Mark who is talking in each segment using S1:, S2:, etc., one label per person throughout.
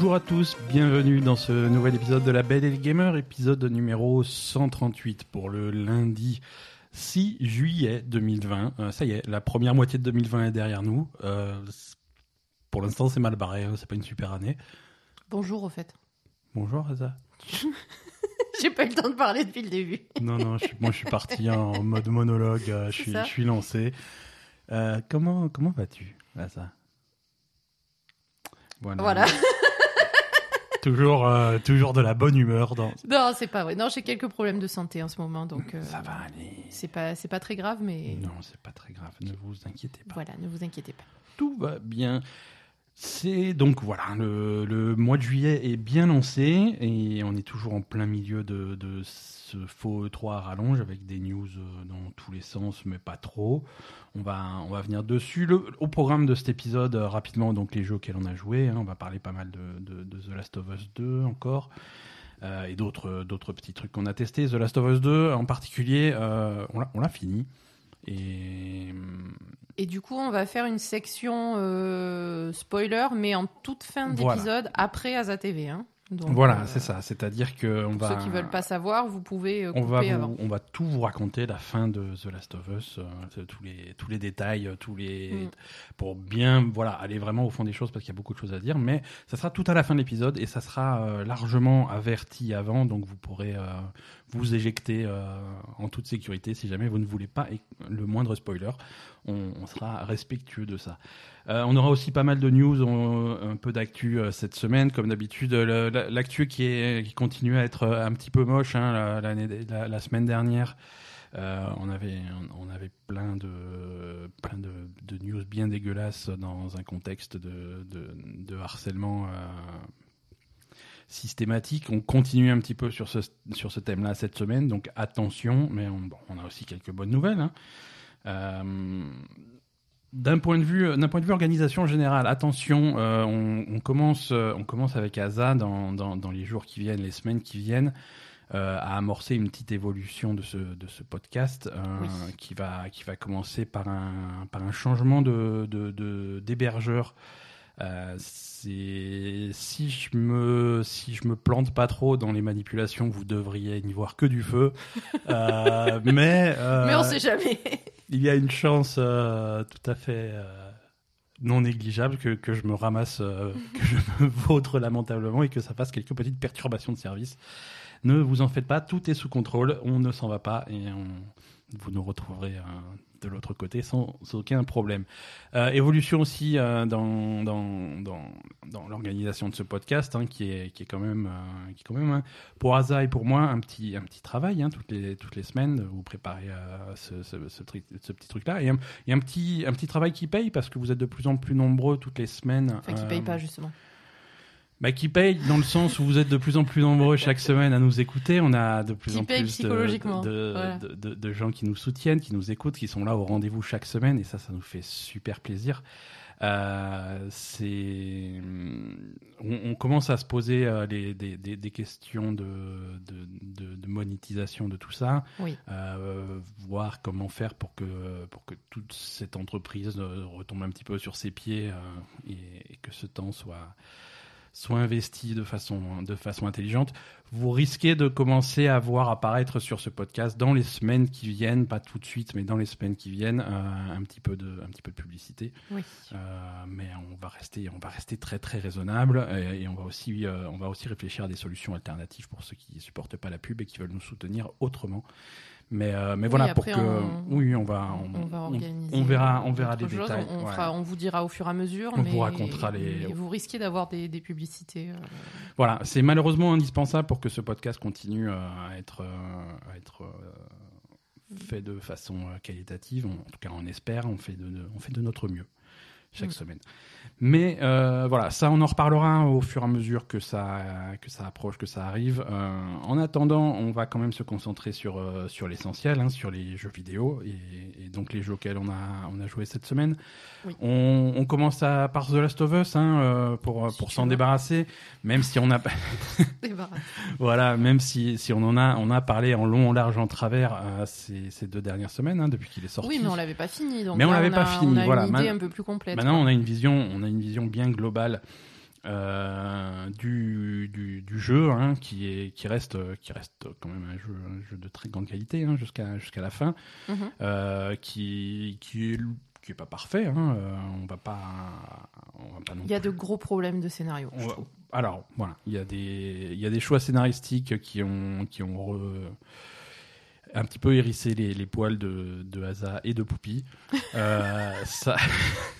S1: Bonjour à tous, bienvenue dans ce nouvel épisode de La Belle et le Gamer, épisode numéro 138 pour le lundi 6 juillet 2020. Euh, ça y est, la première moitié de 2020 est derrière nous. Euh, pour l'instant, c'est mal barré, hein, c'est pas une super année.
S2: Bonjour au fait.
S1: Bonjour, Asa.
S2: J'ai pas eu le temps de parler depuis le début.
S1: Non, non, je moi je suis parti en mode monologue, euh, je, suis,
S2: ça.
S1: je suis lancé. Euh, comment comment vas-tu, Asa Voilà.
S2: Voilà.
S1: Toujours, euh, toujours de la bonne humeur dans.
S2: Non, c'est pas vrai. Non, j'ai quelques problèmes de santé en ce moment, donc euh,
S1: Ça va aller.
S2: c'est pas c'est pas très grave, mais
S1: Non, c'est pas très grave, ne vous inquiétez pas.
S2: voilà, ne vous inquiétez pas.
S1: Tout va bien. C'est donc voilà, le, mois de juillet est bien lancé et on est toujours en plein milieu de, ce faux E3 à rallonge avec des news euh, dans tous les sens, mais pas trop. On va, on va venir dessus. Au programme de cet épisode, euh, rapidement, donc les jeux auxquels on a joué. hein. on va parler pas mal de, The Last of Us 2 encore. euh, et d'autres petits trucs qu'on a testés. The Last of Us 2 en particulier, on l'a- on l'a fini. Et
S2: Et du coup, on va faire une section euh, spoiler, mais en toute fin
S1: Voilà.
S2: d'épisode après Asa TV. Hein. Donc,
S1: voilà,
S2: euh,
S1: c'est ça. C'est-à-dire que on
S2: Pour
S1: va.
S2: ceux qui veulent pas savoir, vous pouvez euh,
S1: on va,
S2: couper
S1: vous-
S2: avant.
S1: on va tout vous raconter la fin de The Last of Us, euh, tous les tous les détails, tous les
S2: Mm.
S1: pour bien voilà aller vraiment au fond des choses parce qu'il y a beaucoup de choses à dire. Mais ça sera tout à la fin de l'épisode et ça sera euh, largement averti avant, donc vous pourrez euh, vous éjecter euh, en toute sécurité si jamais vous ne voulez pas le moindre spoiler. On, on sera respectueux de ça. Euh, on aura aussi pas mal de news, un peu d'actu euh, cette semaine, comme d'habitude. La- L'actu qui, continue à être euh, un petit peu moche hein, la, semaine dernière. euh, on avait, on plein de, news bien dégueulasses dans un contexte de, harcèlement euh, systématique. On continue un petit peu sur ce, thème-là cette semaine, donc attention, mais on a aussi quelques bonnes nouvelles. hein. Euh, d'un point de vue, d'un point de vue organisation générale, attention, euh, on, on commence, euh, on commence avec Asa dans, dans, dans les jours qui viennent, les semaines qui viennent, euh, à amorcer une petite évolution de ce, de ce podcast euh,
S2: Oui.
S1: qui va, qui va commencer par un, par un changement de, de, de- d'hébergeur. Euh, c'est si je me si je me plante pas trop dans les manipulations, vous devriez n'y voir que du feu. Euh, mais euh,
S2: Mais on sait jamais.
S1: Il y a une chance euh, tout à fait euh, non négligeable que, que je me ramasse, euh, que je me vautre lamentablement et que ça fasse quelques petites perturbations de service. Ne vous en faites pas, tout est sous contrôle, on ne s'en va pas et on- vous nous retrouverez de l'autre côté sans, aucun problème. Euh, évolution aussi euh, dans, dans, dans, dans l'organisation de ce podcast hein, qui, est, qui est quand même, euh, qui est quand même hein, pour Asa et pour moi un petit, un petit travail hein, toutes, les, toutes les semaines vous préparer à ce, ce, ce, truc- ce petit truc-là. Et un, et un petit, un petit travail qui paye parce que vous êtes de plus en plus nombreux toutes les semaines.
S2: Enfin, qui paye pas justement.
S1: Bah, qui paye dans le sens où vous êtes de plus en plus nombreux chaque semaine à nous écouter. On a de plus
S2: Qui
S1: en plus de,
S2: psychologiquement,
S1: de,
S2: voilà.
S1: de, de- de gens qui nous soutiennent, qui nous écoutent, qui sont là au rendez-vous chaque semaine. Et ça, ça nous fait super plaisir. Euh, c'est, on, on commence à se poser euh, les, des, des, des questions de, de, de, de monétisation de tout ça,
S2: Oui.
S1: euh, voir comment faire pour que, pour que toute cette entreprise euh, retombe un petit peu sur ses pieds et, et que ce temps soit, soit investi de façon, de façon intelligente. Vous risquez de commencer à voir apparaître sur ce podcast dans les semaines qui viennent, pas tout de suite, mais dans les semaines qui viennent, euh, un petit peu de, un petit peu de publicité.
S2: Oui.
S1: Euh, mais on va rester, on va rester très très raisonnable et, et on va aussi, euh, on va aussi réfléchir à des solutions alternatives pour ceux qui supportent la pub et qui veulent nous soutenir autrement. Mais, euh, mais
S2: Oui,
S1: voilà pour que,
S2: on-
S1: oui, on va,
S2: On, va organiser.
S1: on verra, on verra
S2: autre
S1: des
S2: chose.
S1: détails.
S2: On, on
S1: ouais.
S2: fera- on vous dira au fur et à mesure.
S1: On
S2: mais,
S1: vous racontera les-
S2: vous risquez d'avoir des, des publicités. euh,
S1: Voilà, c'est malheureusement indispensable pour que ce podcast continue euh, à être, à être fait de façon qualitative. En tout cas, on espère. On fait de- on fait de notre mieux chaque
S2: Mm.
S1: semaine. Mais euh, voilà, ça, on en reparlera au fur et à mesure que ça, que ça approche, que ça arrive. Euh, en attendant, on va quand même se concentrer sur, euh, sur l'essentiel, hein, sur les jeux vidéo et, et donc les jeux auxquels on a, on a joué cette semaine.
S2: Oui.
S1: On, on commence à, par The Last of Us hein, pour, pour s'en débarrasser, même si on a voilà, même si, si on en a, on a parlé en long, en large, en travers ces, ces deux dernières semaines, hein, depuis qu'il est sorti.
S2: Oui, mais on l'avait pas fini. Donc
S1: Mais on l'avait pas fini,
S2: On a
S1: voilà.
S2: une idée un peu plus complète.
S1: Maintenant, on a une vision, on a une vision bien globale euh, du, du, du jeu, hein, qui, est, qui, reste, qui reste quand même un jeu, un jeu de très grande qualité hein, jusqu'à jusqu'à la fin,
S2: Mhm.
S1: euh, qui, qui est qui est pas parfait. Hein, euh, on va pas, on va pas non
S2: Il y a
S1: plus-
S2: de gros problèmes de scénario,
S1: on
S2: je
S1: va-
S2: trouve.
S1: alors voilà, il y a des il y a des choix scénaristiques qui ont qui ont re- un petit peu hérissé les, les poils de, de Asa et de Poupy. Euh, ça,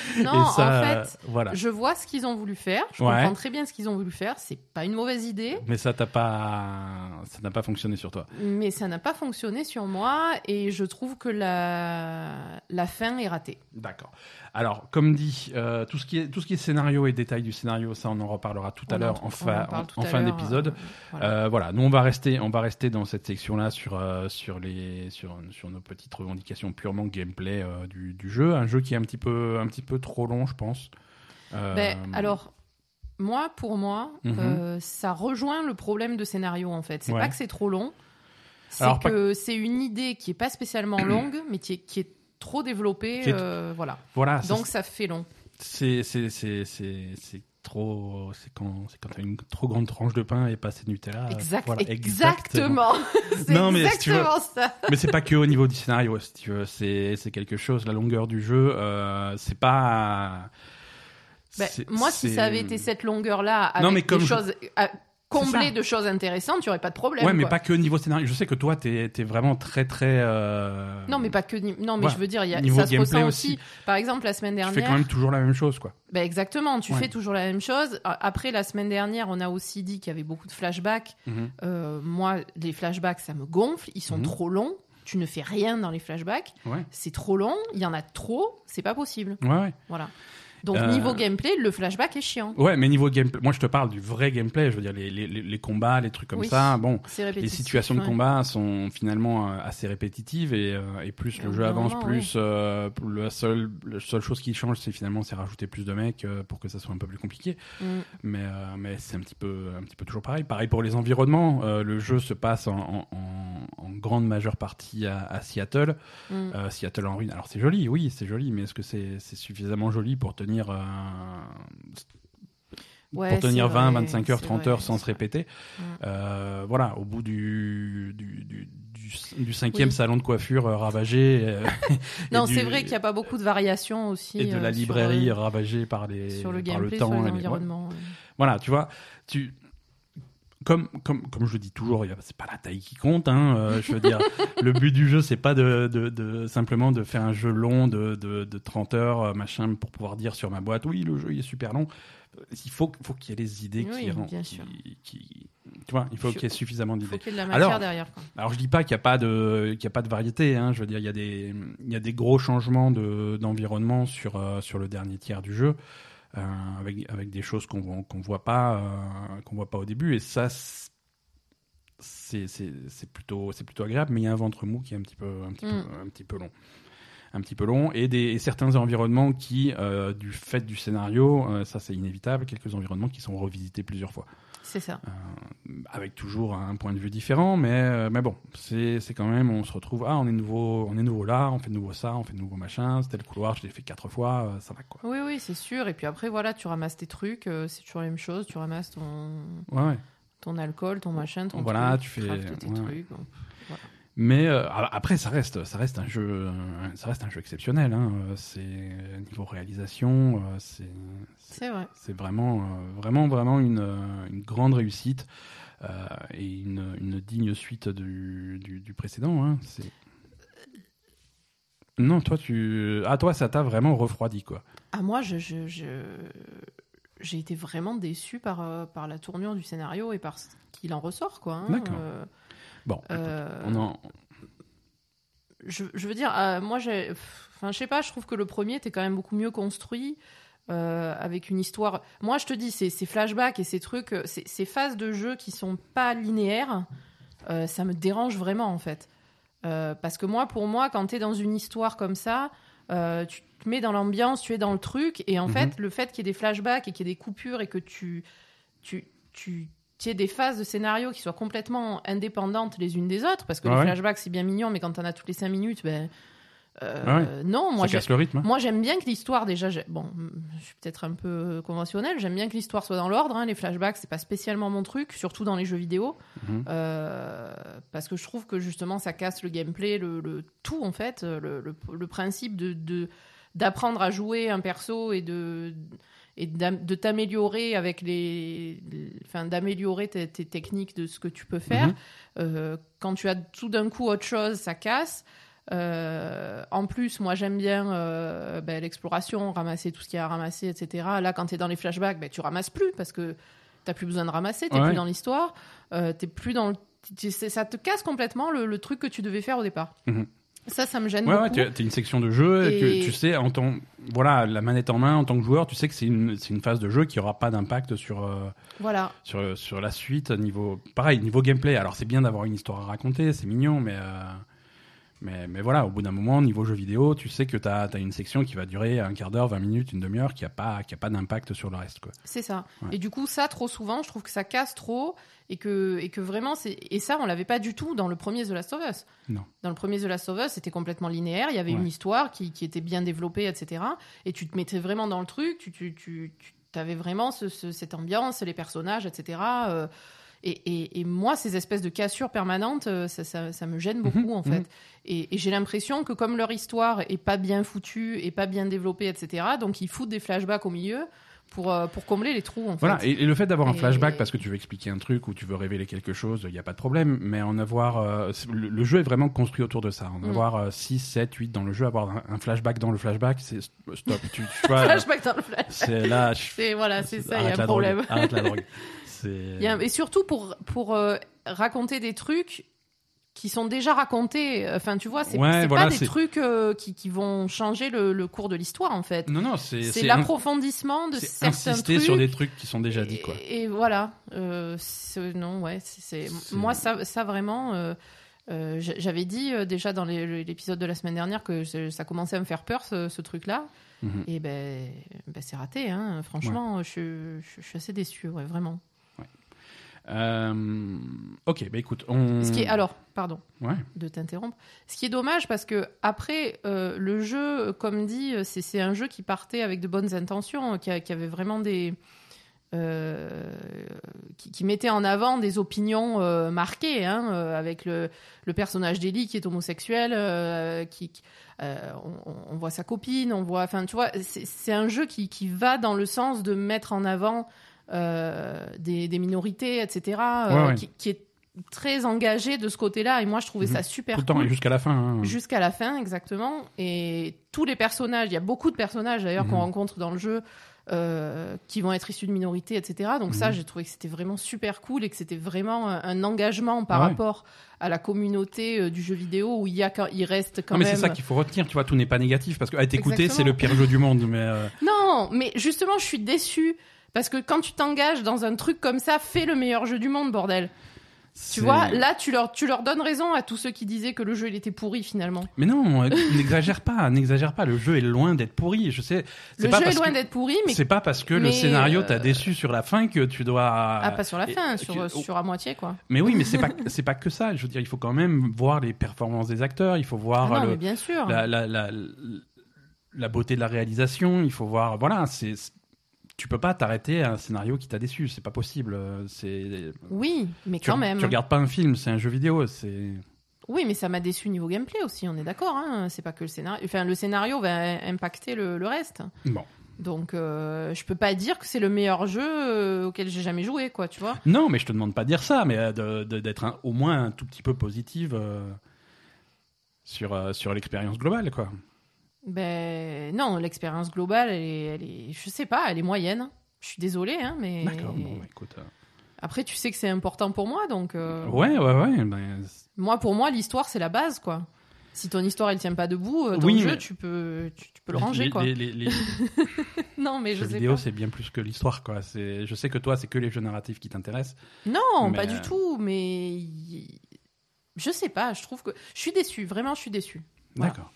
S2: Non,
S1: ça,
S2: en fait,
S1: voilà.
S2: je vois ce qu'ils ont voulu faire. Je
S1: Ouais.
S2: comprends très bien ce qu'ils ont voulu faire. C'est pas une mauvaise idée,
S1: Mais ça t'a pas, ça n'a pas fonctionné sur toi.
S2: mais ça n'a pas fonctionné sur moi et je trouve que la, la fin est ratée.
S1: D'accord. Alors, comme dit, euh, tout ce qui est tout ce qui est scénario et détails du scénario, ça on en reparlera tout à l'heure
S2: en-
S1: fin
S2: en
S1: fin d'épisode.
S2: euh, voilà.
S1: Euh, voilà, nous on va rester, on va rester dans cette section-là sur euh, sur les sur sur nos petites revendications purement gameplay du, du jeu, un jeu qui est un petit peu un petit peu trop long, je pense. Euh,
S2: Ben, alors, moi, pour moi,
S1: Mhm.
S2: euh, ça rejoint le problème de scénario, en fait. C'est
S1: Ouais.
S2: pas que c'est trop long, c'est
S1: pas-
S2: que c'est une idée qui est pas spécialement longue, mais qui est, qui est trop développée.
S1: Qui est-
S2: euh, voilà.
S1: voilà,
S2: Donc, ça fait long.
S1: c'est trop, c'est quand c'est quand t'as une trop grande tranche de pain et pas assez de Nutella. euh,
S2: Exact,
S1: voilà,
S2: exactement. c'est
S1: Non, mais si tu veux-
S2: exactement ça.
S1: Mais c'est pas que au niveau du scénario, si tu veux. C'est c'est quelque chose. La longueur du jeu, euh, c'est pas.
S2: Ben, moi, si ça avait été cette longueur-là, avec
S1: Non, mais comme
S2: des
S1: je-
S2: choses
S1: ça.
S2: de choses intéressantes, tu aurais pas de problème.
S1: Ouais, mais
S2: quoi.
S1: pas que au niveau scénario. Je sais que toi, t'es es vraiment très très. euh,
S2: Non, mais pas que. ni- Non, mais
S1: Voilà.
S2: je veux dire, il y a, ça se ressent
S1: aussi.
S2: aussi. Par exemple, la semaine
S1: Tu
S2: dernière.
S1: fais quand même toujours la même chose, quoi.
S2: Ben exactement, tu
S1: Ouais.
S2: fais toujours la même chose. Après, la semaine dernière, on a aussi dit qu'il y avait beaucoup de flashbacks.
S1: Mhm.
S2: Euh, moi, les flashbacks, ça me gonfle. Ils sont
S1: Mhm.
S2: trop longs. Tu ne fais rien dans les flashbacks.
S1: Ouais.
S2: C'est trop long. Il y en a trop. C'est pas possible.
S1: Ouais, ouais.
S2: Voilà. Donc,
S1: Euh,
S2: niveau gameplay, le flashback est chiant.
S1: Ouais, mais niveau gameplay, moi je te parle du vrai gameplay. Je veux dire les, les, les- combats, les trucs comme
S2: Oui.
S1: ça. Bon, les situations de
S2: ouais.
S1: combat sont finalement euh, assez répétitives et, euh, et plus
S2: Et
S1: le jeu avance,
S2: moment,
S1: plus euh, la seule la seule chose qui change, c'est finalement c'est rajouter plus de mecs pour que ça soit un peu plus compliqué.
S2: Mm.
S1: Mais euh, mais c'est un petit peu un petit peu toujours pareil. Pareil pour les environnements. Le jeu se passe en, en, en- en grande majeure partie à, à Seattle.
S2: Mm.
S1: Seattle en ruine. Alors c'est joli, oui, c'est joli, mais est-ce que c'est c'est suffisamment joli pour tenir euh,
S2: Ouais,
S1: pour tenir
S2: c'est
S1: 20,
S2: vrai,
S1: 25 heures,
S2: c'est
S1: 30
S2: vrai,
S1: heures sans se répéter. Euh, voilà, au bout du, du, du, du, du cinquième
S2: Oui.
S1: salon de coiffure euh, ravagé. euh,
S2: Non, c'est vrai qu'il n'y a pas beaucoup de variations aussi.
S1: Et de
S2: euh,
S1: la librairie ravagée par, les,
S2: sur le
S1: par
S2: gameplay,
S1: le
S2: sur
S1: temps. et les- ouais.
S2: environnements.
S1: Voilà, tu vois, tu. Comme, comme, comme je le dis toujours, il c'est pas la taille qui compte. Hein, euh, je veux dire, le but du jeu, c'est pas de, de, de- simplement de faire un jeu long de, de, de 30 heures, euh, machin, pour pouvoir dire sur ma boîte, oui, le jeu il est super long. Il faut, faut qu'il y ait des idées
S2: Oui,
S1: qui,
S2: bien
S1: qui-
S2: sûr.
S1: qui- tu vois, il faut qu'il y ait suffisamment
S2: Il
S1: d'idées.
S2: faut qu'il y ait de la matière
S1: Alors,
S2: derrière. quoi.
S1: Alors je dis pas qu'il n'y a pas de qu'il y a pas de variété. Hein. Je veux dire, il y a des il y a des gros changements de d'environnement sur euh, sur le dernier tiers du jeu, avec avec des choses qu'on qu'on voit pas euh, qu'on voit pas au début. Et ça c'est plutôt c'est plutôt agréable. Mais il y a un ventre mou qui est un petit peu un petit
S2: Mm.
S1: peu un petit peu long. Un petit peu long et, des, et certains environnements qui, euh, du fait du scénario, euh, ça c'est inévitable, quelques environnements qui sont revisités plusieurs fois
S2: C'est ça.
S1: avec toujours un point de vue différent, mais, euh, mais bon, c'est quand même, on se retrouve, ah, on est nouveau, on est nouveau là, on fait de nouveau ça, on fait de nouveau machin, c'était le couloir, je l'ai fait quatre fois, euh, ça va quoi.
S2: Oui, oui, c'est sûr. Et puis après, voilà, tu ramasses tes trucs. euh, c'est toujours la même chose. Tu ramasses ton,
S1: Ouais, ouais.
S2: ton alcool, ton machin, ton
S1: Voilà,
S2: truc,
S1: tu fais-
S2: tes
S1: ouais.
S2: trucs. bon.
S1: Mais euh, après, ça reste, ça reste un jeu, ça reste un jeu exceptionnel. Hein. euh, C'est niveau réalisation, euh, c'est
S2: C'est vrai.
S1: c'est vraiment, vraiment, vraiment une, une grande réussite euh, et une, une digne suite du, du, du précédent. Hein. Non, toi, tu, ah toi, ça t'a vraiment refroidi quoi.
S2: Ah, moi, je, je, je- j'ai été vraiment déçu par, par la tournure du scénario et par ce qu'il en ressort, quoi. hein.
S1: D'accord.
S2: Euh,
S1: Bon,
S2: euh,
S1: on en,
S2: je, je veux dire, euh, moi, j'ai, enfin, je sais pas, je trouve que le premier était quand même beaucoup mieux construit. euh, avec une histoire. Moi, je te dis, ces, ces flashbacks et ces trucs, ces, ces phases de jeu qui sont pas linéaires, ça me dérange vraiment en fait. Parce que moi, pour moi, quand tu es dans une histoire comme ça, euh, tu te mets dans l'ambiance, tu es dans le truc, et en
S1: Mhm.
S2: fait, le fait qu'il y ait des flashbacks et qu'il y ait des coupures et que tu, tu, tu, tu aies des phases de scénario qui soient complètement indépendantes les unes des autres, parce que
S1: Ouais,
S2: les
S1: ouais.
S2: flashbacks, c'est bien mignon, mais quand t'en as toutes les cinq minutes, ben. Euh, Non, moi, j'ai-
S1: casse le rythme. hein.
S2: moi j'aime bien que l'histoire, déjà, bon, je suis peut-être un peu conventionnel, j'aime bien que l'histoire soit dans l'ordre. hein. Les flashbacks, c'est pas spécialement mon truc, surtout dans les jeux vidéo.
S1: Mhm.
S2: Euh, parce que je trouve que justement ça casse le gameplay, le, le- tout en fait, le, le- le principe de- d'apprendre à jouer un perso et de et de t'améliorer avec les, enfin d'améliorer tes, tes techniques de ce que tu peux faire.
S1: Mhm.
S2: Euh, quand tu as tout d'un coup autre chose, ça casse. Euh, en plus, moi j'aime bien euh, ben, l'exploration, ramasser tout ce qu'il y a à ramasser, etc. Là, quand tu es dans les flashbacks, ben, tu ramasses plus parce que t'as plus besoin de ramasser, t'es
S1: Ouais.
S2: plus dans l'histoire, t'es plus dans le... ça te casse complètement le, le truc que tu devais faire au départ.
S1: Mhm.
S2: Ça, ça me gêne
S1: Ouais, ouais,
S2: beaucoup.
S1: tu as une section de jeu, et
S2: Et-
S1: tu, tu sais, en tant, voilà, la manette en main, en tant que joueur, tu sais que c'est une, c'est une phase de jeu qui aura pas d'impact sur, euh,
S2: Voilà.
S1: sur, sur la suite, niveau, pareil, niveau gameplay. Alors c'est bien d'avoir une histoire à raconter, c'est mignon, mais, euh, mais, mais voilà, au bout d'un moment, niveau jeu vidéo, tu sais que tu as, une section qui va durer un quart d'heure, 20 minutes, une demi-heure, qui a pas, qui a pas d'impact sur le reste.
S2: C'est ça.
S1: Ouais.
S2: Et du coup, ça, trop souvent, je trouve que ça casse trop et que, et que vraiment. Et ça, on l'avait pas du tout dans le premier The Last of Us.
S1: Non.
S2: Dans le premier The Last of Us, c'était complètement linéaire. Il y avait une histoire qui, qui était bien développée, etc. Et tu te mettais vraiment dans le truc. Tu, tu, tu, tu avais vraiment ce- ce- cette ambiance, les personnages, etc. euh, et, et, et moi, ces espèces de cassures permanentes, euh, ça, ça, ça me gêne beaucoup,
S1: Mhm,
S2: en fait. Et, et j'ai l'impression que comme leur histoire est pas bien foutue et pas bien développée, etc., donc ils foutent des flashbacks au milieu pour, euh, pour combler les trous, en
S1: Voilà,
S2: fait.
S1: et, et le fait d'avoir un flashback parce que tu veux expliquer un truc ou tu veux révéler quelque chose, il n'y a pas de problème, mais en avoir. euh, le, le jeu est vraiment construit autour de ça. En
S2: Mm.
S1: avoir 6, 7, 8 dans le jeu, avoir un, un flashback dans le flashback, c'est stop. tu, tu vois,
S2: flashback dans le flash.
S1: c'est là. je-
S2: C'est voilà, c'est ça, il y a un problème.
S1: drogue, Arrête la drogue.
S2: Et surtout pour pour euh, raconter des trucs qui sont déjà racontés. Enfin, tu vois, c'est
S1: Ouais, voilà,
S2: pas des
S1: c'est-
S2: truc euh, qui, qui vont changer le, le cours de l'histoire en fait.
S1: Non, non, c'est.
S2: L'approfondissement de certains
S1: insister
S2: trucs.
S1: sur des trucs qui sont déjà dit, quoi.
S2: Et, et voilà. Euh, non, ouais, c'est- moi ça, ça vraiment. euh, j'a- J'avais dit déjà dans l'épisode de la semaine dernière que ça commençait à me faire peur ce, ce truc-là.
S1: Mhm.
S2: Et ben, ben c'est raté. Hein. Franchement, je, je- je suis assez déçue, ouais, vraiment.
S1: Euh, ok, bah écoute, on.
S2: Ce qui est alors, pardon.
S1: Ouais.
S2: de t'interrompre. Ce qui est dommage parce que après euh, le jeu, comme dit, euh, c'est c'est un jeu qui partait avec de bonnes intentions, qui, a- qui avait vraiment des euh, qui, qui mettait en avant des opinions euh, marquées, hein, euh, avec le, le personnage d'Ellie qui est homosexuel, qui, qui- on, on voit sa copine, on voit, enfin tu vois, c'est un jeu qui, qui va dans le sens de mettre en avant des, des minorités, etc., euh,
S1: Ouais, ouais.
S2: Qui, qui est très engagé de ce côté-là, et moi je trouvais
S1: Mhm.
S2: ça super
S1: Tout le temps
S2: cool.
S1: et jusqu'à la fin. hein.
S2: Jusqu'à la fin, exactement. Et tous les personnages, il y a beaucoup de personnages d'ailleurs qu'on
S1: Mhm.
S2: rencontre dans le jeu euh, qui vont être issus de minorités, etc. Donc ça,
S1: Mhm.
S2: j'ai trouvé que c'était vraiment super cool et que c'était vraiment un, un engagement par
S1: Ouais.
S2: rapport à la communauté euh, du jeu vidéo où il y a quand il reste quand
S1: Non, mais
S2: même.
S1: c'est ça qu'il faut retenir, tu vois, tout n'est pas négatif parce que à t'écouter, c'est le pire jeu du monde, mais. euh,
S2: Non, mais justement, je suis déçue parce que quand tu t'engages dans un truc comme ça, fais le meilleur jeu du monde, bordel. Tu vois, là, tu leur, tu leur donnes raison à tous ceux qui disaient que le jeu il était pourri finalement.
S1: Mais non, euh, n'exagère pas, n'exagère pas. Le jeu est loin d'être pourri. Je sais.
S2: Le
S1: pas
S2: jeu est loin
S1: que-
S2: d'être pourri, mais
S1: C'est pas parce que le scénario
S2: euh,
S1: t'a déçu sur la fin que tu dois.
S2: ah, pas sur la
S1: et-
S2: fin,
S1: et
S2: sur,
S1: que-
S2: sur à moitié quoi.
S1: Mais oui, mais c'est pas c'est pas que ça. Je veux dire, il faut quand même voir les performances des acteurs. Il faut voir
S2: Ah non,
S1: le-
S2: mais bien sûr.
S1: la, la, la, la beauté de la réalisation. Il faut voir. Voilà, c'est. Tu peux pas t'arrêter à un scénario qui t'a déçu. C'est pas possible. C'est.
S2: Oui, mais
S1: Tu,
S2: quand même.
S1: tu regardes pas un film, c'est un jeu vidéo. C'est.
S2: Oui, mais ça m'a déçu niveau gameplay aussi, on est d'accord. Hein c'est pas que le scénario. Enfin, le scénario va impacter le, le reste.
S1: Bon.
S2: Donc, euh, je peux pas dire que c'est le meilleur jeu euh, auquel j'ai jamais joué, quoi, tu vois.
S1: Non, mais je te demande pas de dire ça, mais euh, d'être au moins un tout petit peu positive euh, sur, euh, sur l'expérience globale, quoi.
S2: Ben non, l'expérience globale, elle est, elle est, je sais pas, elle est moyenne. Je suis désolée, hein, mais
S1: D'accord, bon, bah, écoute. euh,
S2: après, tu sais que c'est important pour moi, donc. euh,
S1: Ouais, ouais, ouais. ben,
S2: Moi, pour moi, l'histoire, c'est la base, quoi. Si ton histoire, elle tient pas debout, euh, ton
S1: Oui,
S2: jeu,
S1: mais-
S2: tu peux, tu, tu peux le ranger,
S1: les,
S2: quoi.
S1: Les, les-
S2: Non, mais je sais
S1: vidéo, c'est bien plus que l'histoire, quoi. C'est- Je sais que toi, c'est que les jeux narratifs qui t'intéressent.
S2: Non,
S1: Mais,
S2: pas
S1: euh,
S2: du tout, mais je sais pas, je trouve que je suis déçue, vraiment, je suis. Voilà.
S1: D'accord.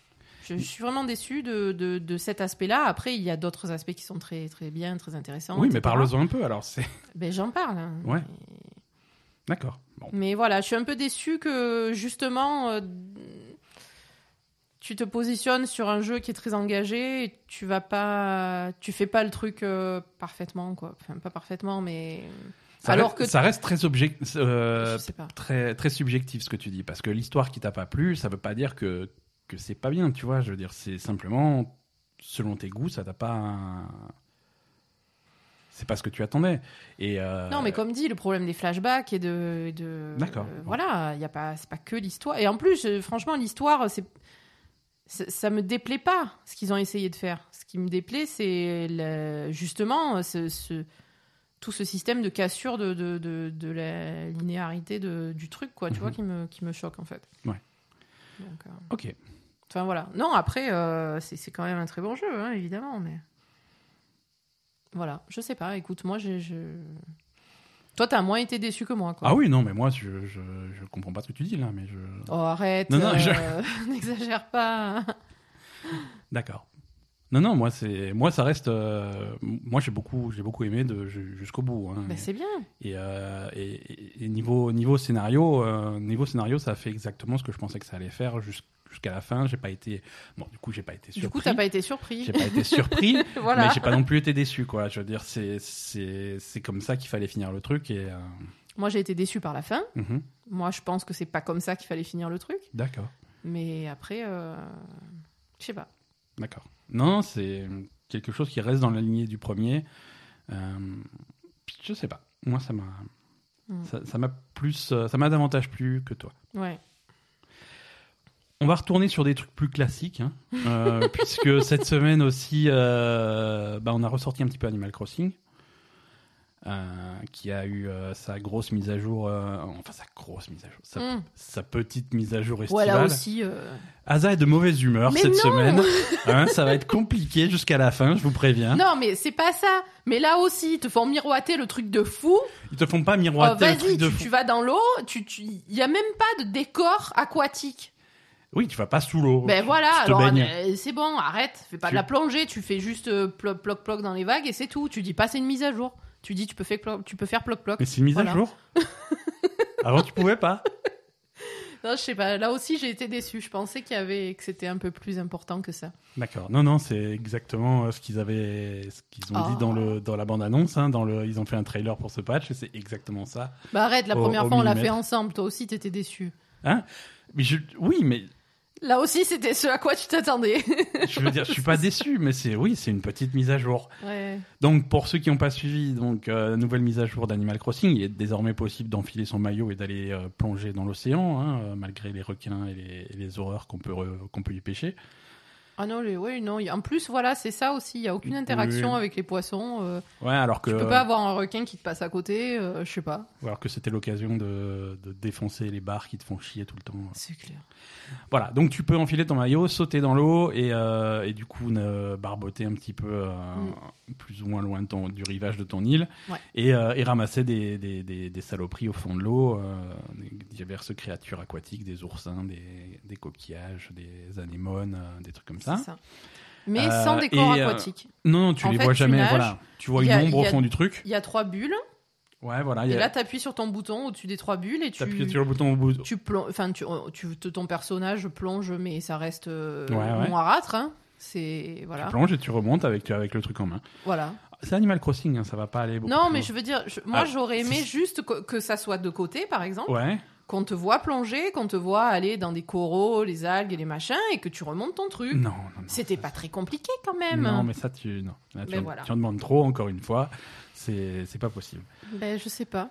S2: Je, je suis vraiment déçue de, de, de cet aspect-là. Après, il y a d'autres aspects qui sont très très bien, très intéressants.
S1: Oui, mais parle-en un peu, alors.
S2: Ben, j'en parle. hein.
S1: Ouais. D'accord. Bon.
S2: Mais voilà, je suis un peu déçue que justement, euh, tu te positionnes sur un jeu qui est très engagé, et tu vas pas, tu fais pas le truc euh, parfaitement, quoi. Enfin, pas parfaitement, mais
S1: Ça
S2: Alors
S1: reste,
S2: que-
S1: ça reste très, object- euh, très, très subjectif ce que tu dis. Parce que l'histoire qui t'a pas plu, ça veut pas dire que, que c'est pas bien, tu vois. Je veux dire, c'est simplement, selon tes goûts, ça t'a pas. un- C'est pas ce que tu attendais. Et, euh,
S2: Non, mais comme dit, le problème des flashbacks et de, de
S1: D'accord.
S2: euh, voilà, il y a pas, c'est pas que l'histoire. Et en plus, euh, franchement, l'histoire, c'est, ça, me déplaît pas ce qu'ils ont essayé de faire. Ce qui me déplaît, c'est le- justement ce, ce- tout ce système de cassure de, de, de, de la linéarité de, du truc, quoi. Tu
S1: Mhm.
S2: vois, qui me, qui me choque en fait.
S1: Ouais.
S2: Donc, euh,
S1: Ok.
S2: Enfin voilà. Non, après, euh, c'est quand même un très bon jeu, hein, évidemment, mais. Voilà, je sais pas, écoute, moi, je- Toi, t'as moins été déçu que moi, quoi.
S1: Ah oui, non, mais moi, je, je, je comprends pas ce que tu dis là, mais je.
S2: Oh, arrête, euh,
S1: je-
S2: n'exagère pas.
S1: D'accord. Non, non, moi, c'est, moi, ça reste. euh, moi, j'ai beaucoup, j'ai beaucoup aimé de ju- jusqu'au bout. hein.
S2: Ben, c'est bien.
S1: Et, euh, et, niveau, niveau scénario, euh, niveau scénario, ça a fait exactement ce que je pensais que ça allait faire jus- jusqu'à la fin. J'ai pas été, bon, du coup, j'ai pas été surpris.
S2: Du coup, t'as pas été surpris.
S1: J'ai pas été surpris,
S2: voilà.
S1: mais j'ai pas non plus été déçu, quoi. Je veux dire, c'est, c'est, c'est comme ça qu'il fallait finir le truc et. euh,
S2: Moi, j'ai été déçu par la fin.
S1: mhm.
S2: Moi, je pense que c'est pas comme ça qu'il fallait finir le truc.
S1: D'accord,
S2: Mais après, je sais pas.
S1: d'accord. Non, c'est quelque chose qui reste dans la lignée du premier. Euh, je sais pas. Moi, ça m'a,
S2: Mm.
S1: ça, m'a plus, euh, ça m'a davantage plu que toi.
S2: Ouais.
S1: On va retourner sur des trucs plus classiques, hein, euh, puisque cette semaine aussi, euh, bah, on a ressorti un petit peu Animal Crossing, euh, qui a eu euh, sa grosse mise à jour, euh, enfin sa grosse mise à jour, sa,
S2: Mm.
S1: sa petite mise à jour estivale.
S2: là aussi.
S1: Asa est de mauvaise humeur
S2: Mais
S1: cette
S2: non
S1: semaine. Hein, ça va être compliqué jusqu'à la fin, je vous préviens.
S2: Non, mais c'est pas ça. Mais là aussi, ils te font miroiter le truc de fou.
S1: Ils te font pas
S2: Oh,
S1: miroiter le
S2: Vas-y,
S1: truc de
S2: tu,
S1: fou.
S2: tu vas dans l'eau. Tu, tu, y a même pas de décor aquatique.
S1: Oui, tu vas pas sous l'eau.
S2: Ben
S1: Tu-
S2: voilà,
S1: tu
S2: alors c'est bon, arrête, fais pas
S1: Tu-
S2: de la plongée, tu fais juste ploc ploc ploc dans les vagues et c'est tout. Tu dis pas c'est une mise à jour. Tu dis tu peux faire tu peux faire ploc ploc.
S1: Mais c'est une mise
S2: Voilà.
S1: à jour. Avant, tu pouvais pas.
S2: Non, je sais pas, là aussi j'ai été déçue. Je pensais qu'il y avait que c'était un peu plus important que ça.
S1: D'accord. Non, non, c'est exactement euh, ce qu'ils avaient, ce qu'ils ont
S2: Oh.
S1: dit dans le dans la bande annonce. Hein, dans le, ils ont fait un trailer pour ce patch et c'est exactement ça.
S2: Bah arrête, la
S1: Au-
S2: première fois on l'a fait ensemble, toi aussi t'étais déçu.
S1: Hein? Mais je, oui, mais
S2: Là aussi c'était ce à quoi tu t'attendais.
S1: je veux dire, je suis pas déçu, mais c'est oui, c'est une petite mise à jour.
S2: ouais.
S1: Donc pour ceux qui n'ont pas suivi, donc euh, nouvelle mise à jour d'Animal Crossing, il est désormais possible d'enfiler son maillot et d'aller euh, plonger dans l'océan, hein, euh, malgré les requins et les, et les horreurs qu'on peut qu'on peut y pêcher.
S2: Ah non, les, ouais, non. En plus, voilà, c'est ça aussi. Il y a aucune interaction
S1: Oui.
S2: avec les poissons. euh,
S1: Ouais, alors que
S2: Tu peux pas avoir un requin qui te passe à côté. euh, je sais pas.
S1: alors que c'était l'occasion de, de défoncer les barres qui te font chier tout le temps.
S2: C'est clair.
S1: Voilà, donc tu peux enfiler ton maillot, sauter dans l'eau et, euh, et du coup ne barboter un petit peu euh, plus ou moins loin de ton, du rivage de ton île
S2: Mm. Ouais.
S1: et, euh, et ramasser des, des, des, des saloperies au fond de l'eau, diverses créatures aquatiques, des oursins, des, coquillages, des anémones, des trucs comme ça.
S2: Mais sans décor aquatique.
S1: Non, non, tu
S2: En
S1: les
S2: fait,
S1: vois jamais.
S2: nages,
S1: voilà, tu vois une ombre au fond du truc.
S2: Il y a trois bulles.
S1: Ouais, voilà. il y
S2: Et
S1: a-
S2: là, t'appuies sur ton bouton au-dessus des trois bulles et tu.
S1: T'appuies sur le bouton au bout.
S2: Tu plonges. Enfin, tu, tu, ton personnage plonge, mais ça reste euh,
S1: Ouais, ouais.
S2: noirâtre. Hein. C'est. Voilà.
S1: Tu plonges et tu remontes avec, avec le truc en main.
S2: Voilà.
S1: C'est Animal Crossing, hein, ça va pas aller beaucoup.
S2: Non, mais
S1: loin.
S2: je veux dire, je- moi,
S1: Ah,
S2: j'aurais aimé juste que, que ça soit de côté, par exemple.
S1: Ouais.
S2: Qu'on te voit plonger, qu'on te voit aller dans des coraux, les algues et les machins, et que tu remontes ton truc.
S1: Non, non, non.
S2: C'était pas très compliqué quand même.
S1: Non, mais ça, tu, non. Là, tu, en,
S2: voilà.
S1: tu en demandes trop, encore une fois. C'est, c'est pas possible.
S2: Ben, je sais pas.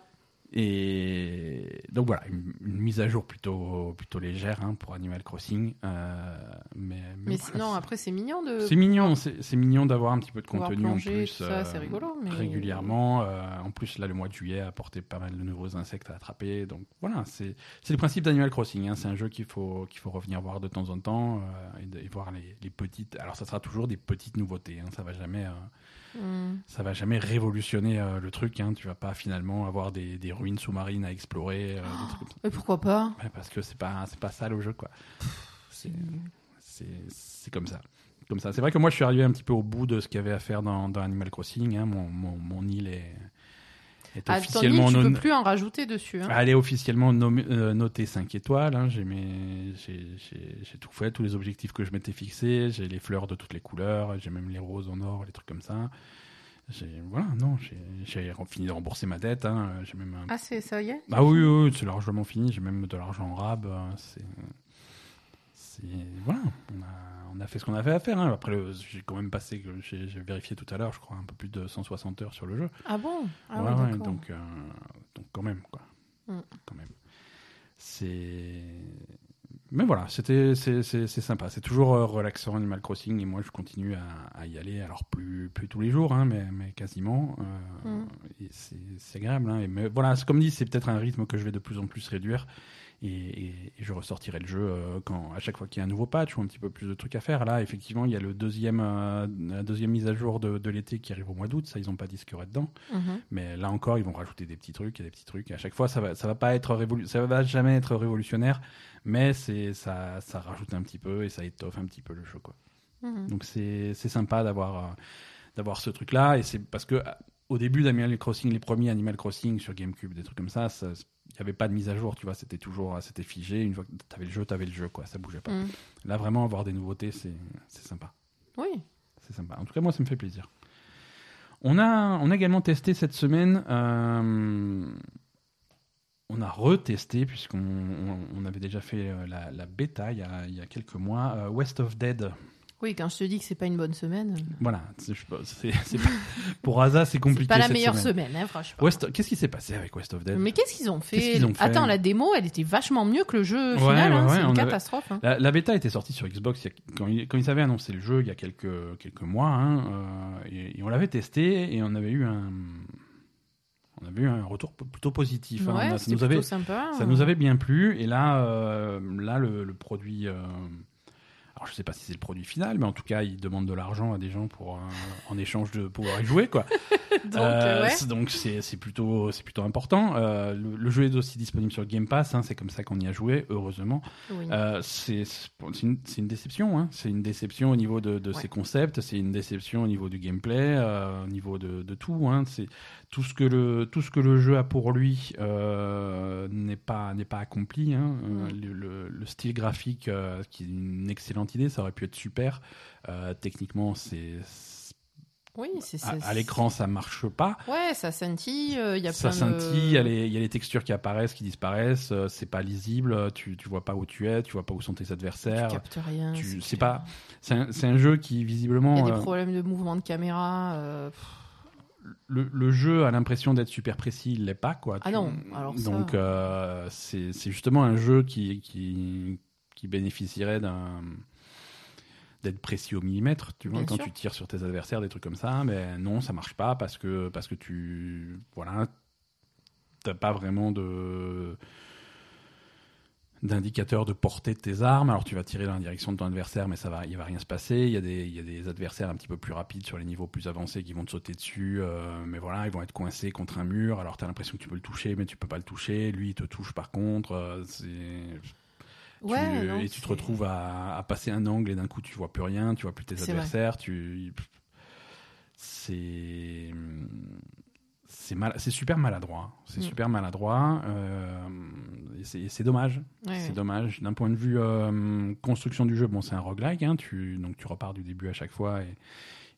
S1: Et donc voilà, une, une mise à jour plutôt, plutôt légère hein, pour Animal Crossing. euh, mais, mais c'est-
S2: après, c'est mignon de.
S1: c'est mignon, c'est, c'est mignon d'avoir un petit peu de contenu en plus.
S2: ça,
S1: euh,
S2: c'est rigolo, mais-
S1: Régulièrement. euh, en plus, là, le mois de juillet a apporté pas mal de nouveaux insectes à attraper. Donc voilà, c'est, c'est le principe d'Animal Crossing. hein. C'est un jeu qu'il faut, qu'il faut revenir voir de temps en temps et, de- et voir les, les petites. Alors, ça sera toujours des petites nouveautés. hein. Ça va jamais.
S2: Hmm.
S1: ça va jamais révolutionner euh, le truc. Hein. Tu vas pas finalement avoir des, des ruines sous-marines à explorer. euh, ça.
S2: Mais pourquoi pas?
S1: Ouais, parce que c'est pas c'est pas ça le jeu quoi. C'est comme ça. Comme ça. C'est vrai que moi je suis arrivé un petit peu au bout de ce qu'il y avait à faire dans, dans Animal Crossing. hein. Mon, mon, mon île est est
S2: Ah,
S1: officiellement
S2: Tony, tu
S1: non-
S2: peux plus en rajouter dessus. hein.
S1: Elle est officiellement nommée- euh, notée 5 étoiles. hein. J'ai mes- tout fait, tous les objectifs que je m'étais fixés. J'ai les fleurs de toutes les couleurs. J'ai même les roses en or, les trucs comme ça. J'ai- Voilà, non, j'ai- fini de rembourser ma dette. hein. J'ai même un
S2: Ah, c'est ça y est
S1: Ah oui, oui, oui, c'est largement fini. J'ai même de l'argent en rab. C'est, c'est voilà, on a, on a fait ce qu'on avait à faire. hein. Après, le- j'ai quand même passé, que j'ai, vérifié tout à l'heure, je crois, un peu plus de 160 heures sur le jeu.
S2: Ah bon? Ah
S1: Ouais, donc, euh, donc quand même, quoi.
S2: Mm.
S1: Quand même. C'est. Mais voilà, c'était, c'est, sympa. C'est toujours euh, relaxant Animal Crossing et moi je continue à, à y aller. Alors plus, plus tous les jours, hein, mais, mais quasiment. euh,
S2: Mm.
S1: c'est, agréable. Hein, et mais voilà, comme dit, c'est peut-être un rythme que je vais de plus en plus réduire. Et, et- et je ressortirai le jeu euh, quand, à chaque fois qu'il y a un nouveau patch ou un petit peu plus de trucs à faire. Là, effectivement, il y a le deuxième, euh, la deuxième mise à jour de, de l'été qui arrive au mois d'août. Ça, ils n'ont pas dit ce qu'il y aurait dedans.
S2: Mhm.
S1: Mais là encore, ils vont rajouter des petits trucs et des petits trucs. Et à chaque fois, ça va, ça va pas être révolu- ça va jamais être révolutionnaire, mais c'est ça, ça rajoute un petit peu et ça étoffe un petit peu le jeu, quoi.
S2: Mhm.
S1: Donc c'est sympa d'avoir euh, d'avoir ce truc-là et c'est parce que au début d'Animal Crossing, les premiers Animal Crossing sur GameCube, des trucs comme ça, il n'y avait pas de mise à jour, tu vois, c'était toujours, c'était figé. Une fois que tu avais le jeu, tu avais le jeu, quoi, ça bougeait pas.
S2: Mhm.
S1: Là, vraiment, avoir des nouveautés, c'est sympa.
S2: Oui.
S1: C'est sympa. En tout cas, moi, ça me fait plaisir. On a, on a également testé cette semaine. euh, on a retesté, puisqu'on on, on avait déjà fait euh, la, la bêta il y, a, il y a quelques mois, euh, West of Dead.
S2: Oui, quand je te dis que c'est pas une bonne semaine,
S1: Voilà. c'est- je sais pas, c'est- c'est pas- pour Asa, c'est compliqué.
S2: c'est pas la
S1: cette
S2: meilleure
S1: semaine.
S2: semaine, hein, franchement.
S1: West- Qu'est-ce qui s'est passé avec West of Dead?
S2: Mais qu'est-ce qu'ils ont fait
S1: Qu'est-ce qu'ils ont fait?
S2: Attends, la démo, elle était vachement mieux que le jeu
S1: Ouais,
S2: final. hein,
S1: ouais,
S2: c'est une
S1: avait-
S2: catastrophe. hein.
S1: La, la bêta était sortie sur Xbox il y a- quand, ils, quand ils avaient annoncé le jeu il y a quelques, quelques mois. euh, et, et on l'avait testé et on avait eu un, on avait eu un retour p- plutôt positif. ça, nous avait,
S2: sympa.
S1: ça nous avait bien plu. Et là, euh, là le, le produit. euh, alors je sais pas si c'est le produit final, mais en tout cas, ils demandent de l'argent à des gens pour euh, en échange de pouvoir y jouer, quoi.
S2: Donc,
S1: Euh,
S2: ouais.
S1: c'est- donc c'est c'est plutôt c'est plutôt important. Euh, le, le jeu est aussi disponible sur Game Pass. hein, c'est comme ça qu'on y a joué, heureusement.
S2: Oui.
S1: Euh, c'est c'est une, c'est une déception. Hein. C'est une déception au niveau de, de
S2: Ouais.
S1: ses concepts. C'est une déception au niveau du gameplay, euh, au niveau de, de tout. Hein. C'est tout ce que le tout ce que le jeu a pour lui euh, n'est pas n'est pas accompli. Hein. Euh, le, le- le style graphique, euh, qui est une excellente idée, ça aurait pu être super. Euh, techniquement, c'est
S2: oui, c'est
S1: à,
S2: c'est-
S1: à l'écran, ça marche pas.
S2: Ouais, ça scintille. euh, Il y a
S1: Ça
S2: plein
S1: scintille, il y, a les- il y a les textures qui apparaissent, qui disparaissent, euh, c'est pas lisible, euh, tu, tu vois pas où tu es, tu vois pas où sont tes
S2: Tu
S1: adversaires.
S2: captes rien.
S1: tu-
S2: c'est
S1: pas- C'est un, jeu qui
S2: Il y
S1: visiblement.
S2: a des
S1: euh,
S2: problèmes de mouvement de caméra. euh,
S1: le, le jeu a l'impression d'être super précis, il l'est pas quoi.
S2: Ah
S1: Tu-
S2: non, alors ça-
S1: Donc euh, c'est c'est justement un jeu qui, qui, qui bénéficierait d'un d'être précis au millimètre, tu vois,
S2: Bien
S1: quand
S2: sûr.
S1: tu tires sur tes adversaires, des trucs comme ça, mais non, ça marche pas parce que parce que tu voilà, t'as pas vraiment de d'indicateur de portée de tes armes. Alors tu vas tirer dans la direction de ton adversaire, mais ça va, il va rien se passer. Il y a des, il y a des adversaires un petit peu plus rapides sur les niveaux plus avancés qui vont te sauter dessus, euh, mais voilà, ils vont être coincés contre un mur. Alors tu as l'impression que tu peux le toucher, mais tu peux pas le toucher. Lui, il te touche par contre. euh, c'est tu-
S2: Ouais, non,
S1: et tu te retrouves à, à passer un angle et d'un coup tu vois plus rien, tu vois plus tes
S2: vrai.
S1: adversaires. Tu, c'est c'est mal, c'est super maladroit. C'est
S2: Mm.
S1: super maladroit. euh, et c'est dommage.
S2: ouais,
S1: C'est
S2: ouais.
S1: dommage. D'un point de vue euh, construction du jeu, bon, c'est un roguelike. Hein, tu, donc tu repars du début à chaque fois et,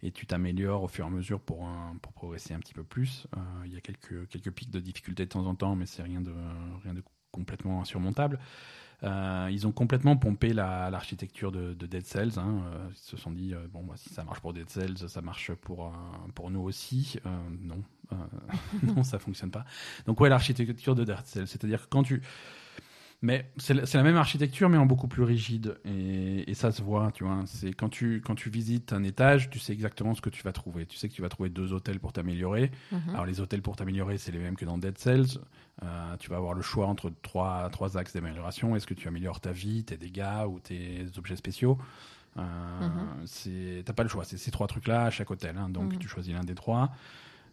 S1: et tu t'améliores au fur et à mesure pour, un- pour progresser un petit peu plus. Euh, Il y a quelques, quelques pics de difficulté de temps en temps, mais c'est rien de, rien de complètement insurmontable. Euh, ils ont complètement pompé la- l'architecture de, de Dead Cells. hein. Euh, ils se sont dit, euh, bon, bah, si ça marche pour Dead Cells, ça marche pour, pour nous aussi. Non, non, ça fonctionne pas. Donc ouais, l'architecture de Dead Cells, c'est-à-dire que quand tu... Mais c'est la la même architecture, mais en beaucoup plus rigide. Et, et ça se voit, tu vois. C'est quand tu, quand tu visites un étage, tu sais exactement ce que tu vas trouver. Tu sais que tu vas trouver deux hôtels pour t'améliorer.
S2: Mhm.
S1: Alors les hôtels pour t'améliorer, c'est les mêmes que dans Dead Cells. Euh, tu vas avoir le choix entre trois, trois axes d'amélioration. Est-ce que tu améliores ta vie, tes dégâts ou tes objets spéciaux? Euh,
S2: Mhm.
S1: c'est- T'as pas le choix. C'est ces trois trucs-là à chaque hôtel. hein. donc
S2: Mhm.
S1: tu choisis l'un des trois.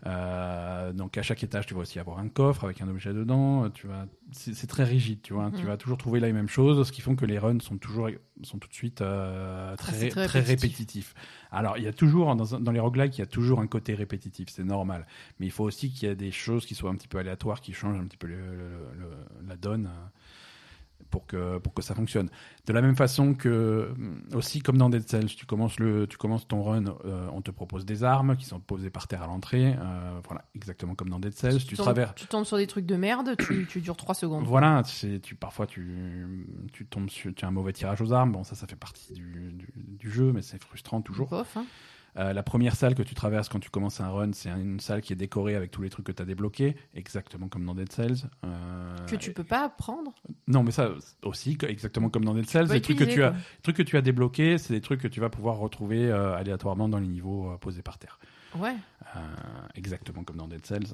S1: Euh, donc à chaque étage, tu vas aussi avoir un coffre avec un objet dedans. Tu vas, c'est très rigide, tu vois. Tu
S2: Mhm.
S1: vas toujours trouver les mêmes choses, ce qui font que les runs sont toujours, sont tout de suite euh, très,
S2: Ah, très
S1: très,
S2: répétitif.
S1: répétitifs. Alors il y a toujours dans, les roguelikes, il y a toujours un côté répétitif, c'est normal. Mais il faut aussi qu'il y ait des choses qui soient un petit peu aléatoires, qui changent un petit peu le- le- le- la donne. euh, Pour que, pour que ça fonctionne. De la même façon que, hum, aussi comme dans Dead Cells, tu commences, le, tu commences ton run, euh, on te propose des armes qui sont posées par terre à l'entrée. euh, voilà, exactement comme dans Dead Cells. Tu, traverses.
S2: tu tombes sur des trucs de merde, tu, tu dures 3 secondes.
S1: Voilà, c'est, tu, parfois tu, tu tombes sur, tu as un mauvais tirage aux armes. Bon, ça, ça fait partie du, du, du jeu, mais c'est frustrant toujours.
S2: Bof, hein.
S1: Euh, la première salle que tu traverses quand tu commences un run, c'est une salle qui est décorée avec tous les trucs que tu as débloqués, exactement comme dans Dead Cells. Euh,
S2: Que tu peux pas prendre.
S1: Non, mais ça aussi, exactement comme dans Dead Cells, les trucs que tu as, les trucs que tu as débloqués, c'est des trucs que tu vas pouvoir retrouver euh, aléatoirement dans les niveaux posés par terre.
S2: Ouais.
S1: Exactement comme dans Dead Cells.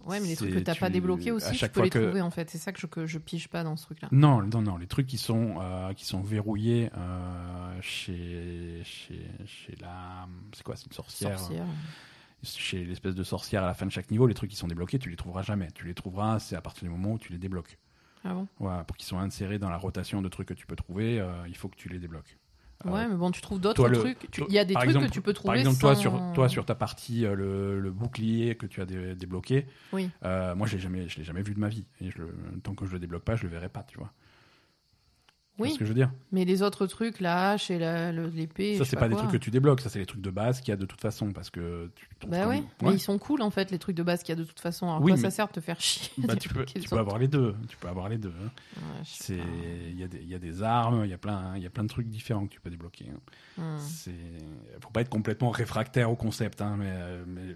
S1: Euh,
S2: Ouais, mais les trucs que t'as pas
S1: tu-
S2: débloqués
S1: à
S2: aussi, tu
S1: chaque
S2: peux
S1: fois
S2: les
S1: que-
S2: trouver en fait. C'est ça que je, que je pige pas dans ce truc-là.
S1: non, non, non, les trucs qui sont euh, qui sont verrouillés euh, chez chez chez la c'est quoi, c'est une sorcière.
S2: Sorcière.
S1: Chez l'espèce de sorcière à la fin de chaque niveau, les trucs qui sont débloqués, tu les trouveras jamais. Tu les trouveras, c'est à partir du moment où tu les débloques.
S2: Ah bon?
S1: Voilà, pour qu'ils soient insérés dans la rotation de trucs que tu peux trouver, euh, il faut que tu les débloques. Euh,
S2: Ouais, mais bon, tu trouves d'autres trucs. Il y a des trucs
S1: exemple-
S2: que tu peux trouver
S1: Par exemple, toi
S2: sans-
S1: sur, toi, sur ta partie, euh, le, le bouclier que tu as dé- débloqué,
S2: Oui.
S1: euh, moi, je je l'ai jamais vu de ma vie. Et je tant que je le débloque pas, je le verrai pas, tu vois.
S2: Oui,
S1: ce que je veux dire?
S2: Mais les autres trucs, la hache et l'épée.
S1: Ça, c'est
S2: sais
S1: pas, des trucs que tu débloques, ça, c'est les trucs de base qu'il y a de toute façon, parce que tu
S2: Bah
S1: même-
S2: mais
S1: Ouais.
S2: ils sont cool en fait, les trucs de base qu'il y a de toute façon. Alors
S1: Oui,
S2: quoi
S1: mais-
S2: ça sert de te faire chier
S1: Bah, tu peux, tu avoir les deux. Tu peux avoir les deux. hein.
S2: Ouais, pas.
S1: il y, a des- il y a des armes, il y a plein, il y a plein de trucs différents que tu peux débloquer. hein.
S2: Hmm.
S1: C'est, faut pas être complètement réfractaire au concept, hein, mais, euh, mais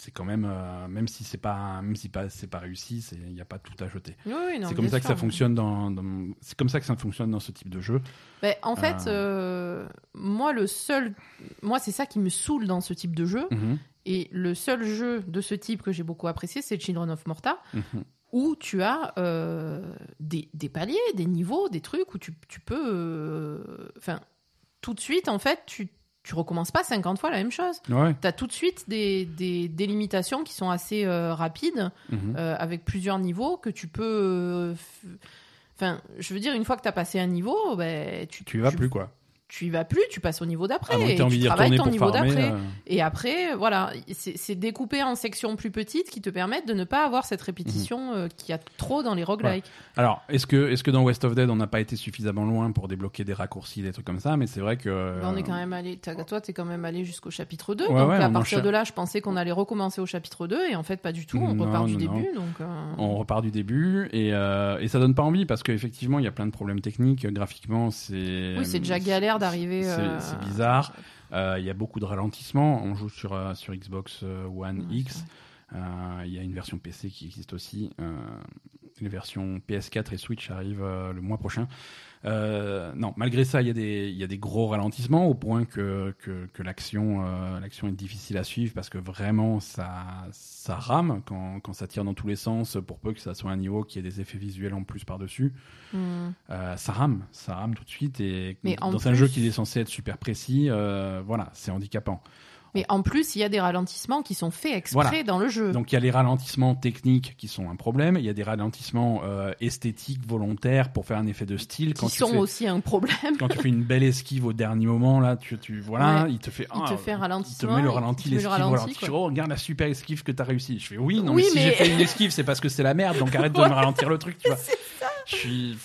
S1: c'est quand même, euh, même si c'est pas, même si pas, c'est pas réussi, il n'y a pas tout à jeter.
S2: Oui, oui, non,
S1: c'est comme ça que
S2: sûr.
S1: ça fonctionne dans, dans- c'est comme ça que ça fonctionne dans ce type de jeu.
S2: Ben, en fait,
S1: Ah.
S2: euh, moi, le seul. Moi, c'est ça qui me saoule dans ce type de jeu.
S1: Mhm,
S2: Et le seul jeu de ce type que j'ai beaucoup apprécié, c'est Children of Morta,
S1: mhm.
S2: où tu as euh, des, des paliers, des niveaux, des trucs où tu, tu peux. euh, Enfin, tout de suite, en fait, tu, tu recommences pas 50 fois la même chose.
S1: Ouais.
S2: Tu as tout de suite des, des, des limitations qui sont assez euh, rapides,
S1: mhm.
S2: euh, avec plusieurs niveaux que tu peux. euh, Enfin, je veux dire, une fois que tu as passé un niveau, ben, tu,
S1: Tu y vas
S2: tu-
S1: plus quoi.
S2: Tu y vas plus, tu passes au niveau d'après.
S1: Que
S2: et tu travailles ton niveau d'après.
S1: euh,
S2: Et après, voilà, c'est découpé en sections plus petites qui te permettent de ne pas avoir cette répétition euh, qu'il y a trop dans les roguelikes.
S1: Alors, est-ce que, est-ce que dans West of Dead, on n'a pas été suffisamment loin pour débloquer des raccourcis, des trucs comme ça? Mais c'est vrai que.
S2: Bah, on est quand même allé, toi, t'es quand même allé jusqu'au chapitre 2.
S1: Ouais,
S2: donc
S1: ouais,
S2: à partir de là, je pensais qu'on allait recommencer au chapitre 2. Et en fait, pas du tout. On
S1: Non,
S2: repart du
S1: non,
S2: début. Donc, euh,
S1: On repart du début et, euh, et ça donne pas envie parce qu'effectivement il y a plein de problèmes techniques. Graphiquement, c'est.
S2: oui, c'est déjà galère d'arriver.
S1: C'est
S2: euh,
S1: c'est bizarre. Euh, Il y a beaucoup de ralentissements. On joue sur, euh, sur Xbox One
S2: Ouais,
S1: X. Il y a une version PC qui existe aussi. Les versions PS4 et Switch arrivent le mois prochain. Euh, non, malgré ça, il y, a des- il y a des gros ralentissements au point que, que, que l'action euh, l'action est difficile à suivre parce que vraiment ça, ça rame quand, quand ça tire dans tous les sens pour peu que ça soit un niveau qui ait des effets visuels en plus par-dessus.
S2: hmm.
S1: Euh, ça rame, ça rame tout de suite et
S2: Mais
S1: dans un
S2: plus-
S1: jeu qui est censé être super précis, voilà, c'est handicapant.
S2: Mais en plus, il y a des ralentissements qui sont faits exprès
S1: Voilà.
S2: dans le jeu.
S1: Donc il y a les ralentissements techniques qui sont un problème, il y a des ralentissements euh, esthétiques volontaires pour faire un effet de style
S2: qui
S1: quand tu
S2: sont
S1: fais
S2: aussi un problème.
S1: quand tu fais une belle esquive au dernier moment là, tu, tu voilà,
S2: Ouais.
S1: il te fait
S2: Il te
S1: ah,
S2: fait
S1: il te
S2: ralentissement,
S1: met le
S2: il te
S1: ralenti
S2: met le
S1: l'esquive
S2: ralenti,
S1: ralenti.
S2: quoi.
S1: Tu oh, regarde la super esquive que t'as réussi. Je fais oui, non
S2: Oui,
S1: mais si
S2: mais-
S1: j'ai fait une esquive, c'est parce que c'est la merde, donc arrête de me ralentir le truc, tu vois. Je suis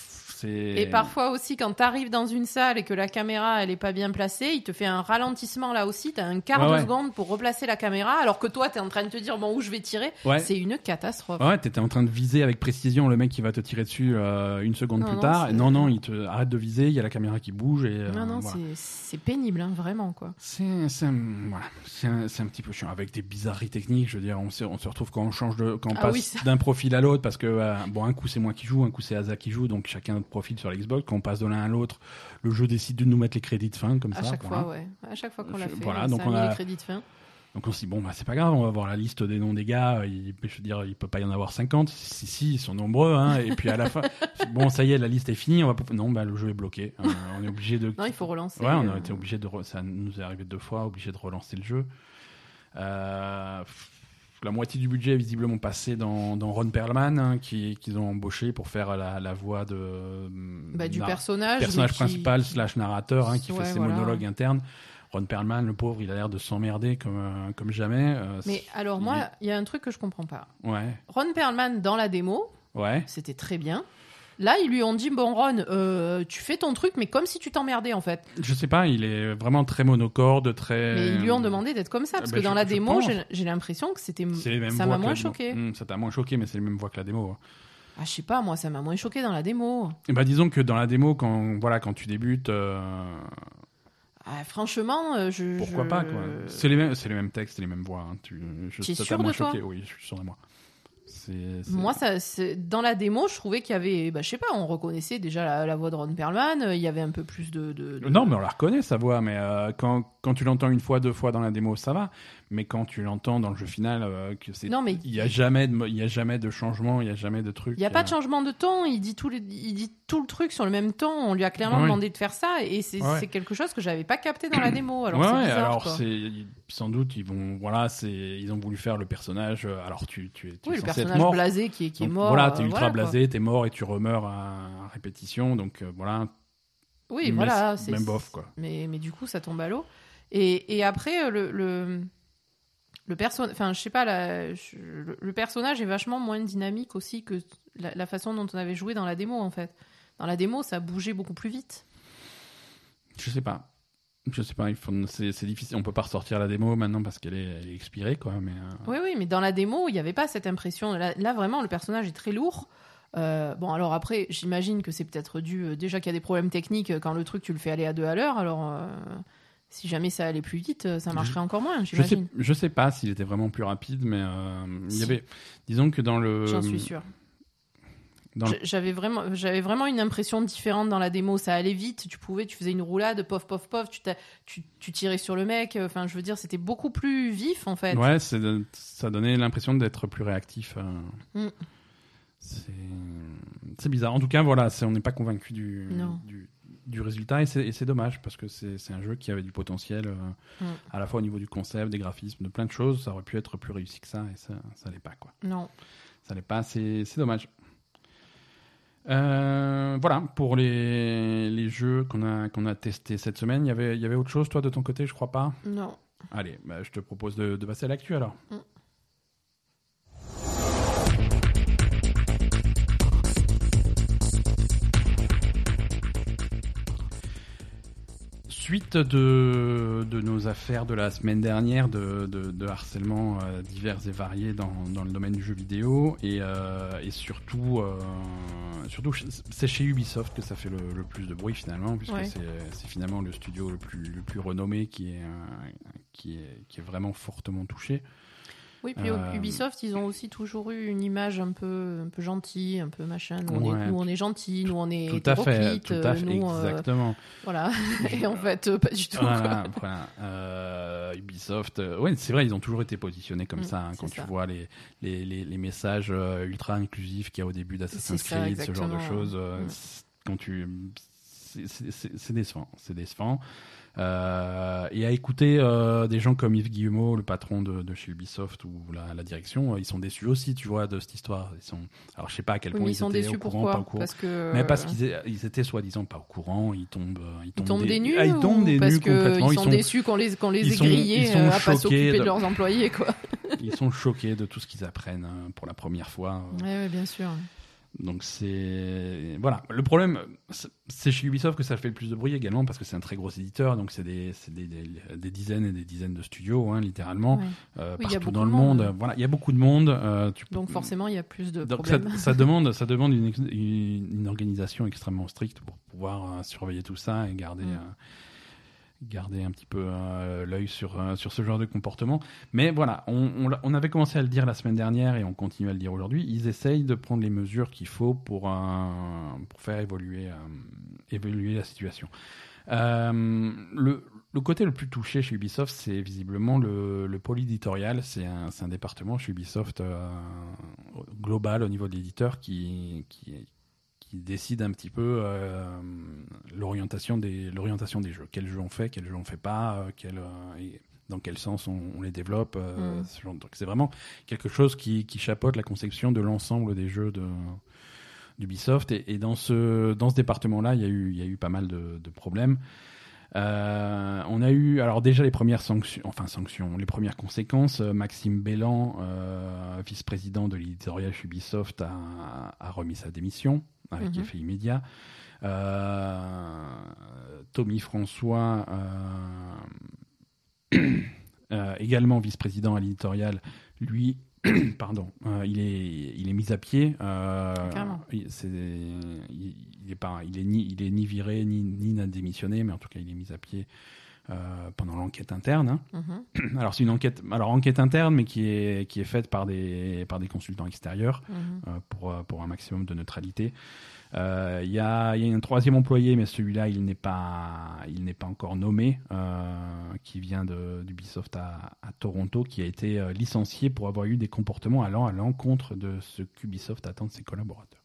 S2: Et parfois aussi, quand t'arrives dans une salle et que la caméra elle est pas bien placée, il te fait un ralentissement là aussi. T'as un quart
S1: Ouais,
S2: de
S1: ouais.
S2: seconde pour replacer la caméra, alors que toi t'es en train de te dire bon où je vais tirer.
S1: Ouais.
S2: C'est une catastrophe.
S1: Ouais, t'étais en train de viser avec précision le mec qui va te tirer dessus euh, une seconde
S2: Non,
S1: plus
S2: non,
S1: tard. Et non, non, il te arrête de viser, il y a la caméra qui bouge et. euh,
S2: non non,
S1: voilà.
S2: c'est- pénible, hein, vraiment quoi.
S1: C'est un, voilà, c'est un, c'est un petit peu chiant avec des bizarreries techniques. Je veux dire, on se, on se retrouve quand on change de, quand on
S2: Ah
S1: passe
S2: oui, ça.
S1: d'un profil à l'autre parce que euh, bon, un coup c'est moi qui joue, un coup c'est Asa qui joue, donc chacun profil sur l'Xbox. Quand on passe de l'un à l'autre, le jeu décide de nous mettre les crédits de fin comme
S2: À
S1: ça.
S2: chaque
S1: voilà.
S2: fois, ouais. À chaque fois qu'on l'a fait,
S1: voilà,
S2: ça
S1: donc
S2: a
S1: on
S2: mis
S1: a-
S2: les crédits de fin.
S1: Donc on se dit bon bah c'est pas grave, on va voir la liste des noms des gars. Il, je veux dire, il peut pas y en avoir 50. Si si, ils sont nombreux. Hein, et puis à la fin, bon ça y est, la liste est finie. On va pas- non bah le jeu est bloqué. Euh, on est obligé de
S2: Non, il faut relancer.
S1: Ouais, on a
S2: euh,
S1: été obligé de. re- Ça nous est arrivé deux fois, obligé de relancer le jeu. Euh, la moitié du budget est visiblement passé dans, dans Ron Perlman, hein, qui qu'ils ont embauché pour faire la, la voix de
S2: Bah, du personnage.
S1: personnage
S2: mais qui-
S1: principal slash narrateur hein, qui
S2: Ouais,
S1: fait ses
S2: voilà.
S1: monologues internes. Ron Perlman, le pauvre, il a l'air de s'emmerder comme, euh, comme jamais. euh,
S2: Mais alors,
S1: il
S2: moi, il y a un truc que je comprends pas.
S1: Ouais,
S2: Ron Perlman, dans la démo,
S1: ouais.
S2: c'était très bien. Là, ils lui ont dit Bon, Ron, euh, tu fais ton truc, mais comme si tu t'emmerdais en fait.
S1: Je sais pas, il est vraiment très monocorde, très.
S2: Mais ils lui ont demandé d'être comme ça, parce
S1: bah,
S2: que dans
S1: je-
S2: la
S1: je
S2: démo, j'ai l'impression que c'était. Ça m'a moins choqué.
S1: Hum, ça t'a moins choqué, mais c'est les mêmes voix que la démo.
S2: Ah, je sais pas, moi, ça m'a moins choqué dans la démo.
S1: Et bah disons que dans la démo, quand voilà, quand tu débutes, euh,
S2: Ah, franchement, euh, je.
S1: pourquoi
S2: je-
S1: pas quoi. C'est les mêmes, c'est les mêmes textes, les mêmes voix. hein. Tu, je,
S2: es
S1: ça
S2: sûr
S1: moins
S2: de toi
S1: choqué. Oui, je suis sûr de moi. C'est,
S2: Moi, ça, c'est- dans la démo, je trouvais qu'il y avait, bah, je sais pas, on reconnaissait déjà la, la voix de Ron Perlman, euh, il y avait un peu plus de. de- de-
S1: Non, mais on la reconnaît sa voix. Mais euh, quand, quand tu l'entends une fois, deux fois dans la démo, ça va. Mais quand tu l'entends dans le jeu final, euh, que c'est,
S2: Non, mais
S1: il y a jamais de, mo- il y a jamais de changement, il y a jamais de truc.
S2: il n'y a pas
S1: euh,
S2: de changement de ton, il dit, tout les- il dit tout le truc sur le même ton, on lui a clairement
S1: Ouais.
S2: demandé de faire ça, et c'est
S1: Ouais.
S2: c'est quelque chose que j'avais pas capté dans la démo. Alors c'est
S1: ouais,
S2: bizarre.
S1: alors
S2: quoi.
S1: c'est sans doute ils vont voilà c'est ils ont voulu faire le personnage euh, alors tu tu es, tu
S2: Oui,
S1: es
S2: le
S1: censé être
S2: personnage
S1: mort
S2: blasé qui est, qui est
S1: Donc,
S2: mort.
S1: voilà
S2: euh,
S1: t'es ultra
S2: voilà, quoi.
S1: blasé t'es mort et tu remeurs à, à répétition donc euh, voilà
S2: Oui,
S1: Mais
S2: voilà.
S1: c'est
S2: c'est-
S1: même bof quoi
S2: Mais, mais du coup, ça tombe à l'eau. Et, et après, euh, le, le, le personnage, enfin, je sais pas, la- je- le, le personnage est vachement moins dynamique aussi que la, la façon dont on avait joué dans la démo, en fait. Dans la démo, ça bougeait beaucoup plus vite.
S1: je sais pas je sais pas c'est difficile on peut pas ressortir la démo maintenant parce qu'elle est, expirée quoi mais euh,
S2: Oui, oui, mais dans la démo, il n'y avait pas cette impression. Là, là, vraiment, le personnage est très lourd. Euh, bon, alors après, j'imagine que c'est peut-être dû euh, déjà qu'il y a des problèmes techniques quand le truc tu le fais aller à deux à l'heure. Alors, si jamais ça allait plus vite, euh, ça marcherait encore moins,
S1: je sais je sais pas s'il était vraiment plus rapide mais euh, il y avait disons que dans le
S2: J'en suis sûr.
S1: le-
S2: J'avais vraiment, j'avais vraiment une impression différente dans la démo. Ça allait vite. Tu pouvais, tu faisais une roulade, pof, pof, pof. Tu, tu, tu tirais sur le mec. Enfin, je veux dire, c'était beaucoup plus vif en fait.
S1: Ouais, ça donnait l'impression d'être plus réactif. euh.
S2: Mm.
S1: C'est bizarre. En tout cas, voilà, on n'est pas convaincu du,
S2: Non.
S1: du, du résultat et c'est dommage parce que c'est un jeu qui avait du potentiel euh,
S2: Mm.
S1: à la fois au niveau du concept, des graphismes, de plein de choses. Ça aurait pu être plus réussi que ça et ça, ça l'est pas quoi.
S2: Non.
S1: Ça l'est pas. C'est dommage. Euh, voilà pour les, les jeux qu'on a qu'on a testés cette semaine. Il y avait il y avait autre chose toi de ton côté, je crois pas?
S2: Non.
S1: Allez, bah, je te propose de, de passer à l'actu alors.
S2: Mm.
S1: Suite de, de nos affaires de la semaine dernière de, de, de harcèlement euh, divers et variés dans, dans le domaine du jeu vidéo et, euh, et surtout, euh, surtout c'est chez Ubisoft que ça fait le, le plus de bruit finalement puisque
S2: Ouais.
S1: c'est c'est finalement le studio le plus, le plus renommé qui est, euh, qui, est, qui est vraiment fortement touché.
S2: Oui, puis
S1: Euh,
S2: Ubisoft, ils ont aussi toujours eu une image un peu, un peu gentille, un peu machin. Nous, on, est, nous, on est gentils, nous, on est
S1: Tout à fait, tout à fait,
S2: nous, euh,
S1: exactement.
S2: voilà. Et en fait, euh, pas du tout. quoi.
S1: Voilà, voilà. Euh, Ubisoft, euh, ouais, c'est vrai, ils ont toujours été positionnés comme
S2: Mm,
S1: ça. hein, quand
S2: ça.
S1: tu vois les, les, les, les messages euh, ultra inclusifs qu'il y a au début d'Assassin's Creed, ce genre de choses, euh,
S2: Mm.
S1: quand tu, c'est- c'est c'est- c'est décevant, c'est décevant. Euh, et à écouter euh, des gens comme Yves Guillemot, le patron de, de chez Ubisoft ou la, la direction, euh, ils sont déçus aussi, tu vois, de cette histoire. Ils sont, alors je sais pas à quel
S2: Oui,
S1: point ils,
S2: ils sont
S1: étaient
S2: déçus
S1: au courant, pas au courant.
S2: Parce que.
S1: Mais parce qu'ils ils étaient soi-disant pas au courant, ils tombent, ils
S2: Ils
S1: tombent,
S2: tombent des nuls
S1: Ah, ils tombent des
S2: parce
S1: nuls complètement.
S2: qu'ils sont, déçus qu'on les, qu'on les
S1: ils
S2: ait
S1: sont-
S2: grillés
S1: ils sont
S2: euh, à pas s'occuper de
S1: de-
S2: leurs employés, quoi.
S1: ils sont choqués de tout ce qu'ils apprennent euh, pour la première fois.
S2: Ouais, bien sûr.
S1: Donc c'est voilà. Le problème, c'est- chez Ubisoft que ça fait le plus de bruit également parce que c'est un très gros éditeur, donc c'est des, c'est des, des, des dizaines et des dizaines de studios, hein, littéralement,
S2: Ouais.
S1: euh,
S2: Oui,
S1: partout dans le monde.
S2: monde.
S1: Voilà, il y a beaucoup de monde. euh, tu peux-
S2: Donc forcément, il y a plus de
S1: donc ça,
S2: problèmes.
S1: ça demande, ça demande une, une, une organisation extrêmement stricte pour pouvoir euh, surveiller tout ça et garder,
S2: Mm.
S1: Garder un petit peu euh, l'œil sur, euh, sur ce genre de comportement. Mais voilà, on, avait commencé à le dire la semaine dernière et on continue à le dire aujourd'hui. Ils essayent de prendre les mesures qu'il faut pour, pour faire évoluer, euh, évoluer la situation. Le, le côté le plus touché chez Ubisoft, c'est visiblement le, le pôle éditorial. C'est un, un département chez Ubisoft global au niveau de l'éditeur qui, qui, qui décide un petit peu euh, l'orientation des, l'orientation des jeux. Quels jeux on fait, quels jeux on fait pas, euh, quel, euh, et dans quel sens on, on les développe.
S2: Mm.
S1: ce genre de truc. C'est vraiment quelque chose qui, qui chapeaute la conception de l'ensemble des jeux de d'Ubisoft. Et, et dans ce dans ce département-là, il y a eu il y a eu pas mal de, de problèmes. Euh, on a eu alors déjà les premières sanctions, enfin sanctions, les premières conséquences. Maxime Bellan, euh, vice-président de l'éditorial chez Ubisoft, a, a remis sa démission avec
S2: Mhm.
S1: effet immédiat. Euh, Tommy François, euh, euh, également vice-président à l'éditorial, lui, pardon, euh, il est il est mis à pied. Euh, il, c'est- il- il est pas, il est ni il est ni viré ni ni n'a démissionné, mais en tout cas il est mis à pied. Euh, pendant l'enquête interne. hein.
S2: Mhm,
S1: Alors c'est une enquête, alors enquête interne, mais qui est qui est faite par des par des consultants extérieurs
S2: mhm.
S1: euh, pour, euh, pour un maximum de neutralité. Euh, Il y, a, il y a un troisième employé, mais celui-là, il n'est pas, il n'est pas encore nommé, euh, qui vient de- d'Ubisoft à, à Toronto, qui a été licencié pour avoir eu des comportements allant à l'encontre de ce qu'Ubisoft attend de ses collaborateurs.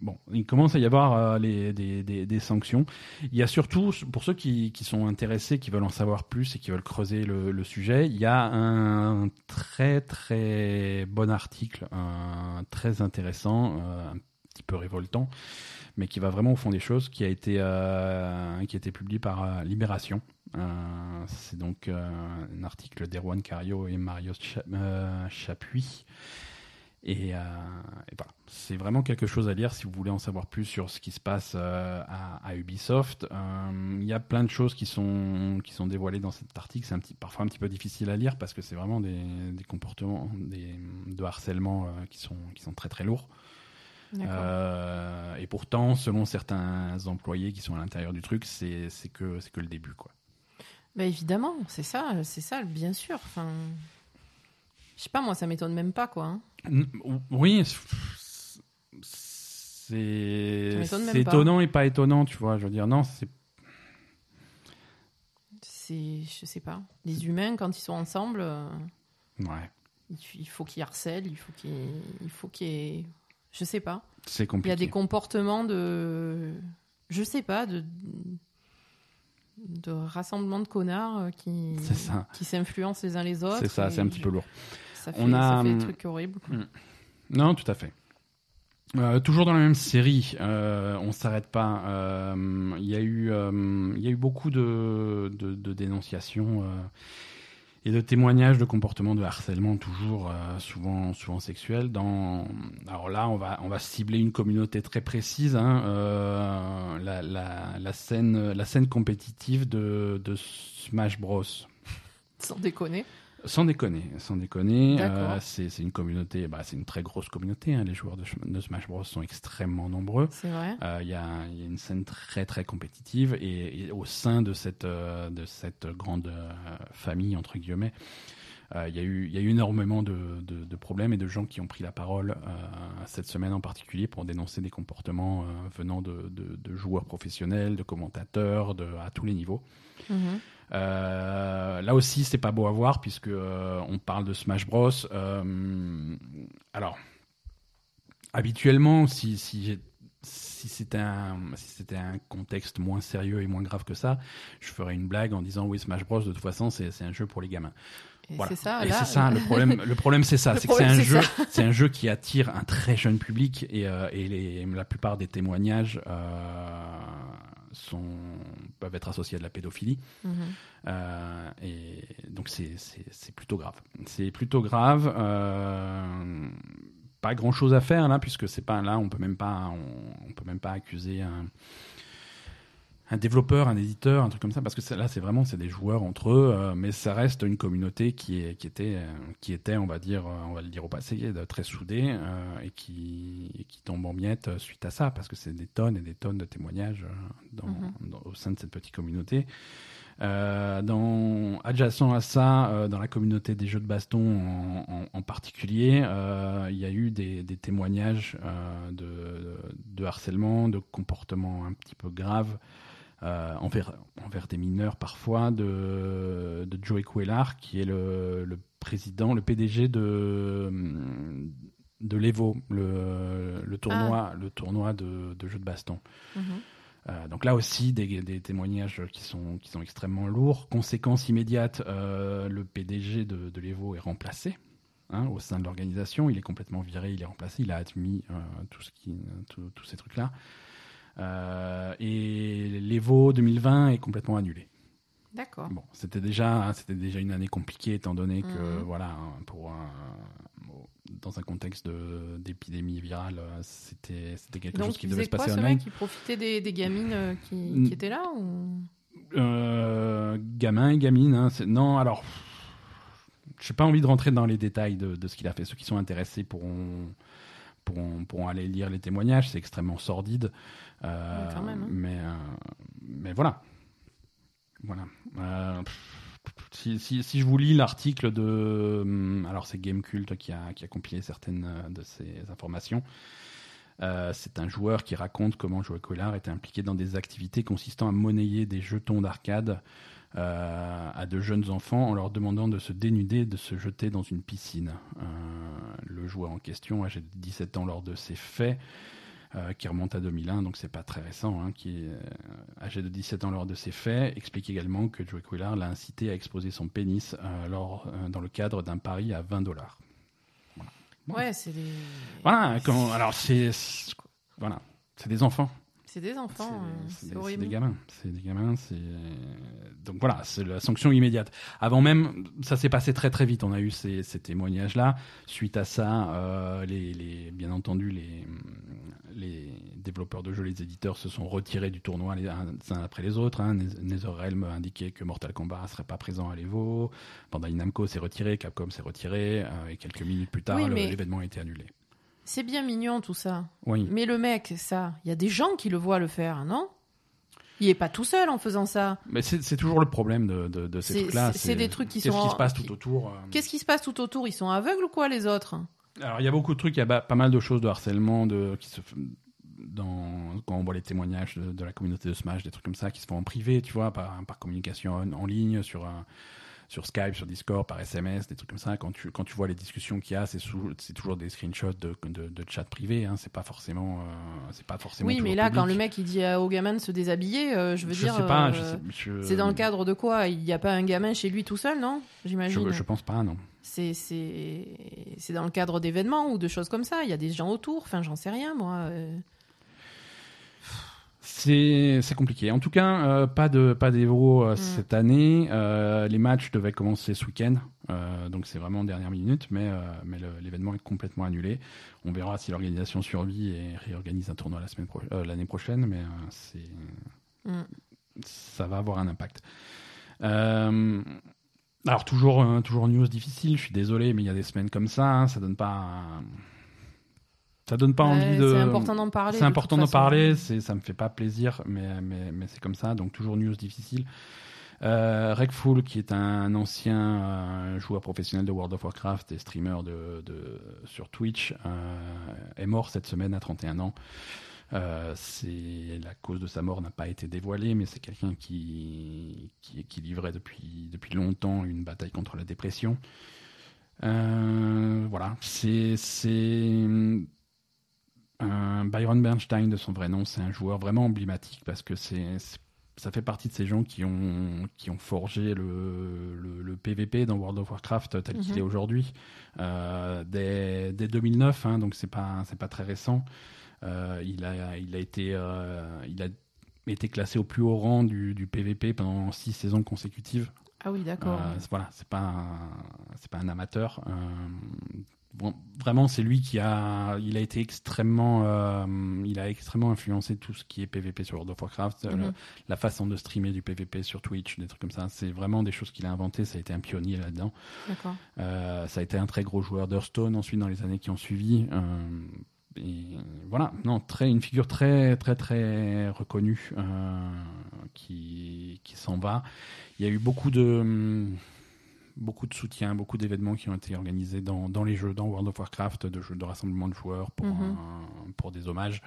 S1: Bon, il commence à y avoir euh, des, sanctions. Il y a surtout, pour ceux qui, sont intéressés, qui veulent en savoir plus et qui veulent creuser le, sujet, il y a un très très bon article, un, très intéressant, euh, un petit peu révoltant, mais qui va vraiment au fond des choses, qui a été, euh, qui a été publié par Libération. C'est donc un article d'Erwan Cario et Mario Cha- Chapuis. Et, euh, et voilà, c'est vraiment quelque chose à lire si vous voulez en savoir plus sur ce qui se passe euh, à, à Ubisoft. Euh, Il y a plein de choses qui sont qui sont dévoilées dans cet article. C'est un petit, parfois un petit peu difficile à lire parce que c'est vraiment des, des comportements des, de harcèlement qui sont qui sont très très lourds. Euh, et pourtant, selon certains employés qui sont à l'intérieur du truc, c'est c'est que c'est que le début quoi.
S2: Bah, évidemment, c'est ça, c'est ça, bien sûr. Enfin, je sais pas, moi, ça m'étonne même pas, quoi. hein.
S1: Oui, c'est étonnant et pas étonnant, tu vois. Je veux dire, non, c'est
S2: C'est, je sais pas, les humains quand ils sont ensemble, euh,
S1: ouais,
S2: il, faut qu'ils harcèlent, il faut qu'ils, il faut qu'il y ait- je sais pas.
S1: c'est
S2: Il y
S1: compliqué.
S2: a des comportements de, je sais pas, de de rassemblement de connards euh, qui qui s'influencent les uns les autres.
S1: C'est ça, c'est un petit peu lourd.
S2: Ça fait,
S1: On a,
S2: ça fait des
S1: hum,
S2: trucs horribles. quoi.
S1: Non, tout à fait. Euh, toujours dans la même série, euh, on s'arrête pas. Euh, Il y a eu, euh, y a eu beaucoup de, de, de dénonciations et de témoignages de comportements de harcèlement, toujours souvent, souvent sexuels. Dans, alors là, on va, on va cibler une communauté très précise. Hein, la, la, la scène, la scène compétitive de, de Smash Bros.
S2: Sans déconner.
S1: Sans déconner, sans déconner, euh, c'est une communauté, bah, c'est une très grosse communauté. hein, les joueurs de, de Smash Bros sont extrêmement nombreux. Euh, Il y, a, il y a une scène très très compétitive et, et au sein de cette euh, de cette grande famille entre guillemets, il y a eu il y a eu énormément de, de, de problèmes et de gens qui ont pris la parole cette semaine en particulier pour dénoncer des comportements venant de, joueurs professionnels, de commentateurs, à tous les niveaux.
S2: Mhm.
S1: Euh, là aussi, c'est pas beau à voir puisque euh, on parle de Smash Bros. Euh, alors, habituellement, si si, c'était un si c'était un contexte moins sérieux et moins grave que ça, je ferais une blague en disant oui, Smash Bros. De toute façon, c'est c'est un jeu pour les gamins.
S2: Et
S1: Voilà.
S2: c'est ça. Là,
S1: ça le problème. Le problème, c'est ça, c'est que c'est un jeu, c'est un jeu qui attire un très jeune public et, et les, la plupart des témoignages sont peuvent être associés à de la pédophilie.
S2: Mhm.
S1: Euh, et donc c'est plutôt grave. C'est plutôt grave. euh, pas grand chose à faire là puisque c'est pas là on peut même pas on, on peut même pas accuser un un développeur, un éditeur, un truc comme ça, parce que là, c'est vraiment, c'est des joueurs entre eux, euh, mais ça reste une communauté qui est, qui était, euh, qui était, on va dire, euh, on va le dire au passé, de- très soudée euh, et qui, et qui tombe en miettes euh, suite à ça, parce que c'est des tonnes et des tonnes de témoignages euh, dans,
S2: Mhm.
S1: dans- au sein de cette petite communauté. Euh, dans adjacent à ça, euh, dans la communauté des jeux de baston en, en- en particulier, euh, il y a eu des, des témoignages euh, de, de harcèlement, de comportements un petit peu graves euh, envers, envers des mineurs parfois, de, de Joey Cuellar, qui est le, le président, le PDG de, de l'Evo, le, le tournoi, le tournoi de, de jeux de baston.
S2: Mhm.
S1: Euh, donc là aussi, des, des, témoignages qui sont, qui sont extrêmement lourds. Conséquence immédiate, euh, le PDG de, de l'Evo est remplacé hein, au sein de l'organisation. Il est complètement viré, il est remplacé, il a admis euh, tout ce qui, tous ces trucs-là. Euh, et l'Evo 2020 est complètement annulé.
S2: D'accord.
S1: Bon, c'était déjà, c'était déjà une année compliquée étant donné que,
S2: Mhm.
S1: voilà, pour un- dans un contexte d'épidémie virale, euh, c'était, quelque
S2: Donc,
S1: chose qui devait se
S2: quoi
S1: passer
S2: ce
S1: online.
S2: Il profitait des, des gamines euh, qui, qui étaient là ou...
S1: Euh, gamin et gamine, hein, non, alors, j'ai pas envie de rentrer dans les détails de, de ce qu'il a fait. Ceux qui sont intéressés pourront, pourront, pourront aller lire les témoignages, c'est extrêmement sordide. Euh,
S2: Ouais, quand même, hein.
S1: mais, euh, mais voilà. Voilà. Euh, si, si, si je vous lis l'article de. hum, Alors, c'est Gamecult qui a, qui a compilé certaines de ces informations. Euh, c'est un joueur qui raconte comment Joe Collard était impliqué dans des activités consistant à monnayer des jetons d'arcade euh, à de jeunes enfants en leur demandant de se dénuder et de se jeter dans une piscine. Le joueur en question, âgé de 17 ans lors de ces faits, qui remonte à 2001, donc c'est pas très récent, hein, qui est euh, âgé de 17 ans lors de ces faits, explique également que Joey Quillard l'a incité à exposer son pénis euh, lors, euh, dans le cadre d'un pari à 20 dollars. Bon.
S2: Ouais, c'est des...
S1: Voilà, quand, alors c'est- voilà, c'est des enfants.
S2: C'est des enfants, euh,
S1: C'est-
S2: c'est
S1: des,
S2: horrible.
S1: des gamins. C'est des gamins. C'est donc voilà, c'est la sanction immédiate. Avant même, ça s'est passé très très vite. On a eu ces, ces témoignages-là. Suite à ça, euh, les, les- bien entendu, les, les développeurs de jeux, les éditeurs se sont retirés du tournoi les uns après les autres. Hein. NetherRealm a indiqué que Mortal Kombat ne serait pas présent à l'Evo. Bandai Namco s'est retiré, Capcom s'est retiré, euh, et quelques minutes plus tard,
S2: Oui,
S1: le-
S2: mais-
S1: l'événement a été annulé.
S2: C'est bien mignon tout ça.
S1: Oui.
S2: Mais le mec, ça, il y a des gens qui le voient le faire, non? Il est pas tout seul en faisant ça.
S1: Mais c'est toujours le problème de, de, de ces trucs-là.
S2: c'est- des trucs qui
S1: Qu'est-ce
S2: sont
S1: qui
S2: en-
S1: se passe
S2: qui-
S1: tout autour euh,
S2: Qu'est-ce qui se passe tout autour? Ils sont aveugles ou quoi les autres?
S1: Alors, il y a beaucoup de trucs, il y a pas mal de choses de harcèlement de, qui se dans, quand on voit les témoignages de, de la communauté de Smash, des trucs comme ça qui se font en privé, tu vois, par, par communication en, en ligne, sur, un- sur Skype, sur Discord, par SMS, des trucs comme ça. Quand tu, quand tu vois les discussions qu'il y a, c'est toujours des screenshots de, de, de chat privés, hein, c'est pas forcément. euh, c'est pas forcément
S2: Oui, mais là, quand le mec il dit à- au gamin de se déshabiller, euh, je veux
S1: je
S2: dire.
S1: sais pas, je
S2: euh,
S1: sais- je-
S2: C'est dans le cadre de quoi? Il n'y a pas un gamin chez lui tout seul, non? J'imagine.
S1: Je, je pense pas, non.
S2: C'est c'est c'est dans le cadre d'événements ou de choses comme ça. Il y a des gens autour. Enfin, j'en sais rien, moi.
S1: C'est compliqué. En tout cas, euh, pas de pas euh,
S2: Mm.
S1: cette année. Euh, les matchs devaient commencer ce week-end, donc c'est vraiment en dernière minute, mais l'événement est complètement annulé. On verra si l'organisation survit et réorganise un tournoi la semaine pro- l'année prochaine, mais c'est
S2: Mm.
S1: ça va avoir un impact. Alors toujours toujours news difficile. Je suis désolé, mais il y a des semaines comme ça, hein, ça donne pas ça donne pas envie de
S2: C'est important d'en parler.
S1: c'est important d'en parler, c'est, ça me fait pas plaisir, mais, mais, mais c'est comme ça, donc toujours news difficile. Euh, Rekful, qui est un ancien euh, joueur professionnel de World of Warcraft et streamer de, de, sur Twitch, euh, est mort cette semaine à 31 ans. Euh, c'est la cause de sa mort n'a pas été dévoilée, mais c'est quelqu'un qui, qui, qui livrait depuis, depuis longtemps une bataille contre la dépression. Voilà, c'est un Byron Bernstein de son vrai nom, c'est un joueur vraiment emblématique parce que c'est ça fait partie de ces gens qui ont qui ont forgé le, le, le PVP dans World of Warcraft tel qu'il
S2: Mhm.
S1: est aujourd'hui euh, dès, dès 2009, hein, donc c'est pas pas très récent. Euh, il a il a été euh, il a été classé au plus haut rang du, du PVP pendant six saisons consécutives.
S2: Ah oui, d'accord.
S1: Voilà, c'est pas un, pas un amateur. Bon, vraiment, c'est lui qui a, il a été extrêmement, euh, il a extrêmement influencé tout ce qui est PVP sur World of Warcraft, euh,
S2: Mhm.
S1: le- la façon de streamer du PVP sur Twitch, des trucs comme ça. C'est vraiment des choses qu'il a inventées. Ça a été un pionnier là-dedans.
S2: D'accord.
S1: Euh, ça a été un très gros joueur d'Hearthstone ensuite dans les années qui ont suivi. Euh, et voilà, non, très, une figure très, très, très reconnue qui, qui s'en va. Il y a eu beaucoup de, hum, beaucoup de soutien, beaucoup d'événements qui ont été organisés dans, dans les jeux, dans World of Warcraft, de jeux de rassemblement de joueurs pour,
S2: Mhm.
S1: un- pour des hommages.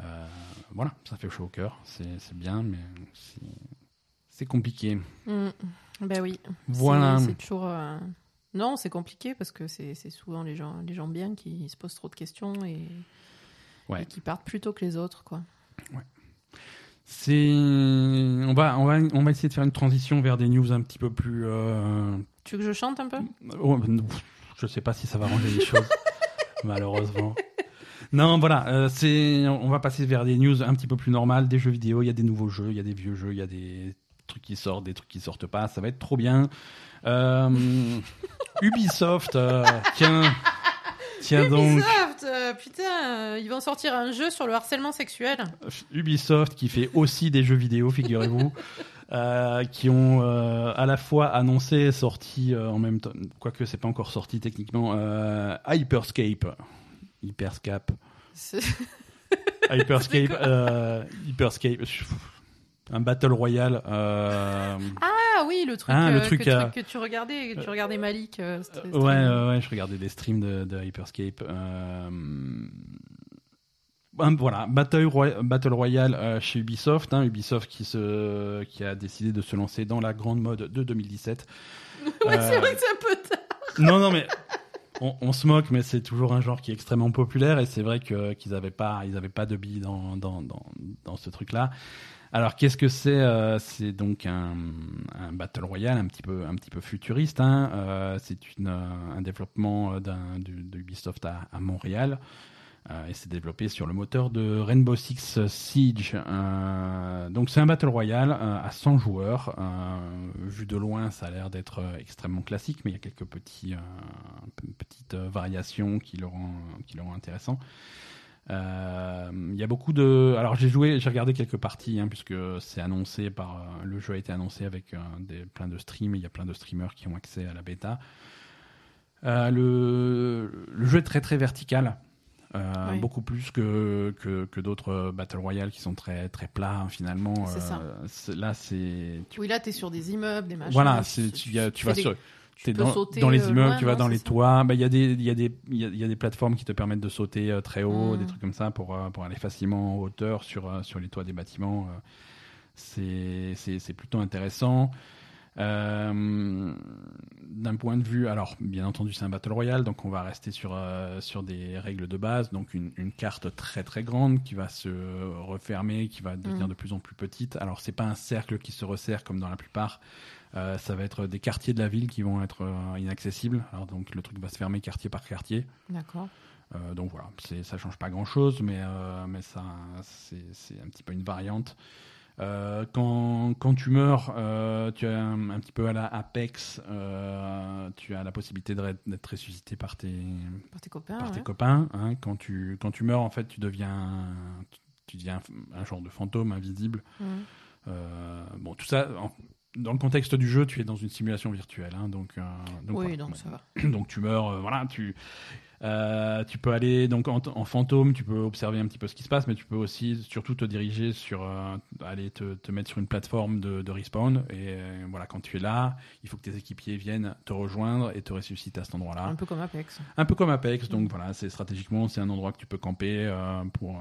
S1: Euh, voilà, ça fait chaud au cœur, c'est bien, mais c'est- compliqué.
S2: Mm. Ben oui.
S1: Voilà.
S2: C'est toujours. euh, Non, c'est compliqué parce que c'est souvent les gens, les gens bien qui se posent trop de questions et,
S1: Ouais.
S2: et qui partent plus tôt que les autres, quoi.
S1: C'est, on va, on va, on va essayer de faire une transition vers des news un petit peu plus. Euh...
S2: Tu veux que je chante un peu?
S1: Oh, Je sais pas si ça va ranger les choses, malheureusement. Non, voilà, euh, c'est, on va passer vers des news un petit peu plus normales, des jeux vidéo. Il y a des nouveaux jeux, il y a des vieux jeux, il y a des trucs qui sortent, des trucs qui sortent pas. Ça va être trop bien. Euh, Ubisoft, euh, tiens. Tiens donc.
S2: Ubisoft, euh, putain, ils vont sortir un jeu sur le harcèlement sexuel.
S1: Ubisoft qui fait aussi des jeux vidéo, figurez-vous. qui ont à la fois annoncé et sorti en même temps, quoique c'est pas encore sorti techniquement, Hyperscape. Hyperscape. Hyperscape, Hyperscape, un battle royale.
S2: Euh... Ah oui, le truc, hein, le euh, truc, que, que, tu regardais, que tu regardais Malik.
S1: Euh, ouais, ouais, je regardais des streams de, de Hyperscape. voilà, Battle, Battle Royale chez Ubisoft, hein, Ubisoft qui, se, qui a décidé de se lancer dans la grande mode de 2017.
S2: ouais, c'est vrai que c'est un peu tard.
S1: Non, non, mais on, on, se moque, mais c'est toujours un genre qui est extrêmement populaire et c'est vrai que qu'ils n'avaient pas, ils avaient pas de billes dans, dans, dans, dans ce truc-là. Alors, qu'est-ce que c'est euh, C'est donc un, un, battle royale un petit peu, un petit peu futuriste. Hein. Euh, c'est euh, un développement d'un, de Ubisoft à, à Montréal. Euh, et c'est développé sur le moteur de Rainbow Six Siege. Euh, donc c'est un battle royale à 100 joueurs. vu de loin, ça a l'air d'être extrêmement classique, mais il y a quelques petits, petites variations qui le rend, qui le rend intéressant. Euh, il y a beaucoup de. Alors j'ai joué, j'ai regardé quelques parties hein, puisque c'est annoncé par euh, le jeu a été annoncé avec euh, des, plein de streams. Il y a plein de streamers qui ont accès à la bêta. le, le, jeu est très très vertical. beaucoup plus que, que, que d'autres Battle Royale qui sont très, très plats hein, finalement.
S2: Ça.
S1: là, c'est.
S2: Oui, là, tu es sur des immeubles, des machins.
S1: Voilà, tu, tu, tu vas sur tu dans, sauter dans les euh, immeubles, tu vas dans les toits. Bah, il y a des, il y a des, il y, a des plateformes qui te permettent de sauter euh, très haut, des mm. trucs comme ça pour euh, pour aller facilement en hauteur sur sur les toits des bâtiments. c'est plutôt intéressant. D'un point de vue, alors bien entendu c'est un battle royale, donc on va rester sur sur des règles de base, donc une, une, carte très très grande qui va se refermer, qui va devenir mm. de plus en plus petite. Alors c'est pas un cercle qui se resserre comme dans la plupart, euh, ça va être des quartiers de la ville qui vont être euh, inaccessibles. Alors donc le truc va se fermer quartier par quartier.
S2: D'accord.
S1: Euh, donc voilà, ça change pas grand chose, mais, mais ça, c'est un petit peu une variante. quand, quand, tu meurs, tu as un, petit peu à la Apex, tu as la possibilité d'être ressuscité par tes,
S2: par tes copains.
S1: Par tes copains hein. quand, tu, quand tu meurs, en fait, tu deviens, tu, deviens un, genre de fantôme invisible. Mmh. bon, tout ça, dans le contexte du jeu, tu es dans une simulation virtuelle, hein, donc, euh, donc,
S2: oui, donc ça va.
S1: Donc tu meurs, euh, voilà, tu euh, tu peux aller donc en, fantôme, tu peux observer un petit peu ce qui se passe, mais tu peux aussi surtout te diriger sur euh, aller te, te, mettre sur une plateforme de, de respawn. Et euh, voilà, quand tu es là, il faut que tes équipiers viennent te rejoindre et te ressusciter à cet endroit-là.
S2: Un peu comme Apex.
S1: Un peu comme Apex, donc voilà, c'est stratégiquement c'est un endroit que tu peux camper pour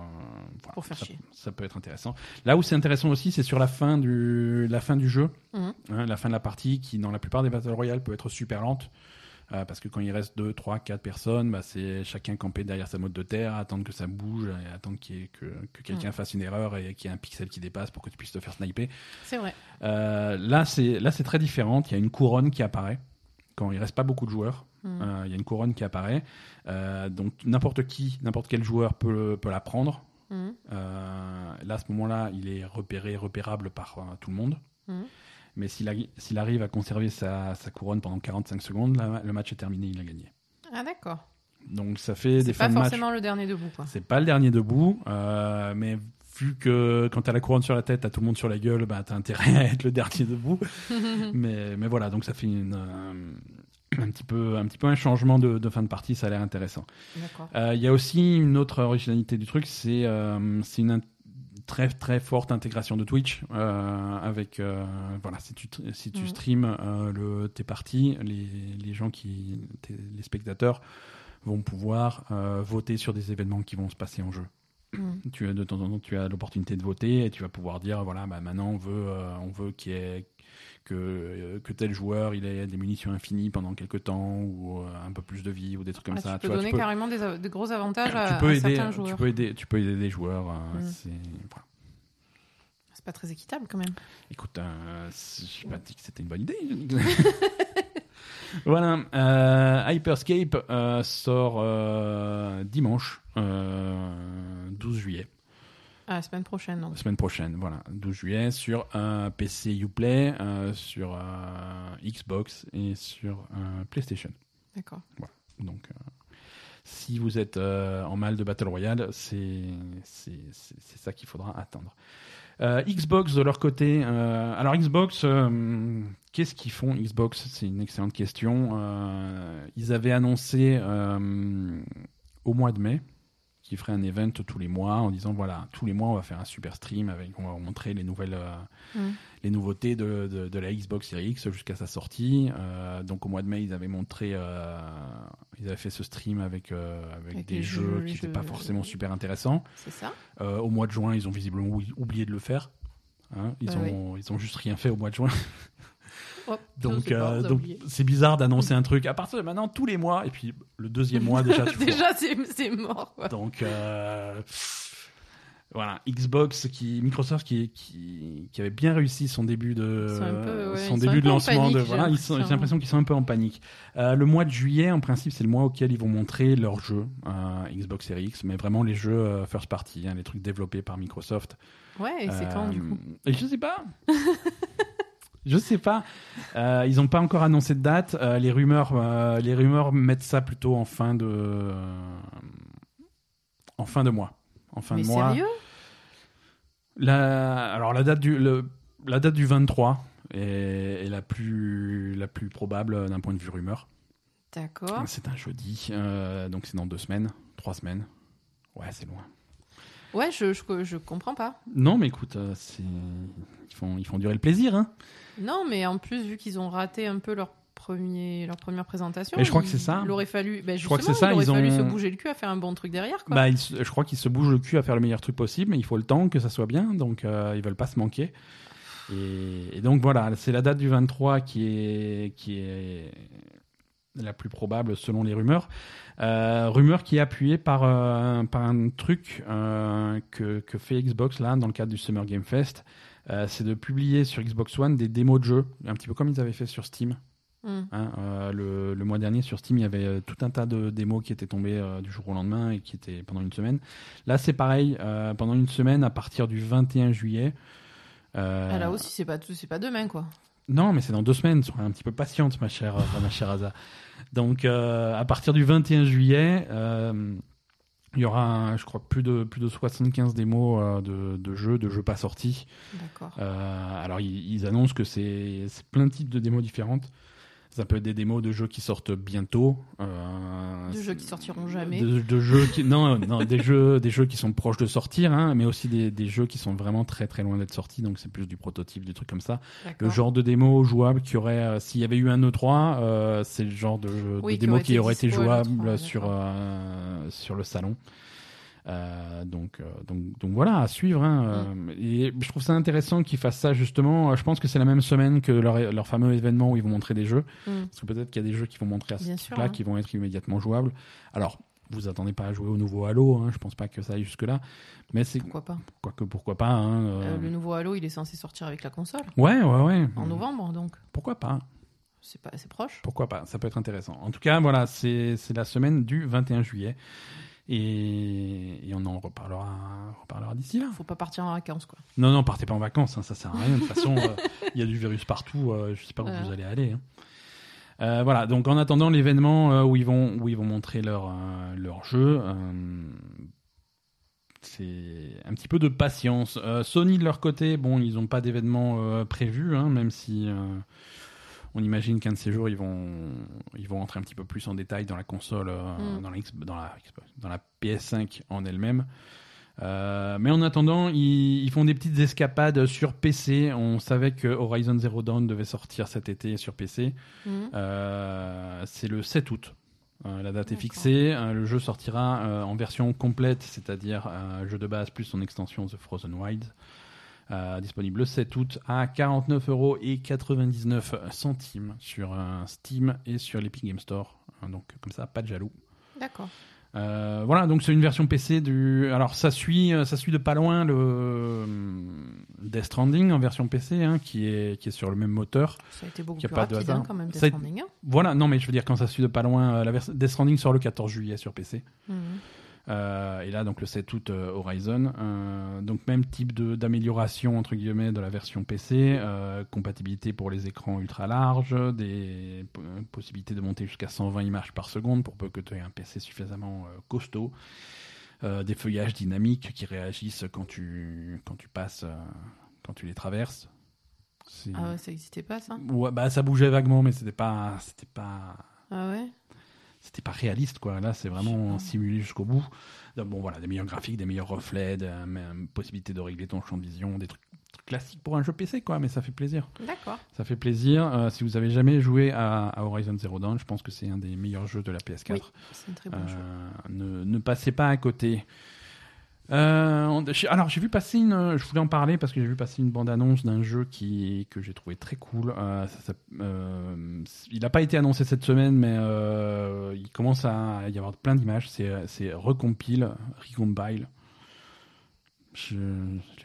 S2: pour faire
S1: ça,
S2: chier.
S1: Ça peut être intéressant. Là où c'est intéressant aussi, c'est sur la fin du la fin du jeu,
S2: mhm.
S1: hein, la fin de la partie, qui dans la plupart des battle royale peut être super lente. Euh, parce que quand il reste 2, 3, 4 personnes, bah, c'est chacun campé derrière sa mode de terre, attendre que ça bouge, et attendre que, que quelqu'un fasse une erreur et qu'il y ait un pixel qui dépasse pour que tu puisses te faire sniper.
S2: C'est vrai.
S1: Euh, là, c'est très différent. Il y a une couronne qui apparaît quand il reste pas beaucoup de joueurs. Mm. Euh, il y a une couronne qui apparaît. donc n'importe qui, n'importe quel joueur peut, peut la prendre. Mm. là, à ce moment-là, il est repéré, repérable par tout le monde. Mais s'il arrive à conserver sa, couronne pendant 45 secondes, le match est terminé, il a gagné.
S2: Ah d'accord.
S1: Donc ça fait des
S2: fins
S1: de match.
S2: C'est pas forcément le dernier debout.
S1: C'est pas le dernier debout, euh, mais vu que quand t'as la couronne sur la tête, t'as tout le monde sur la gueule, bah t'as intérêt à être le dernier debout. mais, mais voilà, donc ça fait une, euh, un petit peu un petit peu un changement de, fin de partie, ça a l'air intéressant. Il euh, y a aussi une autre originalité du truc, c'est c'est une très très forte intégration de Twitch euh, avec euh, voilà si tu si tu mm. streams euh, le tes parties les, les gens qui les spectateurs vont pouvoir voter sur des événements qui vont se passer en jeu. Mm. Tu as de temps en temps tu as l'opportunité de voter et tu vas pouvoir dire voilà bah maintenant on veut on veut qu'il y ait que, que tel joueur il ait des munitions infinies pendant quelques temps ou un peu plus de vie ou des trucs comme
S2: ah,
S1: ça.
S2: Tu peux donner carrément des, gros avantages à,
S1: tu peux aider,
S2: certains joueurs.
S1: Tu peux aider, tu peux aider des joueurs. Mm. C'est voilà.
S2: Pas très équitable quand même.
S1: Écoute, euh, je n'ai pas dit que c'était une bonne idée. voilà, euh, Hyperscape euh, sort euh, dimanche, euh, 12 juillet.
S2: La semaine prochaine, donc.
S1: La semaine prochaine, voilà, 12 juillet, sur un PC Uplay, euh, sur euh, Xbox et sur euh, PlayStation.
S2: D'accord.
S1: Donc, euh, si vous êtes euh, en mal de Battle Royale, c'est ça qu'il faudra attendre. Euh, Xbox de leur côté. euh, alors Xbox, euh, qu'est-ce qu'ils font Xbox? C'est une excellente question. Euh, ils avaient annoncé euh, au mois de mai qu'ils feraient un event tous les mois en disant voilà tous les mois on va faire un super stream avec on va montrer les nouvelles euh,
S2: Mm.
S1: les nouveautés de, de, de la Xbox Series X jusqu'à sa sortie. Euh, donc au mois de mai, ils avaient montré, euh, ils avaient fait ce stream avec, euh, avec,
S2: Avec
S1: des jeux,
S2: jeux,
S1: qui n'étaient pas forcément super intéressants.
S2: C'est ça
S1: au mois de juin, ils ont visiblement ou- oublié de le faire. Hein, ils,
S2: Bah
S1: ont, ils ont juste rien fait au mois de juin. Donc
S2: pas,
S1: euh, donc c'est bizarre d'annoncer un truc à partir de maintenant tous les mois et puis le deuxième mois déjà.
S2: Déjà, c'est mort.
S1: Donc euh, voilà, Xbox qui Microsoft qui, qui qui avait bien réussi son début de
S2: peu, ouais,
S1: son début de lancement
S2: panique,
S1: de voilà, ils j'ai
S2: l'impression.
S1: qu'ils sont un peu en panique. Euh, le mois de juillet en principe, c'est le mois auquel ils vont montrer leurs jeux Xbox Series X, mais vraiment les jeux first party, hein, les trucs développés par Microsoft.
S2: Ouais, et c'est quand, du coup?
S1: Je sais pas. Je sais pas. Euh, ils n'ont pas encore annoncé de date. Euh, les rumeurs, euh, les rumeurs mettent ça plutôt en fin de, en fin de mois. En fin
S2: Mais
S1: de mois.
S2: sérieux?
S1: La, alors la date du, le- la date du 23 est, est la plus, la plus probable d'un point de vue rumeur.
S2: D'accord.
S1: C'est un jeudi, donc c'est dans deux semaines, trois semaines. Ouais, c'est loin.
S2: Ouais, je, je, je comprends pas.
S1: Non, mais écoute, euh, c'est, ils font, ils font durer le plaisir, hein.
S2: Non, mais en plus, vu qu'ils ont raté un peu leur, premier, leur première présentation.
S1: Mais je crois que
S2: il-
S1: c'est ça.
S2: Il aurait fallu, ben
S1: Je crois que
S2: justement,
S1: c'est ça,
S2: il aurait
S1: ils
S2: fallu
S1: ont-
S2: se bouger le cul à faire un bon truc derrière, quoi.
S1: Bah, ils se- je crois qu'ils se bougent le cul à faire le meilleur truc possible, mais il faut le temps que ça soit bien, donc euh, ils veulent pas se manquer. Et, et donc voilà, c'est la date du 23 qui est, qui est la plus probable selon les rumeurs. Euh, rumeur qui est appuyée par, euh, par un truc euh, que, que fait Xbox là dans le cadre du Summer Game Fest. C'est de publier sur Xbox One des démos de jeux, un petit peu comme ils avaient fait sur Steam.
S2: Hmm.
S1: Hein, le, le mois dernier sur Steam, il y avait tout un tas de démos qui étaient tombées du jour au lendemain et qui étaient pendant une semaine. Là, c'est pareil, pendant une semaine, à partir du 21 juillet.
S2: Ah, là aussi, c'est pas, pas demain, quoi.
S1: Non, mais c'est dans deux semaines. Sois un petit peu patiente, ma chère, ma chère Asa. Donc, euh, à partir du 21 juillet, euh, il y aura, je crois, plus de, plus de 75 démos euh, de, de jeux, de jeux pas sortis.
S2: D'accord.
S1: Euh, alors, ils, ils annoncent que c'est c'est plein de types de démos différentes. Ça peut être des démos de jeux qui sortent bientôt. euh,
S2: De jeux qui sortiront jamais.
S1: De, de jeux qui, non, non, des jeux, des jeux qui sont proches de sortir, hein, mais aussi des, des jeux qui sont vraiment très très loin d'être sortis. Donc c'est plus du prototype, du truc comme ça. Le genre de démo jouable qui aurait, euh, s'il y avait eu un E3, euh, c'est le genre de,
S2: Oui,
S1: de
S2: qui
S1: démo
S2: aurait
S1: qui
S2: été
S1: aurait été
S2: dispo à
S1: jouable
S2: l'E3,
S1: sur
S2: d'accord.
S1: euh, sur le salon. Euh, donc, euh, donc, donc voilà, à suivre. hein,
S2: Mm.
S1: euh, et je trouve ça intéressant qu'ils fassent ça justement. Je pense que c'est la même semaine que leur, leur fameux événement où ils vont montrer des jeux.
S2: Hmm.
S1: Parce que peut-être qu'il y a des jeux qui vont montrer à ce
S2: Bien sûr,
S1: là
S2: hein.
S1: qui vont être immédiatement jouables. Alors, vous attendez pas à jouer au nouveau Halo, hein, je pense pas que ça aille jusque-là. Mais c'est
S2: Pourquoi pas
S1: quoique pourquoi pas. hein, euh,
S2: Euh, Le nouveau Halo, il est censé sortir avec la console
S1: Ouais, ouais, ouais.
S2: en novembre, donc
S1: Pourquoi pas
S2: c'est pas assez proche.
S1: Pourquoi pas Ça peut être intéressant. En tout cas, voilà, c'est c'est la semaine du 21 juillet. Et, et on en reparlera, reparlera d'ici là.
S2: Faut pas partir en vacances, quoi.
S1: Non, non, partez pas en vacances, hein, ça sert à rien. De toute façon, euh, il y a du virus partout. euh, je sais pas où
S2: Voilà.
S1: vous allez aller. hein. Euh, voilà, donc en attendant l'événement euh, où ils vont où ils vont montrer leur euh, leur jeu, c'est un petit peu de patience. Sony de leur côté, bon, ils n'ont pas d'événement prévu, hein, même si on imagine qu'un de ces jours ils vont ils vont rentrer un petit peu plus en détail dans la console, euh,
S2: Mm.
S1: dans la X- dans la Xbox- dans la PS5 en elle-même. Euh, mais en attendant, ils, ils font des petites escapades sur PC. On savait que Horizon Zero Dawn devait sortir cet été sur PC.
S2: Hmm.
S1: Euh, c'est le 7 août. Euh, la date est fixée. Le jeu sortira en version complète, c'est-à-dire jeu de base plus son extension The Frozen Wilds. Euh, disponible le 7 août à 49,99€ centimes sur euh, Steam et sur l'Epic Game Store. Euh, donc comme ça, pas de jaloux.
S2: D'accord.
S1: Euh, voilà, donc c'est une version PC du. Alors ça suit, ça suit de pas loin le Death Stranding en version PC, hein, qui est qui est sur le même moteur.
S2: Ça a été beaucoup plus
S1: pas de
S2: rapide
S1: hasard.
S2: hein, quand même, Death Stranding, hein.
S1: Voilà, non mais je veux dire quand ça suit de pas loin la version Death Stranding sort le 14 juillet sur PC.
S2: Mhm.
S1: Euh, et là, donc le 7 août, euh, Horizon. Euh, donc même type d'amélioration entre guillemets de la version PC, compatibilité pour les écrans ultra larges, des po- possibilités de monter jusqu'à 120 images par seconde pour peu que tu aies un PC suffisamment costaud. Des feuillages dynamiques qui réagissent quand tu quand tu passes, quand tu les traverses.
S2: Ah ouais, ça n'existait pas ça?
S1: Ouais, bah ça bougeait vaguement, mais c'était pas, c'était pas,
S2: Ah ouais?
S1: C'était pas réaliste quoi. Là, c'est vraiment simulé jusqu'au bout. Donc, bon, voilà, des meilleurs graphiques, des meilleurs reflets, de- même possibilité de régler ton champ de vision, des trucs, trucs classiques pour un jeu PC quoi. Mais ça fait plaisir.
S2: D'accord.
S1: Ça fait plaisir. Euh, si vous avez jamais joué à, à Horizon Zero Dawn, je pense que c'est un des meilleurs jeux de la PS4.
S2: Oui, c'est un très bon jeu.
S1: Euh, ne, ne passez pas à côté. Euh, alors j'ai vu passer une, je voulais en parler parce que j'ai vu passer une bande annonce d'un jeu qui que j'ai trouvé très cool. Euh, euh, il n'a pas été annoncé cette semaine, mais euh, il commence à y avoir plein d'images. C'est c'est Recompile, Recompile. Je,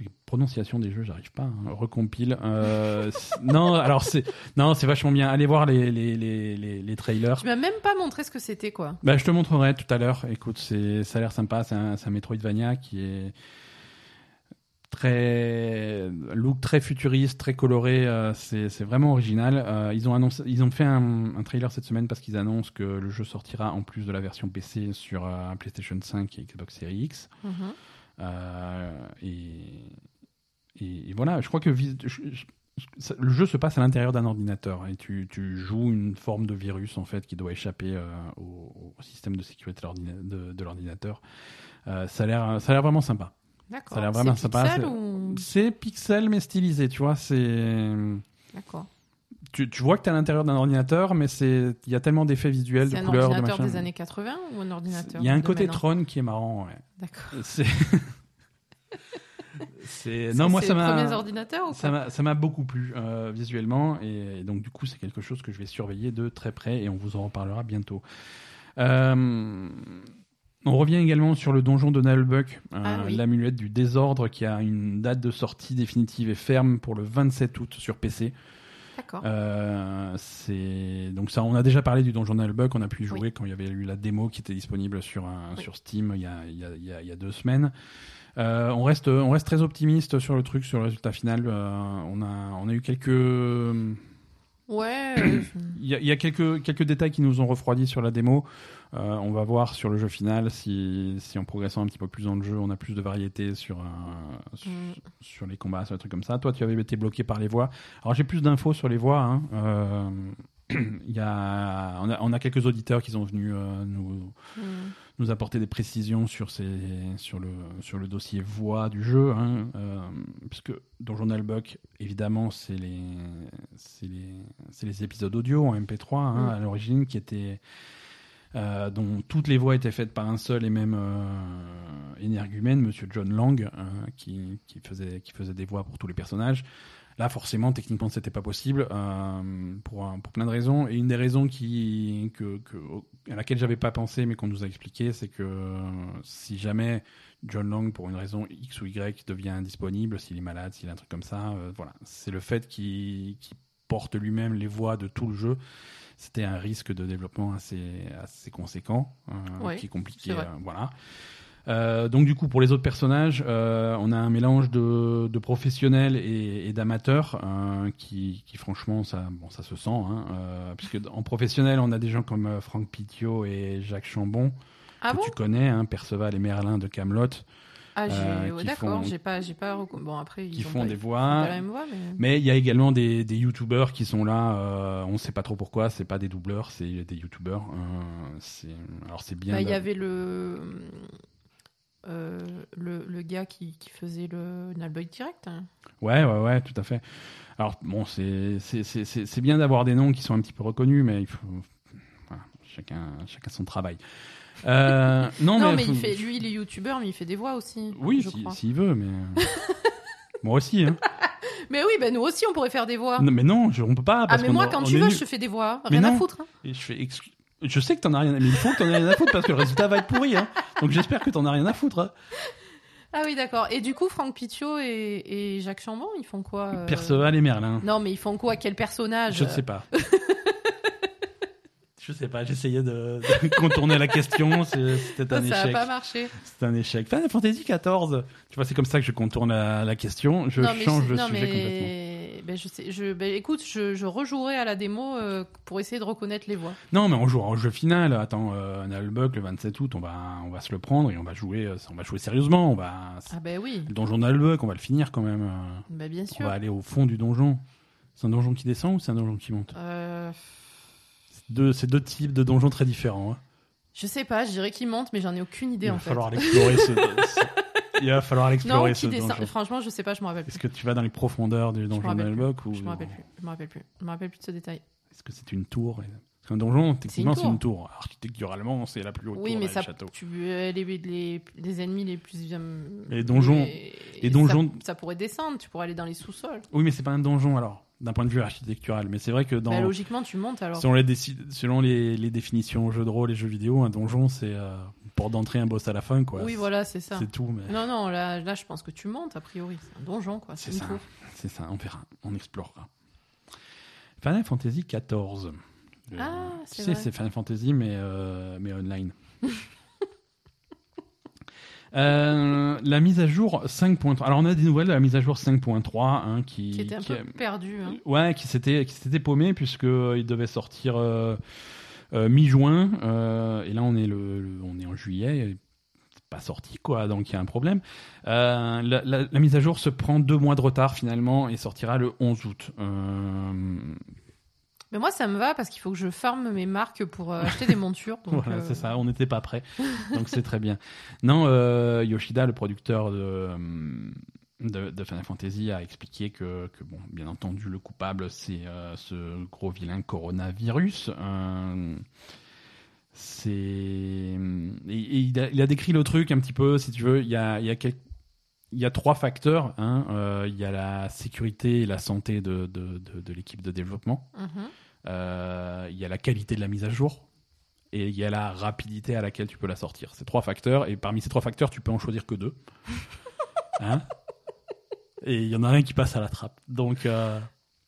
S1: les prononciations des jeux, j'arrive pas. hein. Recompile. Euh, non, alors c'est non, c'est vachement bien. Allez voir les les, les, les, les trailers.
S2: Tu m'as même pas montré ce que c'était quoi.
S1: Bah, je te montrerai tout à l'heure. Écoute, c'est, ça a l'air sympa. C'est un, Metroidvania qui est très look très futuriste, très coloré. euh, c'est, c'est vraiment original. Euh, ils ont annoncé, ils ont fait un, un trailer cette semaine parce qu'ils annoncent que le jeu sortira en plus de la version PC sur PlayStation 5 et Xbox Series X.
S2: Mhm.
S1: Euh, et, et, et voilà, je crois que je- je- le jeu se passe à l'intérieur d'un ordinateur et tu, tu joues une forme de virus en fait qui doit échapper euh, au, au système de sécurité de l'ordina- de, de l'ordinateur. Euh, ça a l'air, ça a l'air vraiment sympa.
S2: D'accord.
S1: Ça a l'air vraiment
S2: C'est
S1: sympa,
S2: pixel
S1: c'est-
S2: ou...
S1: C'est pixel mais stylisé, tu vois. C'est,
S2: D'accord.
S1: Tu, tu vois que tu es à l'intérieur d'un ordinateur, mais c'est, il y a tellement d'effets visuels, de
S2: un
S1: couleurs, de
S2: ordinateur
S1: machin.
S2: des années 80 ou un ordinateur
S1: Il y a un côté Tron qui est marrant. Ouais.
S2: D'accord.
S1: C'est, non moi
S2: c'est
S1: ça
S2: les
S1: m'a.
S2: premiers ordinateurs ou
S1: Ça m'a, ça m'a beaucoup plu euh, visuellement et, et donc du coup c'est quelque chose que je vais surveiller de très près et on vous en reparlera bientôt. Euh, on revient également sur le donjon de Nullbuck, euh,
S2: Ah oui.
S1: l'amulette du désordre qui a une date de sortie définitive et ferme pour le 27 août sur PC.
S2: D'accord.
S1: Euh, c'est donc ça, on a déjà parlé du donjon de Nullbuck, on a pu y jouer
S2: Oui.
S1: quand il y avait eu la démo qui était disponible sur un,
S2: Oui.
S1: sur Steam il y a, il y a, il y a- il y a deux semaines. Euh, on reste on reste très optimiste sur le truc, sur le résultat final. Euh, on a on a eu quelques
S2: Ouais. euh,
S1: il y a, il y a quelques quelques détails qui nous ont refroidi sur la démo. Euh, on va voir sur le jeu final si si en progressant un petit peu plus dans le jeu, on a plus de variété sur sur,
S2: Mm.
S1: sur les combats, sur des trucs comme ça. Toi, tu avais été bloqué par les voix. Alors j'ai plus d'infos sur les voix. hein. Euh, il y a on, a on a quelques auditeurs qui sont venus euh, nous
S2: hmm.
S1: Nous apporter des précisions sur, ces, sur, le, sur le dossier voix du jeu, hein, euh, puisque dans Journal Buck, évidemment, c'est les, c'est les, c'est les épisodes audio en MP3 hein, à l'origine qui étaient. euh, dont toutes les voix étaient faites par un seul et même euh, énergumène, Monsieur John Lang, qui, qui, faisait, qui faisait des voix pour tous les personnages. Là, forcément, techniquement, c'était pas possible euh, pour, un- pour plein de raisons. Et une des raisons qui, que, que, à laquelle j'avais pas pensé, mais qu'on nous a expliqué, c'est que euh, si jamais John Lang, pour une raison X ou Y, devient indisponible, s'il est malade, s'il a un truc comme ça, euh, voilà, c'est le fait qu'il porte lui-même les voix de tout le jeu. C'était un risque de développement assez, assez conséquent, euh, qui est compliqué. euh, voilà. Euh, donc du coup pour les autres personnages, euh, on a un mélange de, de professionnels et, et d'amateurs euh, qui, qui franchement ça, bon, ça se sent, hein, puisque en professionnel on a des gens comme Franck Pitio et Jacques Chambon
S2: Ah
S1: que
S2: bon?
S1: tu connais, hein, Perceval et Merlin de Camelot,
S2: Ah,
S1: qui
S2: d'accord, j'ai pas, j'ai pas. Bon après,
S1: qui
S2: ils ont
S1: font
S2: pas,
S1: des voix.
S2: pas la même voix, mais.
S1: Il y a également des, des youtubeurs qui sont là. on ne sait pas trop pourquoi. C'est pas des doubleurs, c'est des youtubeurs. Alors c'est bien.
S2: Bah, il y avait le. Euh, le, le gars qui, qui faisait le Nullboy Direct. hein.
S1: Ouais, ouais, ouais, tout à fait. Alors bon, c'est bien d'avoir des noms qui sont un petit peu reconnus, mais il faut voilà, chacun chacun son travail. Euh, non,
S2: Non,
S1: mais,
S2: mais
S1: faut-
S2: il fait, lui, il est youtubeur, mais il fait des voix aussi.
S1: Oui,
S2: je
S1: si- s'il veut, mais moi aussi. Hein.
S2: Mais oui, bah, nous aussi, on pourrait faire des voix.
S1: Non, mais non, je, on peut pas.
S2: ah, mais moi, quand tu
S1: est
S2: veux,
S1: nul.
S2: je te fais des voix. Rien à foutre. hein.
S1: Et je fais exclu- Je sais que t'en as rien, mais il faut que t'en aies rien à foutre parce que le résultat va être pourri. Hein. Donc j'espère que t'en as rien à foutre. hein.
S2: Ah oui, d'accord. Et du coup, Franck Pitiot et, et Jacques Chambon, ils font quoi euh
S1: Perceval et Merlin.
S2: Non, mais ils font quoi? Quel personnage?
S1: Je ne sais pas. Je sais pas, j'essayais de, de contourner la question, c'est- c'était un
S2: Ça n'a
S1: échec.
S2: pas marché.
S1: C'est un échec. Final Fantasy XIV, tu vois, c'est comme ça que je contourne la, la question, je
S2: non, mais
S1: change de
S2: non,
S1: sujet complètement.
S2: Ben, je sais, je... ben, écoute, je, je rejouerai à la démo euh, pour essayer de reconnaître les voix.
S1: Non, mais on joue au jeu final. Attends, euh, Nullbuck, le 27 août, on va, on va se le prendre et on va jouer, euh, on va jouer sérieusement. On va,
S2: Ah ben oui,
S1: le donjon Nullbuck, on va le finir quand même. euh,
S2: ben, bien
S1: on
S2: sûr.
S1: va aller au fond du donjon. C'est un donjon qui descend ou c'est un donjon qui monte?
S2: Euh,
S1: C'est deux, c'est deux types de donjons très différents. hein.
S2: je sais pas, je dirais qu'il monte, mais j'en ai aucune idée
S1: Il va
S2: en fait.
S1: falloir l'explorer. ce- Il va falloir
S2: Non,
S1: l'explorer
S2: qui
S1: ce
S2: descend
S1: donjon.
S2: Franchement, je sais pas, je me rappelle
S1: Est-ce
S2: plus.
S1: que tu vas dans les profondeurs du donjon
S2: rappelle
S1: Nullbuck ou
S2: Je me rappelle plus. Je me rappelle plus. Je me rappelle plus de ce détail.
S1: Est-ce que c'est une tour Parce qu'un donjon, techniquement, c'est une tour. Architecturalement, c'est la plus haute
S2: Oui,
S1: tour
S2: mais ça,
S1: château.
S2: tu, euh, les, les, les ennemis les plus bien.
S1: Les donjons-
S2: les,
S1: les donjons-
S2: Ça, ça pourrait descendre, tu pourrais aller dans les sous-sols.
S1: Oui, mais c'est pas un donjon alors, d'un point de vue architectural. Mais c'est vrai que dans,
S2: Bah, logiquement, tu montes alors.
S1: selon, les, selon les, les définitions jeux de rôle et jeux vidéo, un donjon, c'est euh, pour d'entrer un boss à la fin, quoi.
S2: oui, voilà, c'est ça.
S1: C'est tout, mais
S2: Non, non, là, là, je pense que tu montes, a priori. C'est un donjon, quoi. C'est
S1: ça. C'est ça, on verra, on explorera. Final Fantasy XIV. Euh,
S2: Ah,
S1: tu
S2: c'est
S1: sais, c'est Final Fantasy, mais, euh, mais online. Euh, la mise à jour 5.3. Alors on a des nouvelles de la mise à jour 5.3 hein, qui,
S2: Qui était un
S1: qui
S2: peu
S1: a-
S2: perdu. Hein.
S1: Ouais, qui s'était qui s'était paumé puisque euh, il devait sortir euh, euh, mi-juin euh, et là on est le, le- on est en juillet, pas sorti quoi, donc il y a un problème. Euh, la, la- la mise à jour se prend deux mois de retard finalement et sortira le 11 août. Euh,
S2: Mais moi, ça me va parce qu'il faut que je farme mes marques pour euh, acheter des montures. donc,
S1: voilà,
S2: euh,
S1: c'est ça, on n'était pas prêt, donc c'est très bien. Non, euh, Yoshida, le producteur de de, de Final Fantasy a expliqué que, que, bon, bien entendu, le coupable, c'est euh, ce gros vilain coronavirus. Euh, c'est et, et il, a, il a décrit le truc un petit peu, si tu veux. Il y a, il y a, il y a trois facteurs. Hein. Euh, il y a la sécurité et la santé de, de, de, l'équipe de développement.
S2: mhm.
S1: Euh, il y a la qualité de la mise à jour. Et il y a la rapidité à laquelle tu peux la sortir. C'est trois facteurs. Et parmi ces trois facteurs, tu peux en choisir que deux. Hein? Et il y en a un qui passe à la trappe. Donc, euh,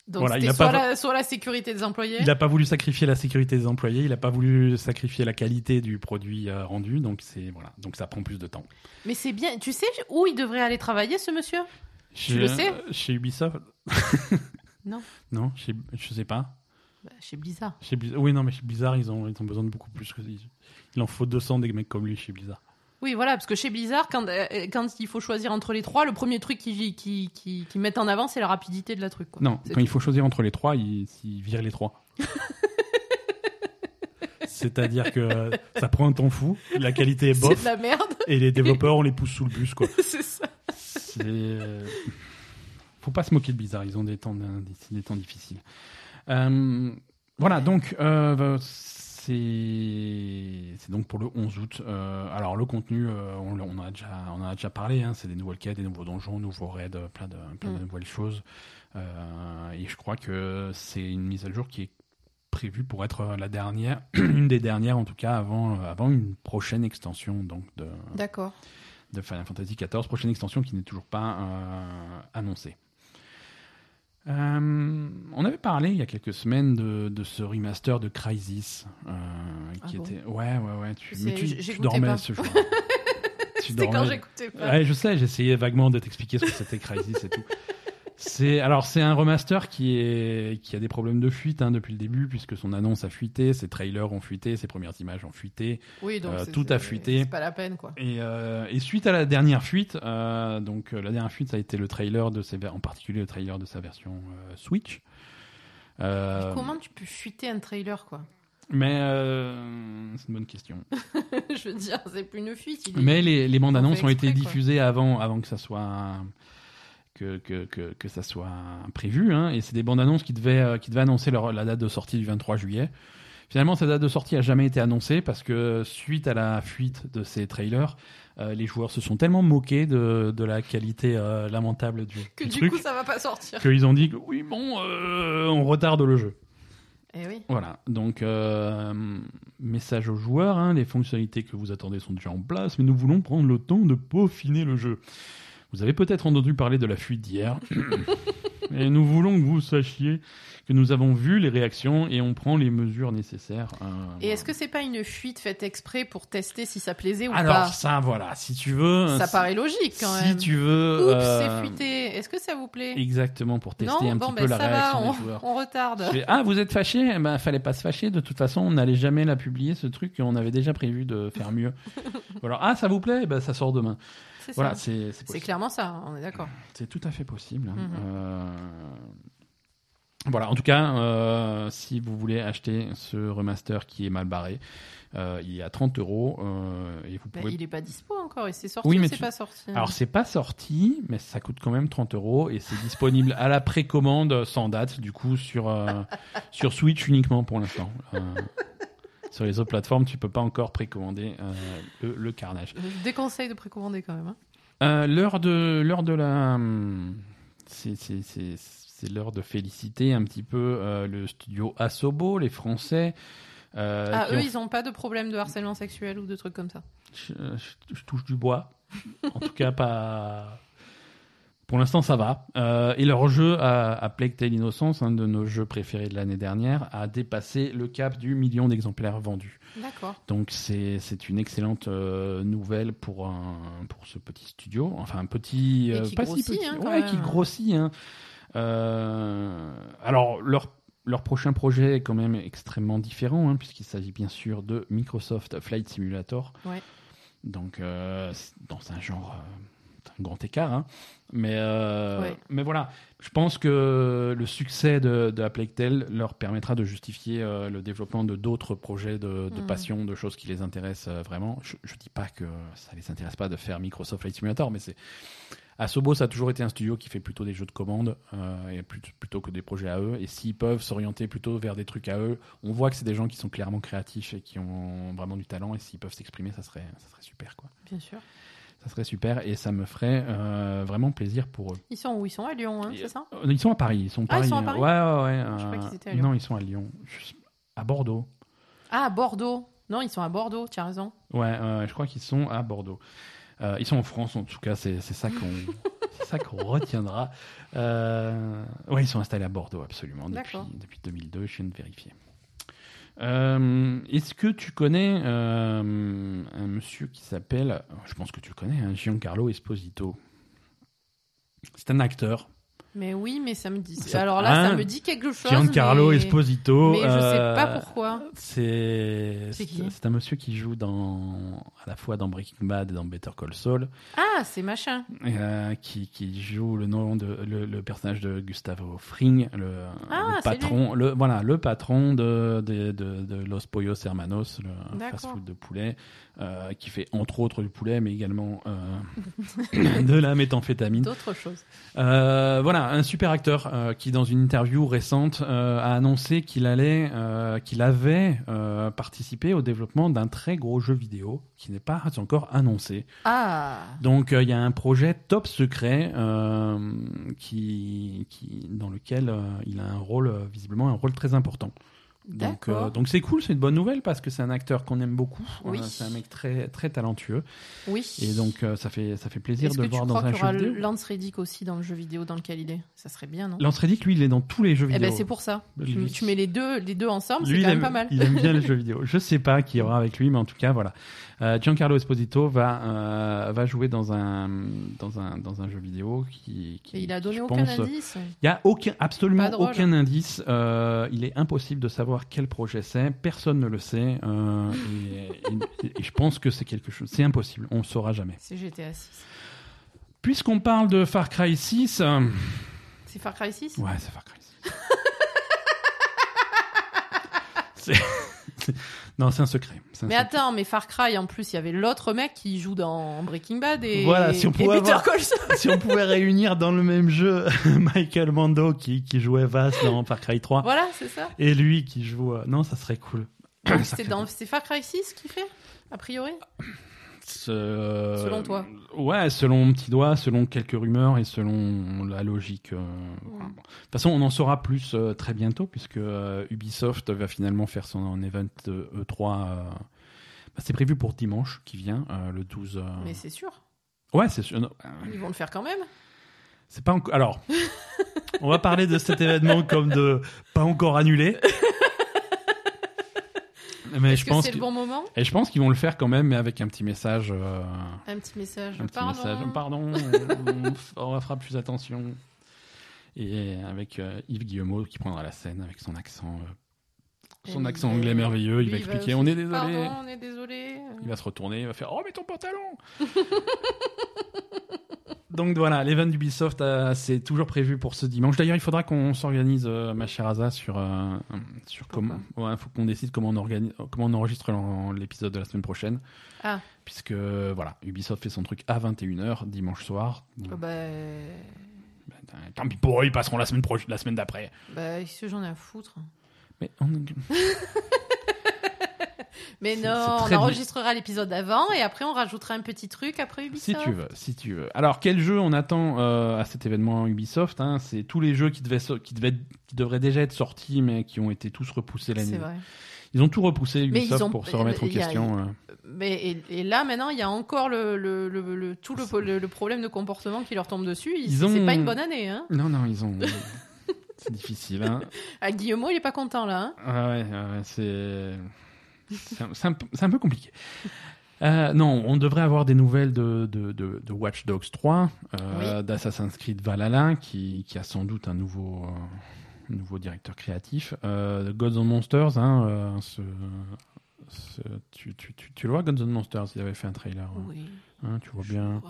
S2: Donc,
S1: Voilà, il a
S2: soit,
S1: pas-
S2: la, soit la sécurité des employés.
S1: il n'a pas voulu sacrifier la sécurité des employés. Il n'a pas voulu sacrifier la qualité du produit euh, rendu. Donc, c'est voilà. Donc, ça prend plus de temps.
S2: Mais c'est bien. Tu sais où il devrait aller travailler, ce monsieur?
S1: Chez,
S2: le sais?
S1: Chez Ubisoft
S2: Non.
S1: Non, chez, je sais pas.
S2: Bah, Chez Blizzard.
S1: Chez Blizzard, oui, non, mais chez Blizzard, ils ont, ils ont besoin de beaucoup plus que il en faut 200 des mecs comme lui chez Blizzard.
S2: Oui, voilà, parce que chez Blizzard, quand, euh, quand il faut choisir entre les trois, le premier truc qu'ils qui, qui, qui mettent en avant, c'est la rapidité de la truc. Quoi.
S1: Non, quand il faut choisir entre les trois, ils, ils virent les trois. C'est-à-dire que ça prend un temps fou, la qualité est
S2: C'est
S1: bof,
S2: de la merde,
S1: et les développeurs, on les pousse sous le bus, quoi.
S2: c'est ça.
S1: Euh, Faut pas se moquer de Blizzard, ils ont des temps, des, des temps difficiles. Euh, voilà, donc euh, c'est... donc pour le 11 août. Euh, alors le contenu, euh, on, on en a déjà, on en a déjà parlé, hein, c'est des nouvelles quêtes, des nouveaux donjons, nouveaux raids, euh, plein de, plein de
S2: Mm.
S1: nouvelles choses. Euh, et je crois que c'est une mise à jour qui est prévue pour être la dernière, une des dernières en tout cas, avant, avant une prochaine extension donc de, de Final Fantasy XIV, prochaine extension qui n'est toujours pas annoncée. Euh, on avait parlé il y a quelques semaines de, de ce remaster de Crysis, euh, qui
S2: Ah bon
S1: était ouais ouais ouais. Tu, mais tu, dormais
S2: pas.
S1: ce jour. tu
S2: C'était quand
S1: dormais.
S2: j'écoutais pas.
S1: Ouais, je sais, j'essayais vaguement de t'expliquer ce que c'était Crysis et tout. C'est alors c'est un remaster qui est qui a des problèmes de fuite hein, depuis le début puisque son annonce a fuité, ses trailers ont fuité, ses premières images ont fuité.
S2: Oui, donc
S1: Euh, tout a fuité.
S2: C'est pas la peine, quoi.
S1: Et, euh, et suite à la dernière fuite, euh, donc la dernière fuite, ça a été le trailer de ses, en particulier le trailer de sa version Switch.
S2: Comment tu peux fuiter un trailer, quoi?
S1: Mais euh, c'est une bonne question.
S2: Je veux dire, c'est plus une fuite.
S1: Mais les, les bandes
S2: On
S1: annonces ont été diffusées avant, avant que ça soit que, que, que, que ça soit prévu. Hein, et c'est des bandes annonces qui devaient, euh, qui devaient annoncer leur, la date de sortie du 23 juillet. Finalement, cette date de sortie a jamais été annoncée parce que suite à la fuite de ces trailers, euh, les joueurs se sont tellement moqués de, de la qualité euh, lamentable du,
S2: Que
S1: du truc
S2: coup, ça va pas sortir.
S1: qu'ils ont dit que oui, bon, euh, on retarde le jeu.
S2: Eh oui.
S1: Voilà, donc message aux joueurs, hein, les fonctionnalités que vous attendez sont déjà en place, mais nous voulons prendre le temps de peaufiner le jeu. Vous avez peut-être entendu parler de la fuite d'hier, et nous voulons que vous sachiez que nous avons vu les réactions et on prend les mesures nécessaires. euh,
S2: Et est-ce que c'est pas une fuite faite exprès pour tester si ça plaisait ou
S1: Alors
S2: pas
S1: ça, voilà, si tu veux...
S2: Ça
S1: si-
S2: paraît logique quand
S1: si
S2: même.
S1: tu veux...
S2: Oups,
S1: euh,
S2: c'est fuité. Est-ce que ça vous plaît
S1: Exactement, pour tester
S2: Non,
S1: un
S2: bon,
S1: petit
S2: ben
S1: peu la
S2: ça va,
S1: réaction
S2: on,
S1: des joueurs.
S2: on retarde.
S1: Fais, ah, vous êtes fâché Eh ben, fallait pas se fâcher. De toute façon, on n'allait jamais la publier, ce truc, et on avait déjà prévu de faire mieux. Alors, ah, ça vous plaît? Eh ben, Ça sort demain.
S2: C'est
S1: Voilà, c'est
S2: clairement ça, on est d'accord.
S1: C'est tout à fait possible.
S2: Mhm.
S1: Euh, Voilà, en tout cas, euh, si vous voulez acheter ce remaster qui est mal barré, euh, il est à 30 euros euh, et vous
S2: il est pas dispo encore et c'est sorti
S1: Oui,
S2: ou
S1: mais
S2: c'est
S1: tu-
S2: pas sorti?
S1: Alors c'est pas sorti, mais ça coûte quand même 30 euros et c'est disponible à la précommande sans date, du coup sur sur Switch uniquement pour l'instant. Sur les autres plateformes, tu peux pas encore précommander euh, le, le carnage.
S2: Je déconseille de précommander quand même. hein.
S1: Euh, l'heure de l'heure de la hum, c'est c'est c'est c'est l'heure de féliciter un petit peu euh, le studio Asobo, les Français. euh,
S2: ah, eux,
S1: ont
S2: ils ont pas de problème de harcèlement sexuel ou de trucs comme ça.
S1: Je, je- je touche du bois. En tout cas, pas. Pour l'instant, ça va. Euh, et leur jeu à, à Plague Tale Innocence, un de nos jeux préférés de l'année dernière, a dépassé le cap du million d'exemplaires vendus.
S2: D'accord.
S1: Donc c'est c'est une excellente euh, nouvelle pour un pour ce petit studio, enfin un petit
S2: Et qui
S1: pas si
S2: grossit,
S1: petit,
S2: hein, quand
S1: ouais,
S2: même.
S1: qui grossit. hein. Euh, alors leur leur prochain projet est quand même extrêmement différent hein, puisqu'il s'agit bien sûr de Microsoft Flight Simulator.
S2: Ouais.
S1: Donc euh, dans un genre euh, grand écart, hein. mais euh,
S2: Ouais.
S1: mais voilà, je pense que le succès de, de A Plague Tale leur permettra de justifier euh, le développement de d'autres projets de, de
S2: Mhm.
S1: passion, de choses qui les intéressent euh, vraiment. Je, je dis pas que ça les intéresse pas de faire Microsoft Flight Simulator, mais c'est Asobo, ça a toujours été un studio qui fait plutôt des jeux de commande euh, et plus- plutôt que des projets à eux. Et s'ils peuvent s'orienter plutôt vers des trucs à eux, on voit que c'est des gens qui sont clairement créatifs et qui ont vraiment du talent. Et s'ils peuvent s'exprimer, ça serait, ça serait super, quoi.
S2: Bien sûr.
S1: Ça serait super et ça me ferait euh, vraiment plaisir pour eux.
S2: Ils sont où? Ils sont à Lyon, hein, c'est ça?
S1: Euh, Ils sont à Paris. Ils sont,
S2: Ah, ils
S1: Paris,
S2: sont à
S1: hein.
S2: Paris?
S1: Ouais, ouais, ouais.
S2: Je
S1: euh,
S2: qu'ils étaient à Lyon.
S1: Non, ils sont à Lyon. Je- À Bordeaux.
S2: Ah, Bordeaux. Non, ils sont à Bordeaux, tu as raison.
S1: Ouais, euh, je crois qu'ils sont à Bordeaux. Euh, ils sont en France, en tout cas, c'est c'est ça qu'on ça qu'on retiendra. Euh, ouais, ils sont installés à Bordeaux, absolument, depuis,
S2: D'accord.
S1: depuis 2002, je viens de vérifier. Euh, Est-ce que tu connais euh, un monsieur qui s'appelle, je pense que tu le connais, hein, Giancarlo Esposito C'est un acteur.
S2: Mais oui, mais ça me dit.
S1: Ça-
S2: Alors là, ça
S1: Hein
S2: me dit quelque chose.
S1: Giancarlo
S2: mais...
S1: Esposito.
S2: Mais je sais
S1: euh,
S2: pas pourquoi.
S1: C'est
S2: C'est qui
S1: c'est un monsieur qui joue dans à la fois dans Breaking Bad et dans Better Call Saul.
S2: Ah, c'est machin.
S1: euh, qui, qui joue le nom de le, le personnage de Gustavo Fring, le,
S2: Ah,
S1: le patron, le voilà, le patron de de, de, de Los Pollos Hermanos, le fast-food de poulet, euh, qui fait entre autres du poulet, mais également euh, de la méthamphétamine.
S2: D'autres choses.
S1: Euh, voilà, un super acteur euh, qui, dans une interview récente, euh, a annoncé qu'il allait, euh, qu'il avait participé au développement d'un très gros jeu vidéo qui n'est pas encore annoncé.
S2: Ah,
S1: Donc il y a un projet top secret qui, qui, dans lequel il a un rôle, visiblement un rôle très important. Donc euh, donc c'est cool, c'est une bonne nouvelle parce que c'est un acteur qu'on aime beaucoup.
S2: Oui.
S1: C'est un mec très très talentueux
S2: oui.
S1: et donc euh, ça fait ça fait plaisir
S2: Est-ce
S1: de le voir dans
S2: crois
S1: un
S2: qu'il y aura
S1: jeu vidéo.
S2: Lance Reddick aussi dans le jeu vidéo dans lequel il est? Ça serait bien, non?
S1: Lance Reddick, lui, il est dans tous les jeux
S2: Eh
S1: vidéo.
S2: ben c'est pour ça. Tu, tu mets les deux, les deux ensemble, c'est quand même
S1: aime,
S2: pas mal.
S1: il aime bien les jeux vidéo. Je sais pas qui y aura avec lui, mais en tout cas, voilà. Euh, Giancarlo Esposito va euh, va jouer dans un dans un dans un jeu vidéo qui. qui
S2: Et il a donné aucun
S1: pense,
S2: indice.
S1: Il y a aucun absolument aucun indice. Euh, il est impossible de savoir quel projet c'est. Personne ne le sait. Euh, et, et- et je pense que c'est quelque chose. C'est impossible. On ne saura jamais.
S2: C'est GTA 6.
S1: Puisqu'on parle de Far Cry 6. euh,
S2: C'est Far Cry 6
S1: Ouais, c'est Far Cry 6. Non, c'est un secret. Un
S2: Mais
S1: secret.
S2: attends, mais Far Cry, en plus, il y avait l'autre mec qui joue dans Breaking Bad et,
S1: Voilà, si on pouvait avoir- si on pouvait réunir dans le même jeu Michael Mando qui, qui jouait Vass dans Far Cry 3
S2: Voilà, c'est ça.
S1: et lui qui joue. euh, Non, ça serait cool.
S2: C'est Far Cry 6 qui fait, a priori?
S1: Euh,
S2: Selon toi
S1: Ouais, selon mon petit doigt, selon quelques rumeurs et selon la logique. euh, voilà. De toute façon, on en saura plus euh, très bientôt puisque Ubisoft va finalement faire son event euh, E3. euh, bah, c'est prévu pour dimanche qui vient, le 12. euh.
S2: Mais c'est sûr.
S1: Ouais, c'est sûr. non,
S2: Ils vont le faire quand même.
S1: C'est pas encore. Alors, on va parler de cet événement comme de pas encore annulé. Mais
S2: Est-ce
S1: je
S2: que
S1: pense
S2: c'est le bon moment
S1: et je pense qu'ils vont le faire quand même, mais avec un petit message. euh,
S2: Un petit message.
S1: un petit
S2: Pardon.
S1: message. Pardon, on, on fera plus attention. Et avec euh, Yves Guillemot qui prendra la scène avec son accent, euh, son
S2: Et
S1: accent anglais merveilleux. Il va expliquer on est désolé.
S2: Pardon, on est désolé.
S1: Il va se retourner, il va faire Oh, mais ton pantalon Donc voilà, l'event d'Ubisoft, euh, c'est toujours prévu pour ce dimanche. D'ailleurs, il faudra qu'on s'organise, euh, ma chère Asa, sur, euh, sur comment. Ouais, faut qu'on décide comment on, organise, comment on enregistre l'épisode de la semaine prochaine.
S2: Ah.
S1: Puisque, voilà, Ubisoft fait son truc à 21h, dimanche soir.
S2: Oh, bah,
S1: Ben, Tant pis pour eux, ils passeront la semaine, proche- la semaine d'après.
S2: bah, que j'en ai à foutre
S1: Mais on-
S2: Mais non, on enregistrera l'épisode avant et après on rajoutera un petit truc après
S1: Si
S2: Ubisoft.
S1: tu veux, si tu veux. Alors, quel jeu on attend euh, à cet événement Ubisoft hein? C'est tous les jeux qui, devaient so- qui, devaient, qui devraient déjà être sortis, mais qui ont été tous repoussés l'année.
S2: C'est vrai.
S1: Ils ont tout repoussé Ubisoft
S2: ont-
S1: pour se remettre en
S2: a-
S1: question. euh.
S2: Mais et, et là maintenant, il y a encore le, le, le, le- tout le, problème de comportement qui leur tombe dessus. Ils-
S1: Ils
S2: C'est pas une bonne année. Hein.
S1: Non, non, ils ont. c'est difficile. Hein.
S2: Ah, Guillemot, il est pas content là. Hein.
S1: Ah ouais, ouais, c'est. C'est un, peu- c'est un peu compliqué. Euh, non, on devrait avoir des nouvelles de, de, de, de Watch Dogs 3, euh, d'Assassin's Creed Valhalla, qui, qui a sans doute un nouveau, euh, nouveau directeur créatif. De Gods and Monsters, hein, ce, ce- tu, tu, tu, tu le vois, Gods and Monsters, il avait fait un trailer. hein.
S2: Oui.
S1: Hein, tu vois
S2: je
S1: bien.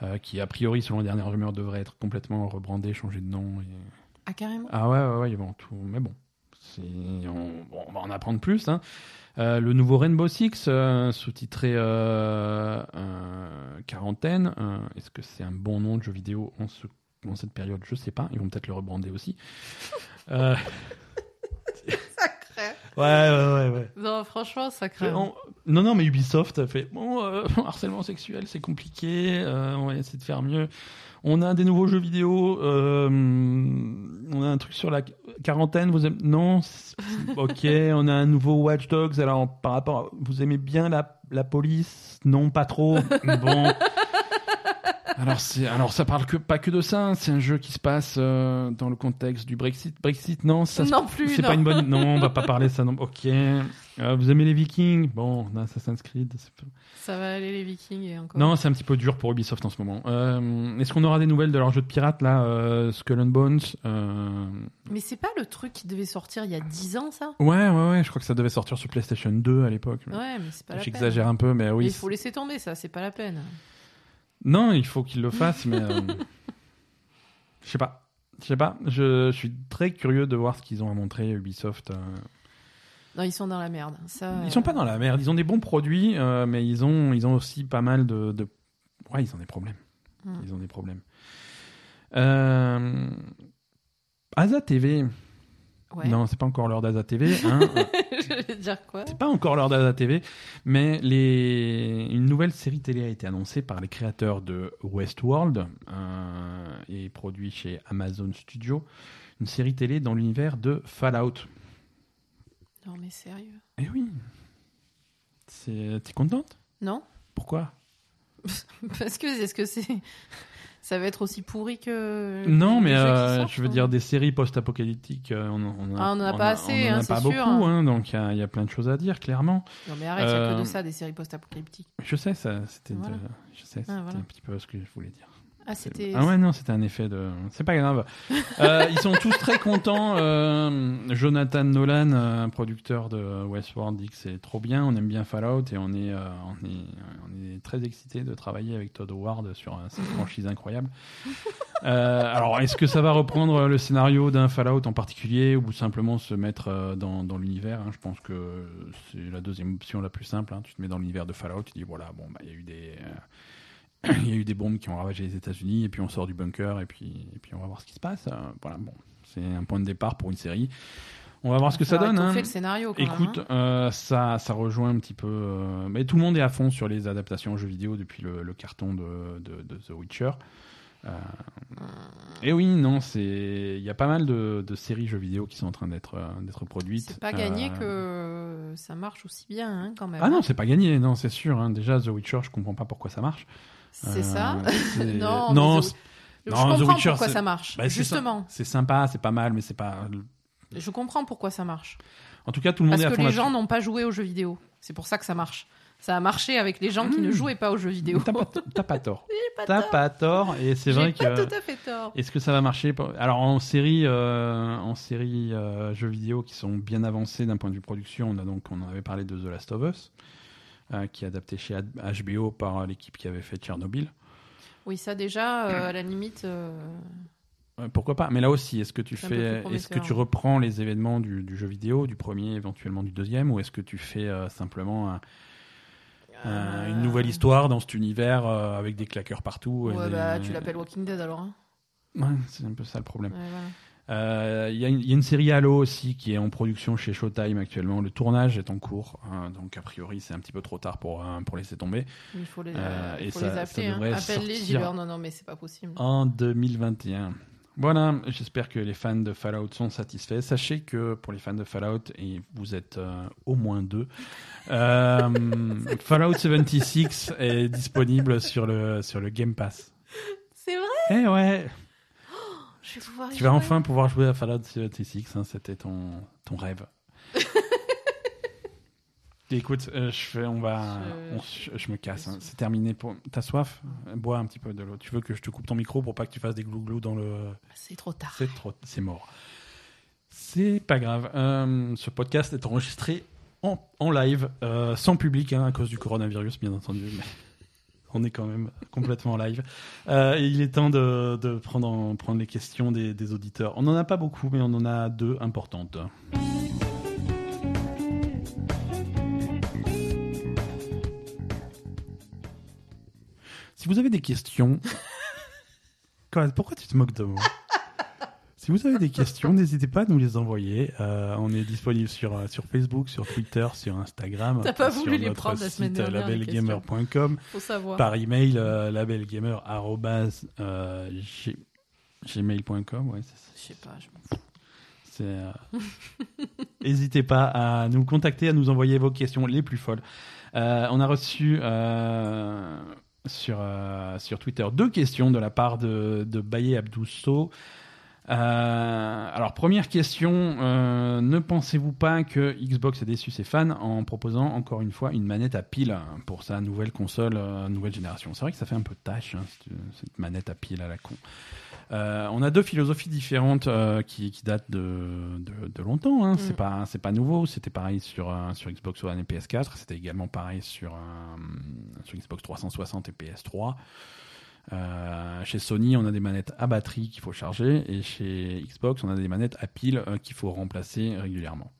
S2: vois.
S1: Qui, a priori, selon les dernières rumeurs, devrait être complètement rebrandé, changé de nom. Et...
S2: Ah carrément?
S1: Ah ouais, ouais, ouais, tout. Mais bon, on, bon, on va en apprendre plus. Hein. Euh, le nouveau Rainbow Six, euh, sous-titré euh, Quarantaine, est-ce que c'est un bon nom de jeu vidéo en, ce- en cette période? Je sais pas. Ils vont peut-être le rebrander aussi. Ouais, ouais, ouais. ouais.
S2: Non, franchement, ça craint.
S1: On- Non, non, mais Ubisoft a fait bon, euh, harcèlement sexuel, c'est compliqué, euh, on va essayer de faire mieux. On a des nouveaux jeux vidéo, euh, on a un truc sur la quarantaine, vous aimez Non Ok, on a un nouveau Watch Dogs, alors par rapport à... Vous aimez bien la, la police? Non, pas trop. Bon. Alors, c'est, alors ça parle que, pas que de ça, hein. c'est un jeu qui se passe euh, dans le contexte du Brexit. Brexit, non, ça se
S2: non plus.
S1: c'est
S2: non.
S1: pas une bonne. Non, on va pas parler de ça. Non. Ok. Euh, vous aimez les Vikings? Bon, Assassin's Creed. c'est pas-
S2: Ça va aller les Vikings et encore.
S1: Non, c'est un petit peu dur pour Ubisoft en ce moment. Euh, Est-ce qu'on aura des nouvelles de leur jeu de pirate là, euh, Skull and Bones euh,
S2: Mais c'est pas le truc qui devait sortir il y a 10 ans, ça?
S1: Ouais, ouais, ouais. Je crois que ça devait sortir sur PlayStation 2 à l'époque.
S2: Ouais, mais c'est pas la peine.
S1: J'exagère un peu, mais
S2: Mais
S1: oui.
S2: il faut laisser tomber ça, c'est pas la peine.
S1: Non, il faut qu'ils le fassent, mais euh, je sais pas. Je sais pas. Je, je suis très curieux de voir ce qu'ils ont à montrer Ubisoft. euh.
S2: Non, ils sont dans la merde. Ça,
S1: Ils sont pas dans la merde. Ils ont des bons produits, euh, mais ils ont, ils ont aussi pas mal de, de... Ouais, ils ont des problèmes.
S2: Hmm.
S1: Ils ont des problèmes. Euh... Asa TV.
S2: Ouais.
S1: Non, c'est pas encore l'heure d'Asa TV. Hein.
S2: J'allais dire quoi
S1: c'est pas encore l'heure d'Asa TV, mais les... une nouvelle série télé a été annoncée par les créateurs de Westworld euh, et produit chez Amazon Studio. Une série télé dans l'univers de Fallout.
S2: Non, mais sérieux.
S1: Eh oui. C'est... T'es contente?
S2: Non
S1: Pourquoi?
S2: Parce que est-ce que c'est. Ça va être aussi pourri que.
S1: Non, mais euh,
S2: sortent,
S1: je veux
S2: hein.
S1: dire des séries post-apocalyptiques, euh, on, on,
S2: Ah, on en a pas assez,
S1: on en a
S2: hein,
S1: pas beaucoup, hein, donc il y a- il y, a plein de choses à dire, clairement.
S2: Non, mais arrête, il y a que
S1: Euh,
S2: de ça, des séries post-apocalyptiques.
S1: Je sais, ça, c'était,
S2: Voilà. Ah, voilà.
S1: un petit peu ce que je voulais dire.
S2: Ah, c'était.
S1: Ah ouais, non, c'était un effet de. C'est pas grave. Euh, ils sont tous très contents. euh, Jonathan Nolan, euh, producteur de Westworld, dit que c'est trop bien. On aime bien Fallout et on est, euh, on est, on est très excités de travailler avec Todd Howard sur cette franchise incroyable. Alors, est-ce que ça va reprendre le scénario d'un Fallout en particulier ou simplement se mettre dans, dans l'univers hein? Je pense que c'est la deuxième option la plus simple. hein. Tu te mets dans l'univers de Fallout, tu dis voilà, bon, bah, il y a eu des. Il y a eu des bombes qui ont ravagé les États-Unis, et puis on sort du bunker, et puis, et puis on va voir ce qui se passe. Euh, voilà, bon, c'est un point de départ pour une série. On va voir ce que ça donne. hein.
S2: le scénario. Quand
S1: Écoute,
S2: même, hein.
S1: euh, ça, ça rejoint un petit peu. euh, mais tout le monde est à fond sur les adaptations aux jeux vidéo depuis le, le carton de, de- de The Witcher. Euh, et oui, non, c'est. Il y a pas mal de, de séries jeux vidéo qui sont en train d'être euh, d'être produites.
S2: c'est pas gagné
S1: Euh,
S2: que ça marche aussi bien, hein, quand même.
S1: Ah non, c'est pas gagné, non, c'est sûr. hein. Déjà, The Witcher, je comprends pas pourquoi ça marche.
S2: C'est
S1: Euh,
S2: ça. non,
S1: non,
S2: je
S1: non,
S2: comprends
S1: Witcher,
S2: pourquoi ça marche.
S1: bah,
S2: Justement,
S1: c'est sympa, c'est pas mal, mais c'est pas.
S2: je comprends pourquoi ça marche.
S1: En tout cas, tout le monde
S2: Parce
S1: est à
S2: que les gens n'ont pas joué aux jeux vidéo. C'est pour ça que ça marche. Ça a marché avec les gens qui ne
S1: Mmh.
S2: jouaient pas aux jeux vidéo.
S1: T'as pas, pas tort.
S2: Pas
S1: T'as pas tort, et c'est vrai que.
S2: pas tout à fait tort.
S1: Est-ce que ça va marcher pour- Alors en série, euh, en série euh, jeux vidéo qui sont bien avancés d'un point de vue production, on a donc on en avait parlé de The Last of Us, qui est adapté chez HBO par l'équipe qui avait fait Tchernobyl.
S2: Oui, ça déjà, euh, à la limite, euh,
S1: Euh, pourquoi pas? Mais là aussi, est-ce que tu fais, est-ce que tu reprends les événements du, du jeu vidéo, du premier, éventuellement du deuxième, ou est-ce que tu fais euh, simplement un- un- une nouvelle histoire dans cet univers avec des claqueurs partout et
S2: Ouais,
S1: des-
S2: bah, tu l'appelles Walking Dead alors. hein.
S1: Ouais, c'est un peu ça le problème.
S2: Ouais, voilà.
S1: Euh, Il y, a une- il y a une série Halo aussi qui est en production chez Showtime actuellement. Le tournage est en cours, hein, donc a priori c'est un petit peu trop tard pour, euh, pour laisser tomber.
S2: Il faut les,
S1: Euh,
S2: il
S1: et
S2: faut
S1: ça-
S2: les
S1: ça
S2: appeler. hein. Appelle-les. Non, non, mais c'est pas possible.
S1: En 2021. Voilà, j'espère que les fans de Fallout sont satisfaits. Sachez que pour les fans de Fallout, et vous êtes euh, au moins deux, Fallout 76 est disponible sur le, sur le Game Pass.
S2: C'est vrai?
S1: Eh ouais,
S2: Je vais pouvoir y
S1: tu vas
S2: jouer.
S1: enfin pouvoir jouer à Fallout 76, hein, c'était ton, ton rêve. Écoute, euh, je fais, on va,
S2: Je-
S1: on- je, je me casse. hein. C'est terminé pour. T'as soif? Bois un petit peu de l'eau. Tu veux que je te coupe ton micro pour pas que tu fasses des glouglous dans le.
S2: C'est trop tard.
S1: C'est trop, c'est mort. C'est pas grave. Euh, ce podcast est enregistré en, en live, euh, sans public, hein, à cause du coronavirus, bien entendu. Mais on est quand même complètement en live. Euh, et il est temps de, de prendre, en- prendre les questions des, des auditeurs. On n'en a pas beaucoup, mais on en a deux importantes. Si vous avez des questions. Quoi, Pourquoi tu te moques de moi? Si vous avez des questions, n'hésitez pas à nous les envoyer. Euh, on est disponible sur, euh, sur Facebook, sur Twitter, sur Instagram.
S2: T'as pas voulu les prendre la semaine
S1: site,
S2: dernière,
S1: labelgamer.com.
S2: Faut savoir.
S1: Par email, euh, labelgamer euh, g- gmail.com. Ouais, c'est ça.
S2: Je sais pas. je m'en fous.
S1: Euh, N'hésitez pas à nous contacter, à nous envoyer vos questions les plus folles. Euh, on a reçu euh, sur, euh, sur Twitter deux questions de la part de, de Baye Abdousso. Euh, alors, première question, euh, ne pensez-vous pas que Xbox a déçu ses fans en proposant encore une fois une manette à pile pour sa nouvelle console, euh, nouvelle génération? C'est vrai que ça fait un peu tâche, hein, cette, manette à pile à la con. Euh, on a deux philosophies différentes euh, qui, qui datent de, de, de longtemps. Hein. C'est
S2: Mm.
S1: pas c'est pas nouveau. C'était pareil sur sur Xbox One et PS4. C'était également pareil sur sur Xbox 360 et PS3. Euh, chez Sony, on a des manettes à batterie qu'il faut charger, et chez Xbox, on a des manettes à pile euh, qu'il faut remplacer régulièrement.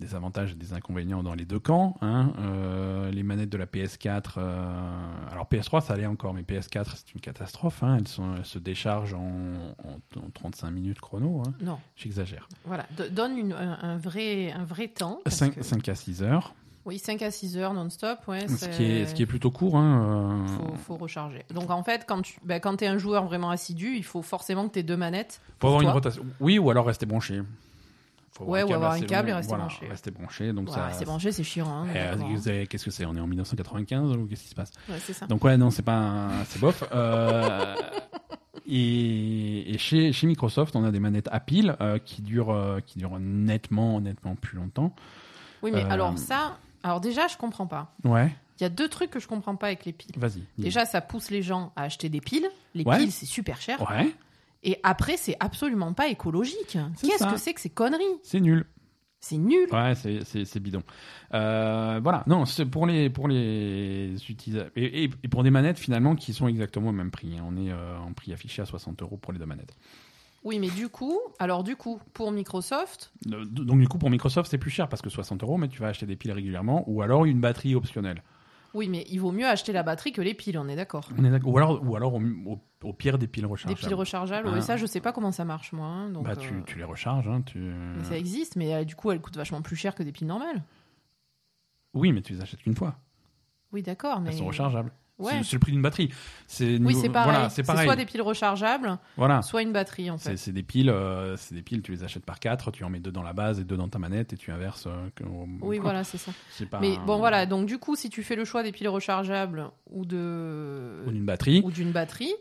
S1: Des avantages et des inconvénients dans les deux camps. hein. Euh, les manettes de la PS4, euh, alors PS3 ça allait encore, mais PS4 c'est une catastrophe. hein. Elles, sont- elles se déchargent en, en- en 35 minutes chrono. hein.
S2: Non,
S1: J'exagère.
S2: voilà. Do- donne une- un, un vrai, un vrai temps. parce
S1: 5,
S2: que-
S1: à 6 heures,
S2: Oui, 5 à 6 heures non-stop. Ouais,
S1: ce qui, est, ce qui est plutôt court. Hein. euh,
S2: faut, faut recharger. Donc en fait, quand tu ben, quand es un joueur vraiment assidu, il faut forcément que tu aies deux manettes.
S1: faut
S2: pour
S1: avoir une rotation. Oui, ou alors rester branché. Faut
S2: Ouais, ou avoir un câble et rester
S1: Voilà,
S2: branché.
S1: Rester branché. Donc
S2: Ouais,
S1: ça,
S2: c'est branché, c'est chiant. hein,
S1: Eh, Qu'est-ce que c'est On est en 1995 ou qu'est-ce qui se passe?
S2: Ouais, c'est ça.
S1: Donc ouais, non, c'est pas, un- c'est bof. Euh, et et chez, chez Microsoft, on a des manettes à pile euh, qui durent, euh, qui durent nettement, nettement plus longtemps.
S2: Oui, mais
S1: Euh,
S2: alors ça, alors déjà, je comprends pas.
S1: Ouais,
S2: Il y a deux trucs que je comprends pas avec les piles.
S1: vas-y.
S2: Déjà, ça pousse les gens à acheter des piles. Les
S1: Ouais.
S2: piles, c'est super cher.
S1: Ouais,
S2: Et après, c'est absolument pas écologique. Qu'est-ce que c'est que ces conneries
S1: c'est nul.
S2: C'est nul.
S1: Ouais, c'est- bidon. Euh, voilà, non, c'est pour les pour les utilisateurs et, et- et pour des manettes finalement qui sont exactement au même prix. hein. On est euh, en prix affiché à 60 euros pour les deux manettes.
S2: Oui, mais du coup, alors du coup, pour Microsoft,
S1: Euh, Donc du coup pour Microsoft c'est plus cher parce que 60 euros, mais tu vas acheter des piles régulièrement ou alors une batterie optionnelle.
S2: Oui, mais il vaut mieux acheter la batterie que les piles, on est d'accord.
S1: On est d'accord. Ou alors, ou alors au, au- au pire des piles
S2: Des
S1: rechargeables.
S2: piles rechargeables,
S1: Ah.
S2: ouais, ça je sais pas comment ça marche moi. hein, donc,
S1: bah,
S2: euh,
S1: tu, tu les recharges. Hein, tu...
S2: mais ça existe, mais euh, du coup elles coûtent vachement plus cher que des piles normales.
S1: Oui, mais tu les achètes qu'une fois.
S2: Oui, d'accord, mais.
S1: Elles sont rechargeables.
S2: Ouais.
S1: C'est le prix d'une batterie. C'est
S2: Oui, c'est pareil.
S1: Voilà, c'est
S2: soit des piles rechargeables,
S1: Voilà.
S2: soit une batterie en
S1: C'est
S2: fait.
S1: c'est des piles, euh, c'est des piles. Tu les achètes par quatre, tu en mets deux dans la base et deux dans ta manette et tu inverses. euh,
S2: Oui, voilà, c'est ça.
S1: Pas.
S2: Mais bon, voilà, donc du coup, si tu fais le choix des piles rechargeables ou de
S1: Ou d'une batterie.
S2: ou d'une batterie,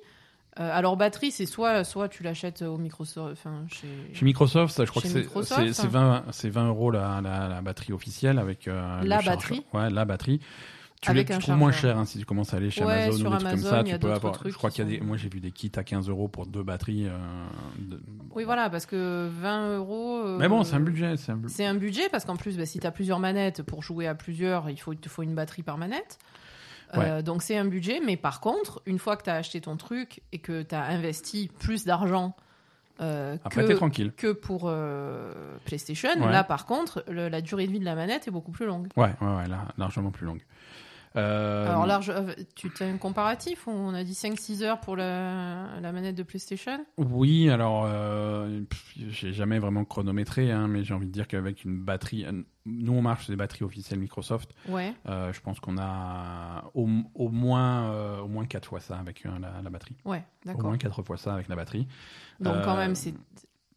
S2: euh, alors batterie, c'est soit soit tu l'achètes au Microsoft, enfin chez.
S1: Chez Microsoft, ça, je crois
S2: Chez
S1: que c'est-
S2: Microsoft,
S1: c'est c'est 20, c'est 20 euros la, la, la batterie officielle avec
S2: La batterie
S1: Ouais, la batterie. Tu,
S2: Avec
S1: les-
S2: un
S1: tu trouves moins cher hein, si tu commences à aller chez
S2: Ouais,
S1: Amazon ou des trucs
S2: Amazon,
S1: comme ça. Tu peux avoir.
S2: trucs
S1: Je crois
S2: qui
S1: qu'il y a des.
S2: sont-
S1: Moi, j'ai vu des kits à 15 euros pour deux batteries. euh, de-
S2: Oui, voilà, parce que 20 euros. euh,
S1: Mais bon, c'est un budget. C'est un bu-
S2: C'est un budget parce qu'en plus, bah, si tu as plusieurs manettes pour jouer à plusieurs, il, faut, il te faut une batterie par manette. Euh, donc c'est un budget, mais par contre, une fois que tu as acheté ton truc et que tu as investi plus d'argent euh,
S1: Après,
S2: que,
S1: tranquille.
S2: que pour euh, PlayStation,
S1: Ouais.
S2: là par contre, le- la durée de vie de la manette est beaucoup plus longue.
S1: Ouais, ouais, ouais, là, largement plus longue. Euh,
S2: Alors là, je- euh, tu as un comparatif où on a dit 5-6 heures pour la, la manette de PlayStation?
S1: Oui, alors euh, j'ai jamais vraiment chronométré, hein, mais j'ai envie de dire qu'avec une batterie, nous on marche sur des batteries officielles Microsoft.
S2: Ouais.
S1: Euh, je pense qu'on a au, au moins au moins quatre fois ça avec la, la batterie.
S2: Ouais,
S1: Au
S2: d'accord.
S1: moins quatre fois ça avec la batterie.
S2: Donc quand même, c'est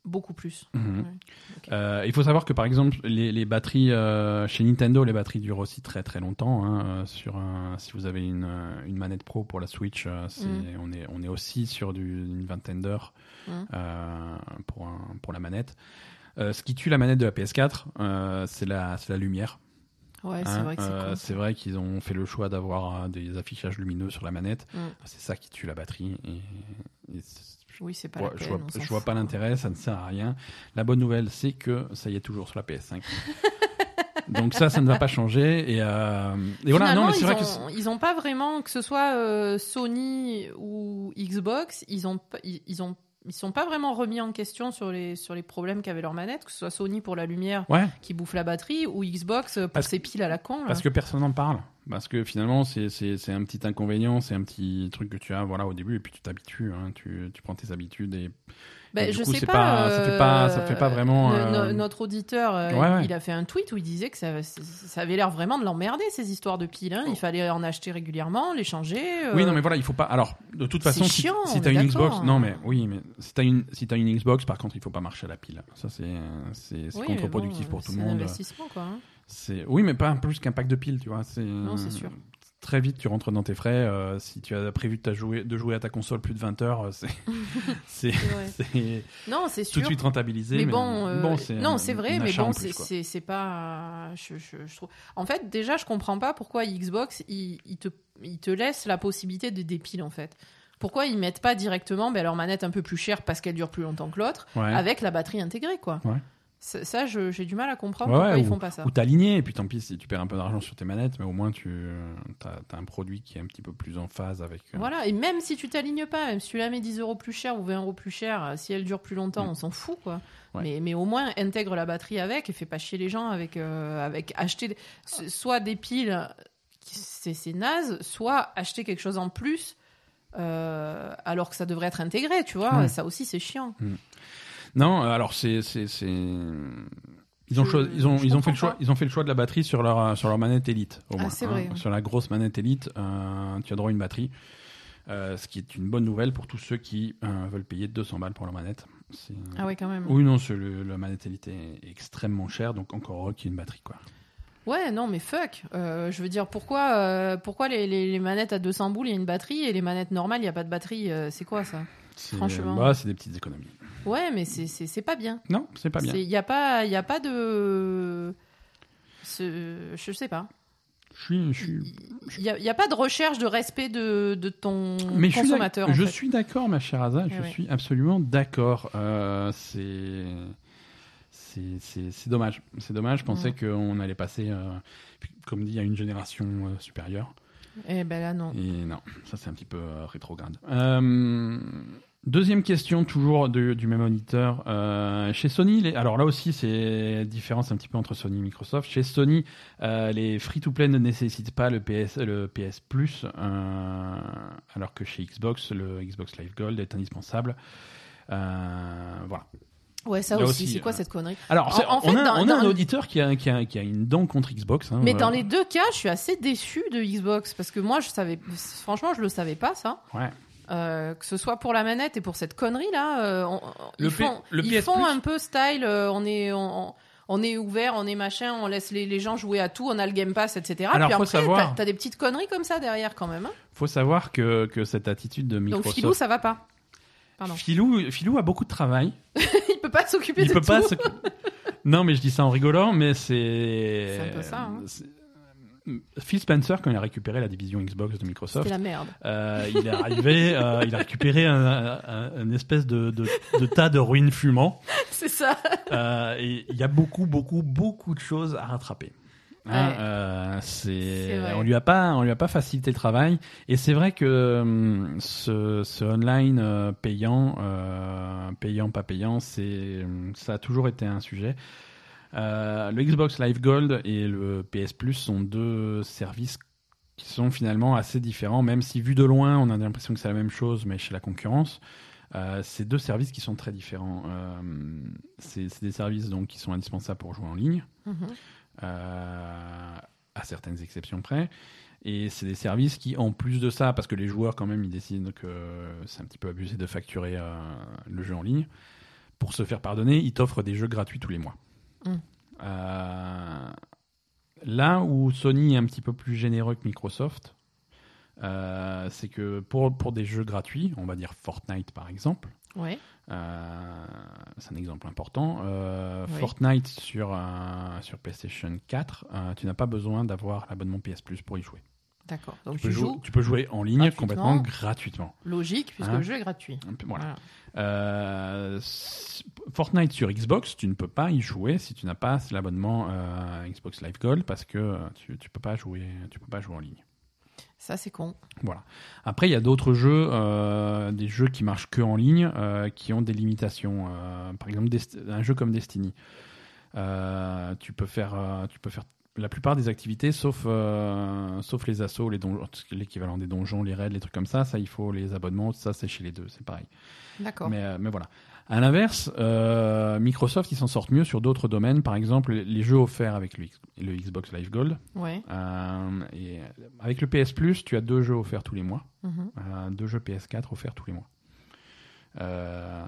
S2: beaucoup plus.
S1: Mhm.
S2: Ouais.
S1: Euh, il faut savoir que par exemple les, les batteries euh, chez Nintendo, les batteries durent aussi très très longtemps. hein, euh, sur un, si vous avez une, une manette pro pour la Switch, c'est-
S2: Mhm.
S1: on est on est aussi sur du, une vingtaine d'heures
S2: Mhm.
S1: pour un- pour la manette. Ce qui tue la manette de la PS4, euh, c'est la c'est la lumière.
S2: Ouais, c'est
S1: hein.
S2: vrai que c'est
S1: Euh,
S2: con.
S1: c'est vrai qu'ils ont fait le choix d'avoir des affichages lumineux sur la manette.
S2: Mm.
S1: C'est ça qui tue la batterie. Et, et c'est-
S2: Oui, c'est pas
S1: Ouais,
S2: la
S1: je vois, je vois pas l'intérêt, ça ne sert à rien. La bonne nouvelle, c'est que ça y est toujours sur la PS5. Donc ça, ça ne va pas changer. Et, euh, et voilà, non,
S2: Finalement,
S1: mais c'est
S2: ils
S1: vrai
S2: ont,
S1: que
S2: ils ont pas vraiment que ce soit euh, Sony ou Xbox, ils ont ils, ils ont ils sont pas vraiment remis en question sur les sur les problèmes qu'avait leur manette, que ce soit Sony pour la lumière
S1: ouais,
S2: qui bouffe la batterie ou Xbox pour
S1: Parce-
S2: ses piles à la con. là.
S1: parce que personne n'en parle. Parce que finalement, c'est un petit inconvénient, c'est un petit truc que tu as voilà au début, et puis tu t'habitues, hein, tu, tu prends tes habitudes et
S2: Ben,
S1: du
S2: je
S1: coup,
S2: sais pas,
S1: ça fait pas- ça
S2: euh,
S1: fait pas vraiment, euh,
S2: no- notre auditeur, euh,
S1: Ouais,
S2: il a fait un tweet où il disait que ça, ça avait l'air vraiment de l'emmerder ces histoires de piles. hein. Il fallait en acheter régulièrement, les changer.
S1: Oh. Oui, non, mais voilà, il faut pas. Alors, de toute façon, si, t'as
S2: est
S1: une. Xbox, non, mais oui, mais si t'as une, si t'as une Xbox, par contre, il faut pas marcher à la pile. Ça, c'est,
S2: oui,
S1: contre-productif
S2: bon,
S1: pour tout le
S2: C'est un
S1: monde.
S2: investissement, quoi. hein.
S1: C'est, oui, mais pas plus qu'un pack de piles, tu vois. C'est,
S2: Non, c'est sûr.
S1: Très vite, tu rentres dans tes frais. euh, si tu as prévu de, jouer, de jouer à ta console plus de 20 heures, euh, c'est, c'est,
S2: C'est
S1: tout de suite rentabilisé.
S2: mais bon, euh,
S1: c'est
S2: non, c'est vrai, mais bon,
S1: plus,
S2: c'est-
S1: quoi.
S2: c'est c'est pas. Je, je, je trouve. En fait, déjà, je comprends pas pourquoi Xbox il, il te il te laisse la possibilité de dépiler en fait. Pourquoi ils mettent pas directement ben, leur manette un peu plus chère parce qu'elle dure plus longtemps que l'autre
S1: Ouais.
S2: avec la batterie intégrée quoi.
S1: Ouais.
S2: Ça, j'ai du mal à comprendre
S1: Ouais,
S2: pourquoi
S1: ouais,
S2: ils font pas ça.
S1: Ou t'aligner, et puis tant pis si tu perds un peu d'argent sur tes manettes, mais au moins tu as, un produit qui est un petit peu plus en phase avec. euh,
S2: Voilà, et même si tu t'alignes pas, même si tu la mets 10 euros plus cher ou 20 euros plus cher, euh, si elle dure plus longtemps,
S1: Mm.
S2: on s'en fout, quoi.
S1: Ouais.
S2: Mais, mais au moins, intègre la batterie avec et fais pas chier les gens avec, euh, avec acheter s- soit des piles, c'est naze, soit acheter quelque chose en plus, euh, alors que ça devrait être intégré, tu vois. Ça aussi, c'est chiant.
S1: Non, euh, alors c'est c'est c'est ils ont choisi- ils ont
S2: je
S1: ils ont fait le choix ils ont fait le choix de la batterie sur leur euh, sur leur manette Elite au
S2: Ah,
S1: moins. hein.
S2: c'est vrai.
S1: Sur la grosse manette Elite, euh, tu as droit à une batterie. Euh, ce qui est une bonne nouvelle pour tous ceux qui euh, veulent payer 200 balles pour leur manette.
S2: Ah ouais, quand même.
S1: Oui, non, le, la manette Elite est extrêmement chère, donc encore heureux qu'il y ait une batterie. Quoi.
S2: Ouais, non, mais fuck. Euh, je veux dire, pourquoi, euh, pourquoi les, les- les manettes à 200 boules, il y a une batterie et les manettes normales, il n'y a pas de batterie euh, C'est quoi ça? Franchement.
S1: bah, c'est des petites économies.
S2: Ouais, mais c'est- c'est c'est pas bien.
S1: Non, c'est pas bien.
S2: Il n'y a, pas- y a pas de. Je sais pas.
S1: Je suis, je suis,
S2: Il n'y a, y a pas de recherche de respect de, de ton
S1: Mais je suis
S2: consommateur. en
S1: Je
S2: fait.
S1: suis d'accord, ma chère Aza, je
S2: ouais.
S1: suis absolument d'accord. Euh, c'est. C'est c'est- c'est dommage. C'est dommage. Je pensais
S2: Mm.
S1: qu'on allait passer, euh, comme dit, à une génération euh, supérieure.
S2: Eh ben là, non.
S1: Et non, ça c'est un petit peu euh, rétrograde. Euh, deuxième question, toujours du même auditeur. Euh, chez Sony, alors là aussi c'est différence un petit peu entre Sony et Microsoft. Chez Sony, les free-to-play ne nécessitent pas le PS, le PS Plus, alors que chez Xbox, le Xbox Live Gold est indispensable. Voilà.
S2: Ouais, ça
S1: Là
S2: aussi, c'est quoi
S1: euh,
S2: cette connerie?
S1: Alors,
S2: En-
S1: on,
S2: fait,
S1: a,
S2: dans-
S1: on a un auditeur qui a, qui, a, qui a une dent contre Xbox. hein,
S2: Mais
S1: euh,
S2: dans les deux cas, je suis assez déçu de Xbox parce que moi, je savais, franchement, je le savais pas ça.
S1: Ouais.
S2: Euh, que ce soit pour la manette et pour cette connerie là, euh, on-
S1: Le
S2: ils
S1: P-
S2: font,
S1: le
S2: ils
S1: PS
S2: font
S1: Plus
S2: un peu style. euh, on est, on, on est ouvert, on est machin, on laisse les, les gens jouer à tout, on a le Game Pass, etc.
S1: Alors,
S2: Puis
S1: faut
S2: après,
S1: savoir-
S2: t'as- des petites conneries comme ça derrière quand même. hein.
S1: faut savoir que, que cette attitude de
S2: Donc
S1: Microsoft.
S2: Philou, ça va pas. Pardon.
S1: Filou, Filou a beaucoup de travail.
S2: Il peut pas s'occuper de
S1: peut
S2: tout.
S1: pas. Non, mais je dis ça en rigolant, mais c'est.
S2: C'est un peu ça, hein.
S1: c'est- Phil Spencer, quand il a récupéré la division Xbox de Microsoft,
S2: C'est la merde.
S1: euh, il est arrivé, euh, il a récupéré un, un- un espèce de, de- de tas de ruines fumants.
S2: C'est ça.
S1: Euh, et il y a beaucoup, beaucoup, beaucoup de choses à rattraper. Hein, euh, c'est, on lui a pas, on lui a pas facilité le travail. Et c'est vrai que hum, ce, ce online euh, payant, euh, payant pas payant, c'est, hum, ça a toujours été un sujet. Le Xbox Live Gold et le PS Plus sont deux services qui sont finalement assez différents, même si vu de loin, on a l'impression que c'est la même chose, mais chez la concurrence. Euh, c'est deux services qui sont très différents. Euh, c'est des services donc qui sont indispensables pour jouer en ligne,
S2: Mhm.
S1: euh, à certaines exceptions près. Et c'est des services qui, en plus de ça, parce que les joueurs quand même, ils décident que c'est un petit peu abusé de facturer euh, le jeu en ligne, pour se faire pardonner, ils t'offrent des jeux gratuits tous les mois.
S2: Mm.
S1: Euh, là où Sony est un petit peu plus généreux que Microsoft, euh, c'est que pour, pour des jeux gratuits, on va dire Fortnite par exemple,
S2: Ouais.
S1: Euh, c'est un exemple important. Euh,
S2: Oui.
S1: Fortnite sur, euh, sur PlayStation 4, euh, tu n'as pas besoin d'avoir l'abonnement PS Plus pour y jouer.
S2: D'accord. Donc
S1: Tu
S2: tu,
S1: peux, jouer,
S2: joues
S1: tu peux jouer en ligne
S2: gratuitement.
S1: complètement gratuitement.
S2: logique puisque
S1: Hein
S2: le jeu est gratuit.
S1: Voilà. Fortnite sur Xbox, tu ne peux pas y jouer si tu n'as pas l'abonnement Xbox Live Gold parce que tu, tu peux pas jouer, tu peux pas jouer en ligne.
S2: Ça c'est con.
S1: Voilà. Après, il y a d'autres jeux, euh, des jeux qui marchent que en ligne, euh, qui ont des limitations. Euh, par exemple, Dest- un jeu comme Destiny. Tu peux faire, tu peux faire la plupart des activités, sauf, sauf les assauts, les l'équivalent des donjons, les raids, les trucs comme ça. Ça, il faut les abonnements. Ça, c'est chez les deux, c'est pareil.
S2: D'accord.
S1: Mais, mais voilà. À l'inverse, euh, Microsoft, ils s'en sortent mieux sur d'autres domaines. Par exemple, les jeux offerts avec le, Xbox Live Gold.
S2: Ouais.
S1: Euh, et avec le PS Plus, tu as deux jeux offerts tous les mois.
S2: Mhm.
S1: Euh, deux jeux PS4 offerts tous les mois. Euh,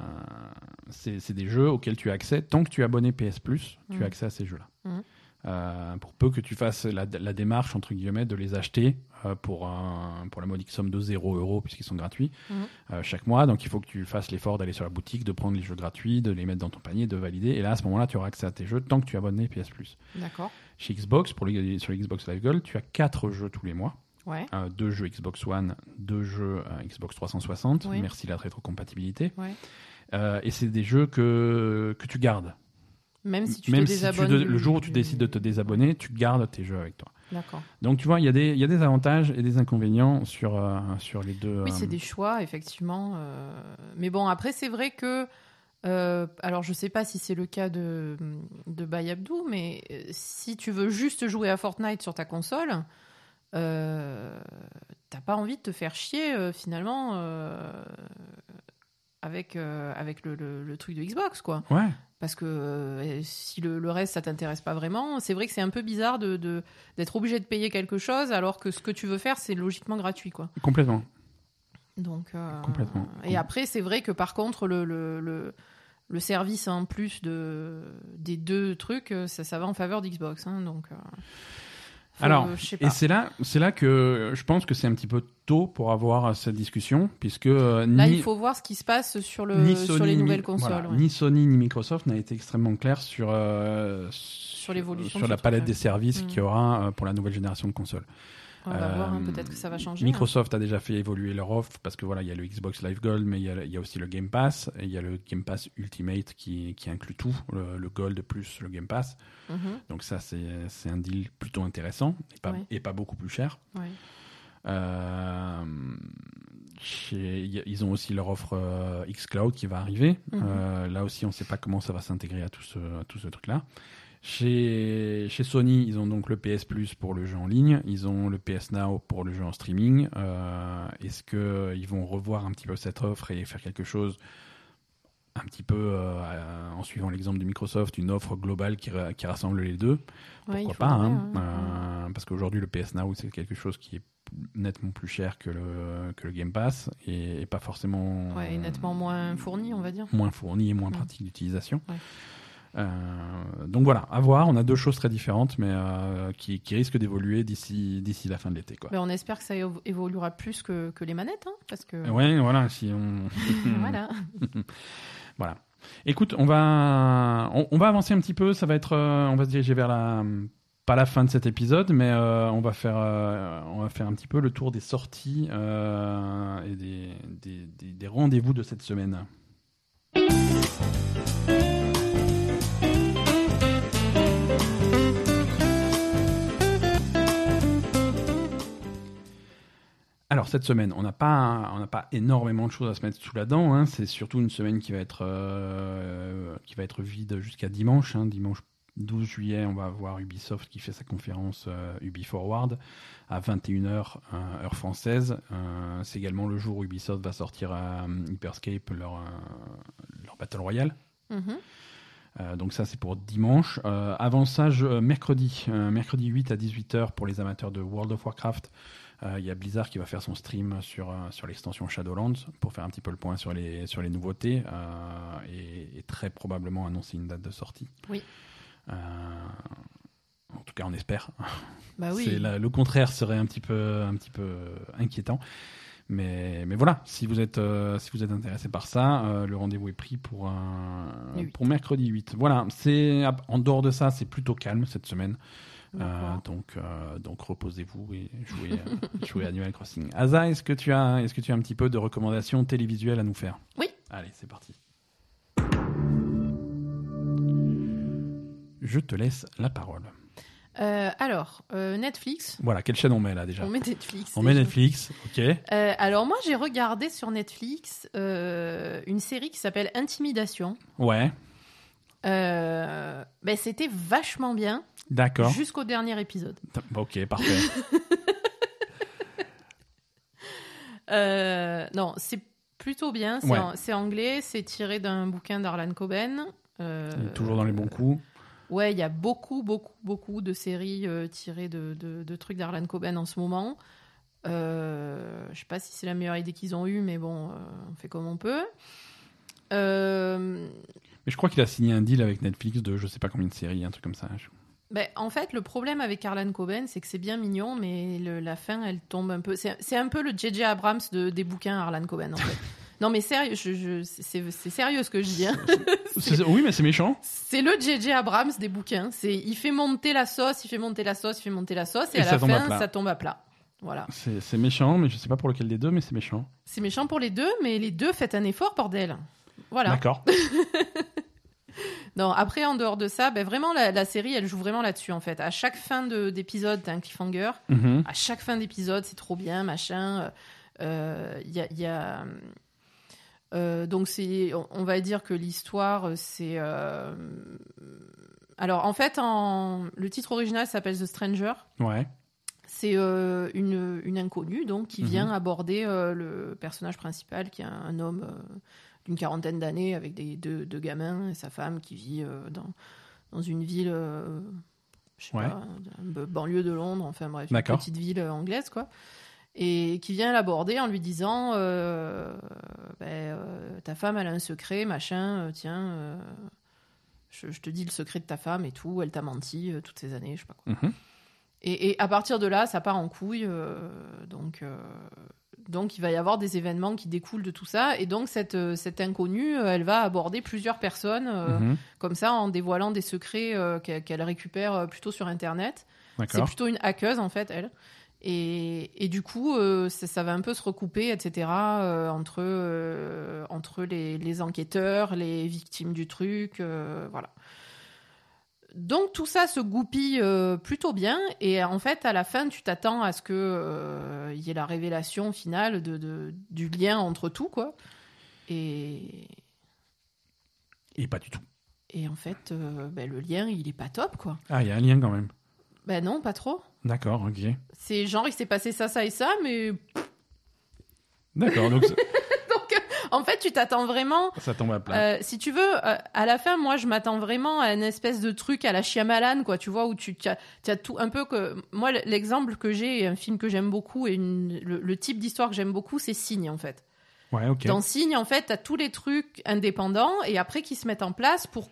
S1: c'est des jeux auxquels tu as accès. Tant que tu es abonné PS Plus, tu
S2: Mhm.
S1: as accès à ces jeux-là.
S2: Mhm.
S1: Euh, pour peu que tu fasses la, la démarche, entre guillemets, de les acheter euh, pour, un- pour la modique somme de 0 euros, puisqu'ils sont gratuits,
S2: Mhm.
S1: euh, chaque mois. Donc il faut que tu fasses l'effort d'aller sur la boutique, de prendre les jeux gratuits, de les mettre dans ton panier, de valider. Et là, à ce moment-là, tu auras accès à tes jeux tant que tu es abonné PS Plus.
S2: D'accord.
S1: Chez Xbox, pour les, sur les Xbox Live Gold, tu as quatre jeux tous les mois.
S2: Ouais.
S1: Deux jeux Xbox One, deux jeux Xbox 360.
S2: Oui.
S1: Merci la rétrocompatibilité.
S2: Ouais.
S1: Et c'est des jeux que, que tu gardes.
S2: Même si tu
S1: Même
S2: te
S1: si
S2: désabonnes.
S1: le jour où tu décides de te désabonner, tu gardes tes jeux avec toi.
S2: D'accord.
S1: Donc tu vois, il y, a des- il y a des avantages et des inconvénients sur, euh, sur les deux.
S2: Oui,
S1: euh,
S2: c'est des choix, effectivement. euh, Mais bon, après, c'est vrai que. euh, alors, je sais pas si c'est le cas de, de Bayabdou, mais si tu veux juste jouer à Fortnite sur ta console, euh, t'as pas envie de te faire chier, euh, finalement, avec, euh, avec le, le- le truc de Xbox, quoi.
S1: Ouais,
S2: Parce que euh, si le, le reste, ça t'intéresse pas vraiment, c'est vrai que c'est un peu bizarre de, de- d'être obligé de payer quelque chose alors que ce que tu veux faire, c'est logiquement gratuit, quoi.
S1: complètement.
S2: Donc, euh,
S1: Complètement.
S2: Et après, c'est vrai que par contre, le, le, le, service en plus de, des deux trucs, ça, ça va en faveur d'Xbox. hein, donc, euh,
S1: Alors, Et c'est là, c'est là que je pense que c'est un petit peu tôt pour avoir cette discussion, puisque euh,
S2: Là,
S1: ni,
S2: il faut voir ce qui se passe sur, le, sur les
S1: ni-
S2: nouvelles consoles.
S1: voilà,
S2: ouais.
S1: ni Sony ni Microsoft n'a été extrêmement clair sur euh, sur,
S2: l'évolution
S1: sur la palette des services
S2: Mm.
S1: qu'il y aura euh, pour la nouvelle génération de consoles.
S2: On va voir, hein, peut-être que ça va changer. hein.
S1: Microsoft a déjà fait évoluer leur offre parce que voilà, il y a le Xbox Live Gold, mais il y a, il y a aussi le Game Pass et il y a le Game Pass Ultimate qui, qui inclut tout, le, le Gold plus le Game Pass.
S2: Mhm,
S1: Donc ça, c'est un deal plutôt intéressant et pas,
S2: Ouais.
S1: et pas beaucoup plus cher.
S2: ouais.
S1: Euh, chez- ils ont aussi leur offre euh, xCloud qui va arriver.
S2: Mhm.
S1: Euh, là aussi, on ne sait pas comment ça va s'intégrer à tout ce, à tout ce truc-là. Chez, chez Sony, ils ont donc le PS Plus pour le jeu en ligne, ils ont le PS Now pour le jeu en streaming. Euh, Est-ce qu'ils vont revoir un petit peu cette offre et faire quelque chose un petit peu, euh, euh, en suivant l'exemple de Microsoft, une offre globale qui, ra- qui rassemble les deux?
S2: Ouais,
S1: Pourquoi pas
S2: faudrait,
S1: hein. Euh, Parce qu'aujourd'hui, le PS Now, c'est quelque chose qui est nettement plus cher que le, que le Game Pass et, et pas forcément
S2: Ouais, et nettement moins fourni, on va dire.
S1: moins fourni et moins pratique d'utilisation.
S2: Ouais.
S1: Euh, donc voilà, à voir. On a deux choses très différentes, mais euh, qui, qui risquent d'évoluer d'ici d'ici la fin de l'été. Quoi.
S2: Mais on espère que ça évo- évoluera plus que, que les manettes, hein, parce que
S1: Ouais, voilà. Si on
S2: voilà.
S1: Voilà. Écoute, on va on, on va avancer un petit peu. Ça va être, euh, on va se diriger vers la pas la fin de cet épisode, mais euh, on va faire euh, on va faire un petit peu le tour des sorties euh, et des des, des- des rendez-vous de cette semaine. Alors cette semaine, on n'a pas, on n'a pas énormément de choses à se mettre sous la dent. hein. C'est surtout une semaine qui va être, euh, qui va être vide jusqu'à dimanche. hein. Dimanche 12 juillet, on va avoir Ubisoft qui fait sa conférence euh, Ubi Forward à 21h euh, heure française. Euh, C'est également le jour où Ubisoft va sortir à Hyperscape leur, leur Battle Royale.
S2: Mhm.
S1: Euh, donc ça c'est pour dimanche. Euh, avant ça, je- mercredi, euh, mercredi 8 à 18h pour les amateurs de World of Warcraft. Euh, Il y a Blizzard qui va faire son stream sur, euh, sur l'extension Shadowlands pour faire un petit peu le point sur les, sur les nouveautés euh, et, et très probablement annoncer une date de sortie.
S2: Oui.
S1: Euh, en tout cas, on espère.
S2: Bah oui.
S1: La- le contraire serait un petit peu, un petit peu inquiétant. Mais, mais voilà, si vous êtes, euh, si vous êtes intéressé par ça, euh, le rendez-vous est pris pour,
S2: huit.
S1: pour mercredi 8. Voilà, c'est en dehors de ça, c'est plutôt calme cette semaine. Euh, donc, euh, donc reposez-vous et jouez, euh, jouez à Animal Crossing. Asa, est-ce que tu as, est-ce que tu as un petit peu de recommandations télévisuelles à nous faire?
S2: Oui.
S1: Allez, c'est parti. Je te laisse la parole.
S2: Euh, alors, euh, Netflix.
S1: Voilà, quelle chaîne on met là déjà?
S2: On met Netflix.
S1: On met. Netflix, ok.
S2: Euh, alors moi, j'ai regardé sur Netflix une série qui s'appelle Intimidation.
S1: Ouais,
S2: Euh, ben, c'était vachement bien
S1: d'accord.
S2: jusqu'au dernier épisode.
S1: Ok, parfait.
S2: Euh, non, c'est plutôt bien. C'est
S1: Ouais.
S2: en- c'est anglais. C'est tiré d'un bouquin d'Arlan Coben. Euh,
S1: toujours dans les bons coups.
S2: Ouais, il y a beaucoup, beaucoup, beaucoup de séries tirées de, de- de trucs d'Arlan Coben en ce moment. Euh, je sais pas si c'est la meilleure idée qu'ils ont eue, mais bon, euh, on fait comme on peut. Euh,
S1: Mais je crois qu'il a signé un deal avec Netflix de je sais pas combien de séries, un truc comme ça.
S2: Ben, en fait, le problème avec Arlan Coben, c'est que c'est bien mignon, mais le- la fin, elle tombe un peu. C'est un peu le J.J. Abrams de, des bouquins Arlan Coben, en fait. non, mais sérieux, je, je- c'est sérieux ce que je dis. hein.
S1: Oui, mais c'est méchant.
S2: C'est le J.J. Abrams des bouquins. C'est il fait monter la sauce, il fait monter la sauce, il fait monter la sauce, et,
S1: Et
S2: à la
S1: à
S2: fin, ça tombe à plat. Voilà.
S1: C'est c'est méchant, mais je sais pas pour lequel des deux, mais c'est méchant.
S2: C'est méchant pour les deux, mais les deux, faites un effort, bordel. Voilà.
S1: D'accord.
S2: Non, après, en dehors de ça, ben vraiment, la, la série, elle joue vraiment là-dessus, en fait. À chaque fin de- d'épisode, t'as un cliffhanger.
S1: Mhm.
S2: À chaque fin d'épisode, c'est trop bien, machin. Euh, Il y a. il y a- euh, donc, c'est, on, va dire que l'histoire, c'est. euh, Alors, en fait, en... le titre original s'appelle The Stranger.
S1: Ouais.
S2: C'est euh, une, une inconnue donc qui
S1: Mhm.
S2: vient aborder euh, le personnage principal qui est un, un homme euh, d'une quarantaine d'années avec des deux, deux gamins et sa femme qui vit euh, dans, dans une ville, euh, je sais
S1: Ouais.
S2: pas, banlieue de Londres, enfin bref, une petite ville euh, anglaise quoi. Et qui vient l'aborder en lui disant euh, ben, euh, ta femme elle a un secret machin euh, tiens je, je te dis le secret de ta femme et tout elle t'a menti toutes ces années je sais pas quoi
S1: Mhm.
S2: et, et à partir de là, ça part en couille. donc, donc, il va y avoir des événements qui découlent de tout ça. Et donc, cette, euh, cette inconnue, euh, elle va aborder plusieurs personnes, euh,
S1: Mhm.
S2: comme ça, en dévoilant des secrets euh, qu'elle récupère plutôt sur Internet. C'est plutôt une hackeuse, en fait, elle. Et, et du coup, euh, ça, ça va un peu se recouper, etc., entre, entre les, les enquêteurs, les victimes du truc. voilà. Donc tout ça se goupille euh, plutôt bien et en fait à la fin tu t'attends à ce que euh, il y ait la révélation finale de, de- du lien entre tout quoi. Et,
S1: Et pas du tout.
S2: et en fait euh, ben, le lien il est pas top quoi.
S1: Ah, il y a un lien quand même.
S2: Ben non pas trop.
S1: D'accord, ok.
S2: C'est genre il s'est passé ça ça et ça mais
S1: D'accord, donc
S2: en fait tu t'attends vraiment
S1: ça tombe à plat.
S2: Euh, si tu veux, euh, à la fin, moi, je m'attends vraiment à une espèce de truc à la Shyamalan, quoi, tu vois, où tu as, tout un peu que. Moi, l'exemple que j'ai, un film que j'aime beaucoup, et une- le, le type d'histoire que j'aime beaucoup, c'est Signe, en fait.
S1: ouais, ok.
S2: Dans Signe, en fait, tu as tous les trucs indépendants, et après qui se mettent en place pour,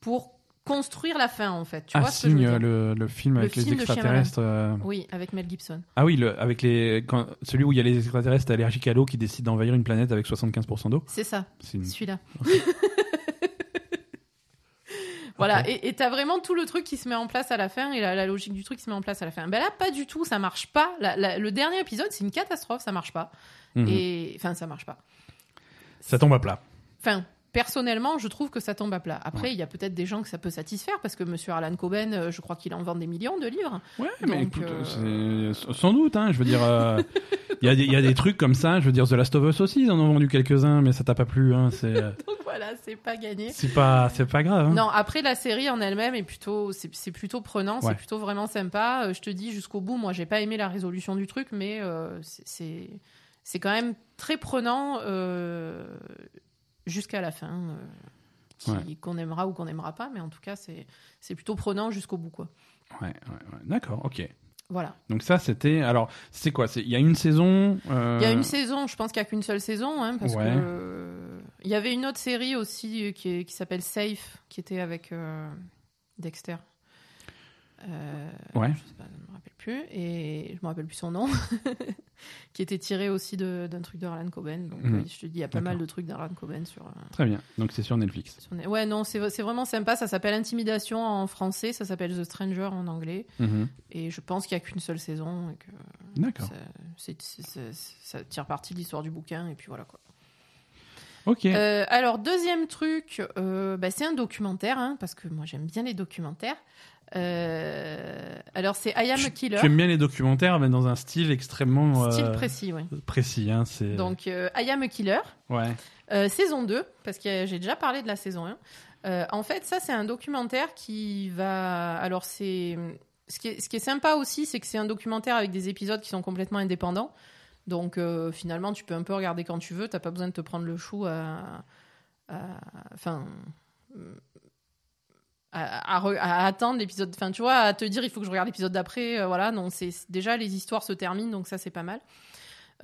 S2: pour construire la fin, en fait. Tu
S1: ah,
S2: vois ce que je veux
S1: signe,
S2: dire
S1: le, le film
S2: Le
S1: avec les
S2: film
S1: extraterrestres. euh,
S2: Oui, avec Mel Gibson.
S1: Ah oui, le, avec les, quand, celui où il y a les extraterrestres allergiques à l'eau qui décident d'envahir une planète avec 75% d'eau.
S2: C'est ça.
S1: C'est une-
S2: Celui-là. voilà,
S1: Ok.
S2: et t'as vraiment tout le truc qui se met en place à la fin et la, la logique du truc qui se met en place à la fin. Ben là, pas du tout, ça marche pas. La- la- le dernier épisode, c'est une catastrophe, ça marche pas.
S1: Mhm.
S2: Et enfin, ça marche pas.
S1: Ça tombe à plat.
S2: Enfin, personnellement, je trouve que ça tombe à plat. Après,
S1: Ouais.
S2: il y a peut-être des gens que ça peut satisfaire parce que Monsieur Alan Coben, euh, je crois qu'il en vend des millions de livres.
S1: Ouais, mais écoute,
S2: euh,
S1: c'est- sans doute, hein, je veux dire, euh, il y, a des- il y a des trucs comme ça, je veux dire, The Last of Us aussi, ils en ont vendu quelques-uns, mais ça t'a pas plu, hein, c'est, euh,
S2: Donc voilà, c'est pas gagné.
S1: c'est pas, c'est pas grave. hein.
S2: Non, après la série en elle-même est plutôt, c'est c'est plutôt prenant,
S1: Ouais.
S2: c'est plutôt vraiment sympa. Euh, je te dis jusqu'au bout, moi j'ai pas aimé la résolution du truc, mais euh, c'est- c'est c'est quand même très prenant euh, jusqu'à la fin, euh,
S1: Ouais.
S2: qu'on aimera ou qu'on n'aimera pas, mais en tout cas c'est plutôt prenant jusqu'au bout quoi.
S1: Ouais, ouais, ouais. D'accord, ok.
S2: Voilà.
S1: Donc ça, c'était, alors, c'est quoi? C'est, il y a une saison. euh,
S2: Il y a une saison, je pense qu'il y a qu'une seule saison, hein, parce
S1: Ouais.
S2: que euh, il y avait une autre série aussi qui, est- qui s'appelle Safe, qui était avec euh, Dexter. Euh,
S1: Ouais.
S2: Je sais pas, je me rappelle plus et je me rappelle plus son nom, qui était tiré aussi d'un truc de Harlan Coben. Donc
S1: Mhm.
S2: je te dis, il y a pas mal de trucs d'Harlan Coben sur. euh,
S1: Très bien. Donc c'est sur Netflix.
S2: sur Ouais, non, c'est vraiment sympa. Ça s'appelle Intimidation en français, ça s'appelle The Stranger en anglais.
S1: Mhm.
S2: Et je pense qu'il y a qu'une seule saison
S1: D'accord.
S2: ça, ça tire parti de l'histoire du bouquin et puis voilà quoi.
S1: Ok.
S2: Euh, alors, deuxième truc, euh, bah, c'est un documentaire, hein, parce que moi j'aime bien les documentaires. Euh, alors, c'est I Am a Killer,
S1: Tu aimes bien les documentaires, mais dans un style extrêmement
S2: style précis, oui.
S1: précis, hein, c'est.
S2: Donc, I Am a Killer,
S1: Ouais.
S2: saison 2, parce que j'ai déjà parlé de la saison 1. Euh, en fait, ça, c'est un documentaire qui va. Alors, c'est. Ce qui, est, ce qui est sympa aussi, c'est que c'est un documentaire avec des épisodes qui sont complètement indépendants. Donc, euh, finalement, tu peux un peu regarder quand tu veux. T'as pas besoin de te prendre le chou à. Enfin. À, à re- à attendre l'épisode. Enfin, tu vois, à te dire il faut que je regarde l'épisode d'après. euh, voilà, non, c'est déjà les histoires se terminent, donc ça, c'est pas mal.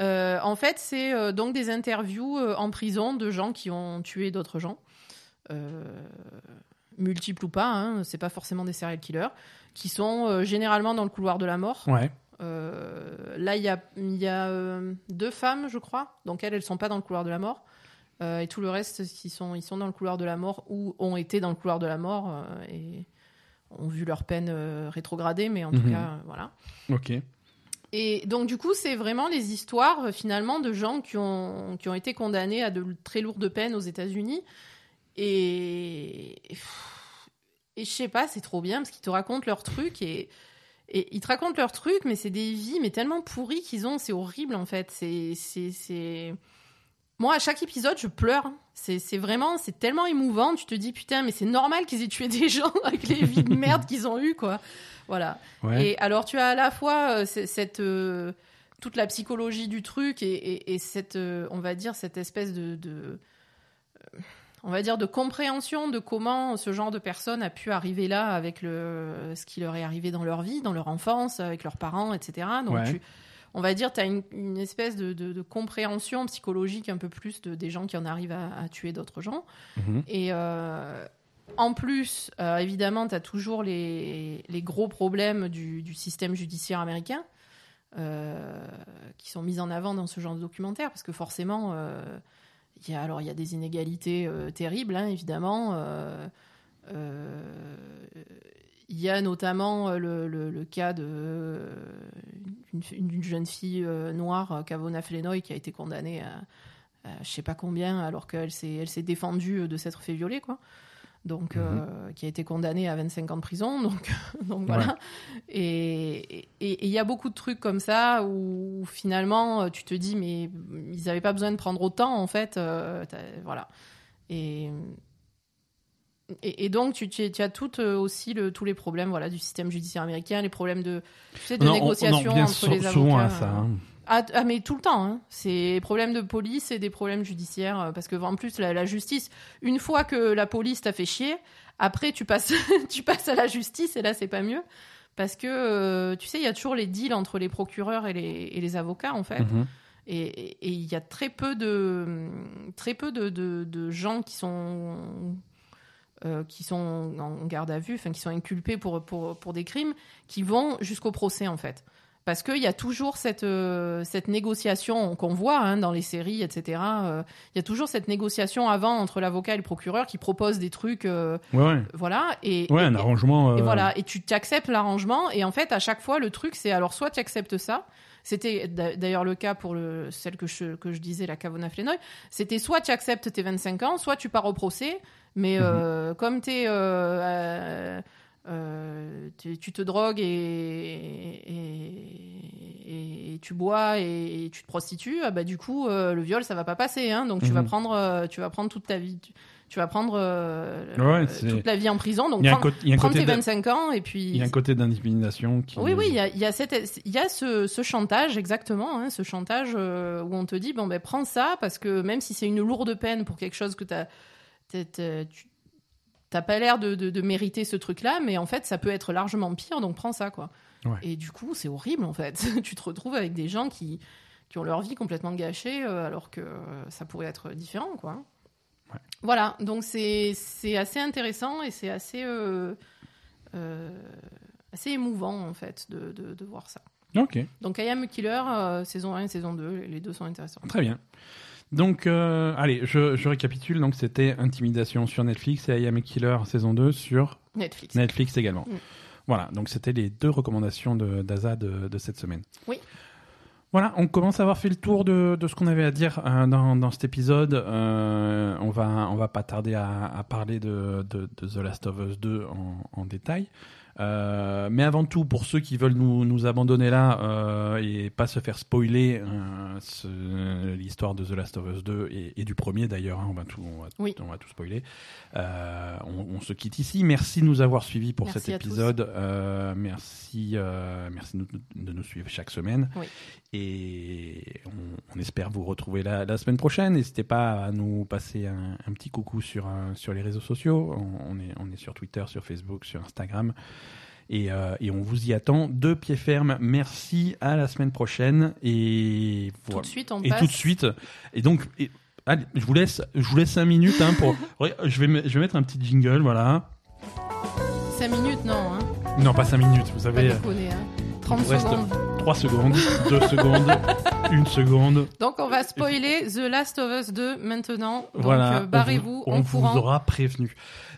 S2: Euh, en fait, c'est donc des interviews en prison de gens qui ont tué d'autres gens, multiples ou pas, hein, c'est pas forcément des serial killers, qui sont généralement dans le couloir de la mort.
S1: Ouais.
S2: Euh, là, il y a, il y a euh, deux femmes, je crois, donc elles, elles sont pas dans le couloir de la mort. Euh, et tout le reste, ils sont, ils sont dans le couloir de la mort ou ont été dans le couloir de la mort euh, et ont vu leur peine euh, rétrogradée, mais en tout
S1: Mhm.
S2: cas, voilà.
S1: Ok.
S2: Et donc, du coup, c'est vraiment les histoires, finalement, de gens qui ont, qui ont été condamnés à de très lourdes peines aux États-Unis. Et. Et je sais pas, c'est trop bien parce qu'ils te racontent leurs trucs et. Et ils te racontent leurs trucs, mais c'est des vies, mais tellement pourries qu'ils ont, c'est horrible en fait. C'est, c'est, c'est. Moi, à chaque épisode, je pleure. C'est, c'est vraiment, c'est tellement émouvant. Tu te dis, putain, mais c'est normal qu'ils aient tué des gens avec les vies de merde qu'ils ont eues, quoi. Voilà.
S1: Ouais.
S2: Et alors, tu as à la fois euh, cette, euh, toute la psychologie du truc et, et- et cette, euh, on va dire, cette espèce de, de- on va dire, de compréhension de comment ce genre de personne a pu arriver là avec le, ce qui leur est arrivé dans leur vie, dans leur enfance, avec leurs parents, etc. Donc,
S1: Ouais.
S2: tu- on va dire, tu as une, une espèce de, de- de compréhension psychologique un peu plus de, des gens qui en arrivent à, à tuer d'autres gens.
S1: Mhm.
S2: Et euh, en plus, euh, évidemment, tu as toujours les, les gros problèmes du, du système judiciaire américain euh, qui sont mis en avant dans ce genre de documentaire, parce que forcément, euh, il y a, alors, il y a des inégalités euh, terribles, hein, évidemment. euh, euh, il y a notamment le, le- cas de euh, une, une jeune fille noire, Kavona Flenoy, qui a été condamnée à, à je sais pas combien, alors qu'elle s'est, elle s'est défendue de s'être fait violer, quoi. Donc
S1: Mhm.
S2: euh, qui a été condamné à 25 ans de prison. Donc, donc voilà. Et il y a beaucoup de trucs comme ça où finalement euh, tu te dis mais ils n'avaient pas besoin de prendre autant en fait. euh, voilà. Et, et, et donc tu, tu, tu as tout euh, aussi le, tous les problèmes voilà du système judiciaire américain, les problèmes de tu sais de
S1: Non, on- on en
S2: négociation
S1: revient
S2: entre
S1: sou-
S2: les
S1: souvent
S2: avocats.
S1: à ça. hein.
S2: Ah, ah, mais tout le temps, hein. c'est des problèmes de police et des problèmes judiciaires, euh, parce que en plus la, la justice, une fois que la police t'a fait chier, après tu passes, tu passes à la justice et là c'est pas mieux, parce que euh, tu sais il y a toujours les deals entre les procureurs et les, et les avocats en fait,
S1: Mhm.
S2: et il y a très peu de très peu de, de, de gens qui sont euh, qui sont en garde à vue, enfin qui sont inculpés pour, pour, pour des crimes, qui vont jusqu'au procès en fait. Parce qu'il y a toujours cette, euh, cette négociation qu'on voit hein, dans les séries, etc. euh, Il y a toujours cette négociation avant entre l'avocat et le procureur qui propose des trucs, euh,
S1: Ouais, ouais.
S2: voilà. Et,
S1: Ouais,
S2: et-
S1: un arrangement.
S2: et voilà, et tu acceptes l'arrangement, et en fait, à chaque fois, le truc, c'est alors soit tu acceptes ça, c'était d'a- d'ailleurs le cas pour le, celle que je, que je disais, la Cavona Flenoy, c'était soit tu acceptes tes 25 ans, soit tu pars au procès, mais euh, comme t'es, euh, euh, tu, tu te drogues et, et, et tu bois et, tu te prostitues, ah bah du coup, euh, le viol, ça va pas passer, hein, donc tu vas
S1: Mhm.
S2: prendre, euh, tu vas prendre toute ta vie, tu, tu vas prendre
S1: Ouais,
S2: toute la vie en prison, donc prends-
S1: côté-
S2: tes
S1: de-
S2: 25 ans et puis.
S1: il y a un côté d'intimidation qui.
S2: Oui, oui, il y a, y a, cette, il y a ce, ce chantage, exactement, hein, ce chantage où on te dit, bon, ben, prends ça, parce que même si c'est une lourde peine pour quelque chose que t'as- tu t'as pas l'air de, de, de mériter ce truc-là, mais en fait, ça peut être largement pire, donc prends ça, quoi.
S1: Ouais.
S2: Et du coup, c'est horrible, en fait. tu te retrouves avec des gens qui, qui ont leur vie complètement gâchée, euh, alors que ça pourrait être différent, quoi.
S1: Ouais.
S2: Voilà, donc c'est assez intéressant et c'est assez, euh, euh, assez émouvant, en fait, de, de, voir ça.
S1: Ok,
S2: Donc, I Am a Killer, saison 1 et saison 2, les deux sont intéressants.
S1: très bien. Donc, euh, allez, je, je récapitule. Donc, c'était Intimidation sur Netflix et I Am a Killer saison 2 sur
S2: Netflix.
S1: Netflix également.
S2: Mm.
S1: Voilà, donc c'était les deux recommandations de d'Aza de, de cette semaine.
S2: Oui.
S1: Voilà, on commence à avoir fait le tour de, de ce qu'on avait à dire euh, dans, dans cet épisode. Euh, on va on va pas tarder à, à parler de, de, de The Last of Us 2 en, en détail. Euh, mais avant tout, pour ceux qui veulent nous, nous abandonner là euh, et pas se faire spoiler euh, l'histoire de The Last of Us 2 et, et du premier d'ailleurs, hein, on va tout on va,
S2: Oui.
S1: on va tout spoiler. On, on se quitte ici. Merci de nous avoir suivis pour
S2: Merci
S1: cet épisode. Merci, merci de, nous- de nous suivre chaque semaine.
S2: Oui.
S1: Et on, on espère vous retrouver la, la semaine prochaine. N'hésitez pas à nous passer un, un petit coucou sur, sur les réseaux sociaux. On, on est, on est sur Twitter, sur Facebook, sur Instagram. Et, euh, et on vous y attend de pied ferme. Merci à la semaine prochaine. Et
S2: Tout de suite, on
S1: Et
S2: passe.
S1: tout de suite. Et donc, et- allez, je vous laisse, je vous laisse 5 minutes hein, pour. Je vais, je vais mettre un petit jingle, voilà.
S2: 5 minutes, non, hein.
S1: Non, pas 5 minutes, vous
S2: Pas
S1: savez,
S2: déconner, hein. 30
S1: vous reste-
S2: secondes.
S1: 3 secondes, 2 secondes, 1 seconde.
S2: Donc, on va spoiler The Last of Us 2 maintenant. Donc,
S1: voilà,
S2: euh, barrez-vous
S1: on,
S2: en
S1: vous, on vous aura prévenu.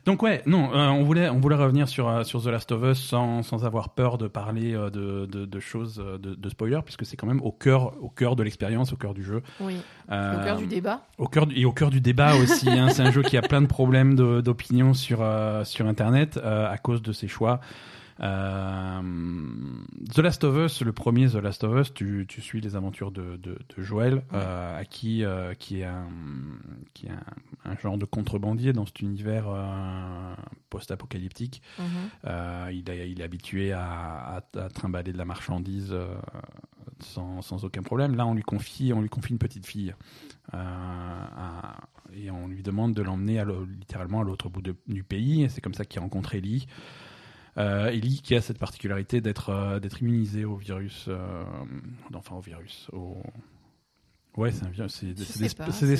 S1: Donc ouais, non, euh, on voulait, on voulait revenir sur euh, sur The Last of Us sans, sans avoir peur de parler euh, de, de, de choses de, de spoilers, puisque c'est quand même au cœur au cœur de l'expérience, au cœur du jeu.
S2: Oui,
S1: Euh,
S2: au cœur du débat.
S1: Au cœur et au cœur du débat aussi. hein. c'est un jeu qui a plein de problèmes d'opinion sur sur Internet à cause de ses choix. Euh, The Last of Us, le premier The Last of Us, tu, tu suis les aventures de, de, de Joël, euh, à qui euh, qui est un qui est un, un genre de contrebandier dans cet univers euh, post-apocalyptique.
S2: Mhm.
S1: Euh, il, est, il est habitué à, à, à trimballer de la marchandise euh, sans, sans aucun problème. Là, on lui confie, on lui confie une petite fille euh, à- et on lui demande de l'emmener littéralement à l'autre bout de- du pays. Et c'est comme ça qu'il rencontre Ellie. Euh, Ellie qui a cette particularité d'être euh, d'être immunisée au virus, euh, enfin au virus, Ouais, c'est un c'est c'est des,
S2: pas,
S1: c'est des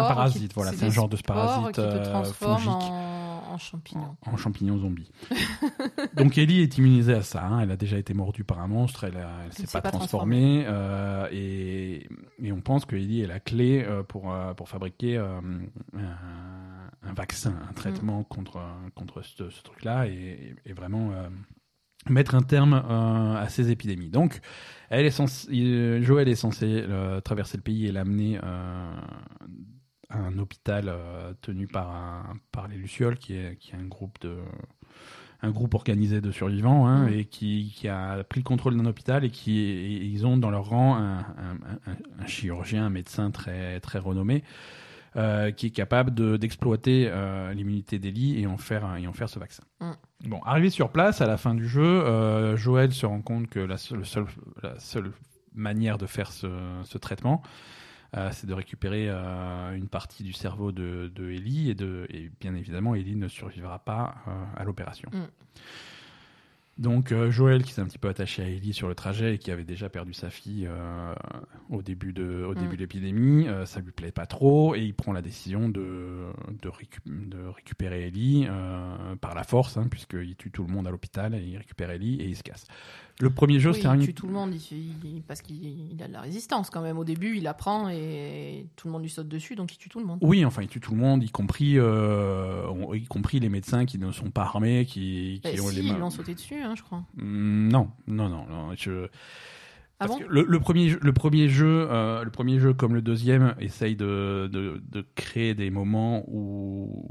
S1: un parasite,
S2: qui-
S1: voilà,
S2: c'est
S1: un genre de parasite
S2: qui te
S1: euh,
S2: transforme
S1: fongique
S2: en, en champignon.
S1: en, en champignon zombie. Donc Ellie est immunisée à ça. hein. Elle a déjà été mordue par un monstre. Elle,
S2: ne s'est
S1: pas,
S2: pas
S1: transformée. euh, et, et on pense que Ellie est la clé euh, pour pour fabriquer euh, un, un vaccin, un traitement
S2: Mm.
S1: contre contre ce, ce truc-là et, et vraiment euh, mettre un terme à ces épidémies. Donc, elle est censée, euh, Joël est censé euh, traverser le pays et l'amener euh, un hôpital euh, tenu par, un, par les Lucioles, qui est, qui est un groupe de un groupe organisé de survivants hein,
S2: Mm.
S1: et qui, qui a pris le contrôle d'un hôpital et qui et ils ont dans leur rang un, un- chirurgien, un médecin très très renommé euh, qui est capable de- d'exploiter euh, l'immunité et en faire un- et en faire ce vaccin. Bon, arrivé sur place à la fin du jeu, euh, Joël se rend compte que la seule, manière de faire ce, traitement, euh, c'est de récupérer euh, une partie du cerveau de, Ellie et, bien évidemment, Ellie ne survivra pas à l'opération.
S2: Mm.
S1: Donc euh, Joël, qui s'est un petit peu attaché à Ellie sur le trajet et qui avait déjà perdu sa fille euh, au début de, au
S2: Mm.
S1: début de l'épidémie, euh, ça lui plaît pas trop et il prend la décision de, de, récu- de récupérer Ellie euh, par la force, hein, puisqu'il tue tout le monde à l'hôpital et il récupère Ellie et il se casse. Le premier jeu
S2: Oui,
S1: se
S2: il tue tout le monde il- il- parce qu'il il a de la résistance quand même. Au début, il apprend et tout le monde lui saute dessus, donc il tue tout le monde.
S1: Oui, enfin, il tue tout le monde, y compris, euh, y compris les médecins qui ne sont pas armés, qui, qui
S2: Bah,
S1: ont
S2: si,
S1: les
S2: ils
S1: mains.
S2: l'ont sauté dessus, hein, je crois.
S1: Mm, Non, non, non, non. Je...
S2: Ah bon
S1: le, le premier, jeu- le premier jeu, euh, le premier jeu comme le deuxième, essaye de, de, de créer des moments où,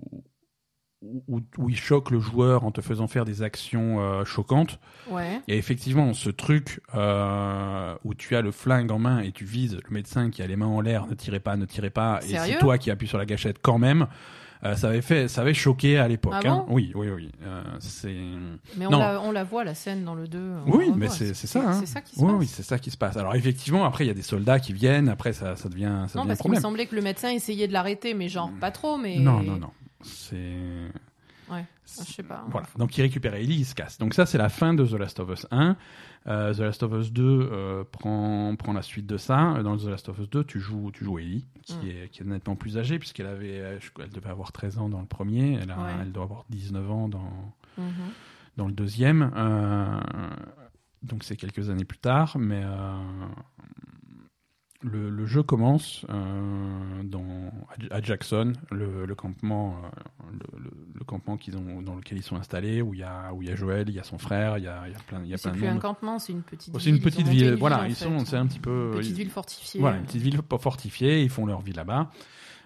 S1: où, où il choque le joueur en te faisant faire des actions euh, choquantes.
S2: Ouais.
S1: Et effectivement, ce truc euh, où tu as le flingue en main et tu vises le médecin qui a les mains en l'air, ne tirez pas, ne tirez pas, et c'est toi qui appuies sur la gâchette quand même. euh, ça avait fait, ça avait choqué à l'époque.
S2: Ah
S1: hein. oui, oui, oui. C'est.
S2: Mais on la, on la voit, la scène dans le 2. on
S1: Oui, mais c'est c'est ça. Hein.
S2: C'est ça qui se
S1: oui,
S2: passe.
S1: oui, c'est ça qui se passe. Alors effectivement, après il y a des soldats qui viennent. Après ça, ça devient, ça
S2: non,
S1: devient un
S2: parce qu'il me semblait que le médecin essayait de l'arrêter, mais genre pas trop, mais.
S1: Non, non, non. C'est.
S2: Ouais, je sais pas.
S1: Voilà. Donc il récupère Ellie, il se casse. Donc ça c'est la fin de The Last of Us 1. Euh, The Last of Us 2 euh, prend, prend la suite de ça. Dans The Last of Us 2, tu joues, tu joues Ellie, qui,
S2: Mm.
S1: est, qui est nettement plus âgée, puisqu'elle avait, euh, elle devait avoir 13 ans dans le premier, elle, a-
S2: Ouais.
S1: elle doit avoir 19 ans dans,
S2: Mhm.
S1: dans le deuxième. Euh, donc c'est quelques années plus tard, mais euh, le, le jeu commence euh, dans, à Jackson, le, le campement, euh, le, le- campement qu'ils ont, dans lequel ils sont installés, où il y a, où il y a Joël, il y a son frère, il y a, il y a plein, il y a
S2: C'est
S1: plein de
S2: plus un campement, c'est une petite
S1: Oh,
S2: ville.
S1: c'est une petite ville,
S2: une
S1: voilà, ils
S2: fait.
S1: sont, c'est un petit peu,
S2: Une petite ville fortifiée.
S1: voilà, une petite ville fortifiée, ils font leur vie là-bas.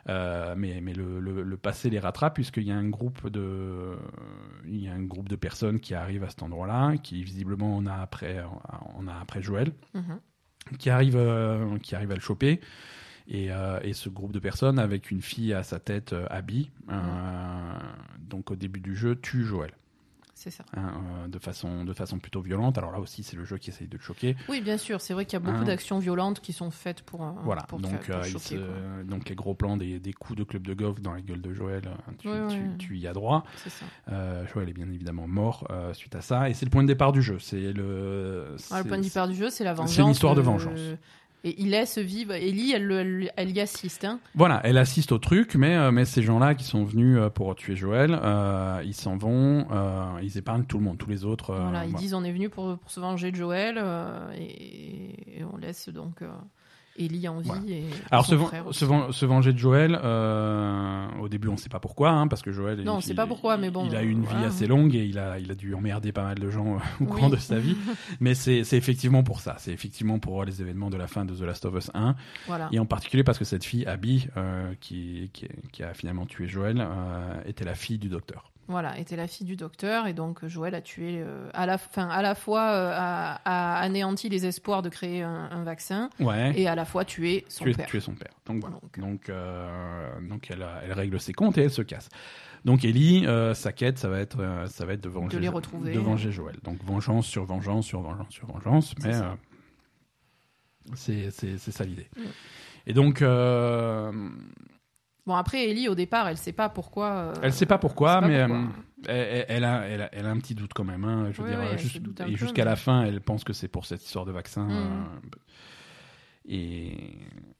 S1: Euh, mais mais le, le, le passé les rattrape puisqu'il y a un groupe de il y a un groupe de personnes qui arrivent à cet endroit-là qui visiblement on a après on a après Joël
S2: Mhm.
S1: Qui arrive euh, qui arrive à le choper. Et, euh, et ce groupe de personnes avec une fille à sa tête euh, Abby donc au début du jeu tue Joël
S2: C'est ça.
S1: hein, euh, de façon de façon plutôt violente alors là aussi c'est le jeu qui essaye de le choquer
S2: Oui, bien sûr, c'est vrai qu'il y a beaucoup
S1: Hein.
S2: d'actions violentes qui sont faites pour. euh,
S1: Voilà,
S2: pour
S1: donc,
S2: faire- pour
S1: euh,
S2: choquer,
S1: se- donc les gros plans des, des coups de club de golf dans la gueule de Joël, tu,
S2: Ouais,
S1: tu-
S2: ouais.
S1: tu y as droit.
S2: C'est ça.
S1: Joël est bien évidemment mort suite à ça, et c'est le point de départ du jeu. C'est le,
S2: Ah, le point de départ du jeu, c'est la vengeance.
S1: c'est une histoire de vengeance.
S2: Et il laisse vivre. Ellie, elle, elle, elle y assiste. Hein.
S1: Voilà, elle assiste au truc, mais, euh, mais ces gens-là qui sont venus euh, pour tuer Joël, euh, ils s'en vont, euh, ils épargnent tout le monde, tous les autres. euh,
S2: voilà, ils
S1: voilà.
S2: disent on est venu pour, pour se venger de Joël et, et on laisse donc Ellie en vie.
S1: Voilà.
S2: Et
S1: Alors se,
S2: frère
S1: se,
S2: aussi.
S1: ven- se venger de Joël, euh, au début on ne sait pas pourquoi, hein, parce que Joël,
S2: Non, on sait pas pourquoi, mais bon,
S1: il a eu une vie assez longue et il a, il a dû emmerder pas mal de gens euh, au
S2: Oui.
S1: courant de sa vie. Mais c'est c'est effectivement pour ça, c'est effectivement pour les événements de la fin de The Last of Us 1,
S2: Voilà.
S1: et en particulier parce que cette fille, Abby, euh, qui, qui, qui a finalement tué Joël, euh, était la fille du docteur.
S2: Voilà, était la fille du docteur et donc Joël a tué euh, à la fin à la fois euh, a, a anéanti les espoirs de créer un, un vaccin
S1: Ouais.
S2: et à la fois tué son
S1: tuer,
S2: père.
S1: tuer son père. Donc voilà.
S2: Donc.
S1: Donc, euh, donc elle, a- elle règle ses comptes et elle se casse. Donc Ellie, euh, sa quête, ça va être, euh, ça va être de venger,
S2: les
S1: Jo-
S2: retrouver.
S1: de venger Joël. Donc vengeance sur vengeance sur vengeance sur vengeance, mais euh, c'est ça l'idée.
S2: Mm.
S1: Et donc euh,
S2: Bon après Ellie au départ elle sait pas pourquoi. euh,
S1: elle sait pas pourquoi,
S2: sait
S1: mais
S2: pas pourquoi.
S1: euh, elle, a, elle, a, elle a un petit doute quand même. hein. je veux dire, juste- et jusqu'à
S2: mais-
S1: la fin, elle pense que c'est pour cette histoire de vaccin.
S2: Mm.
S1: euh, et,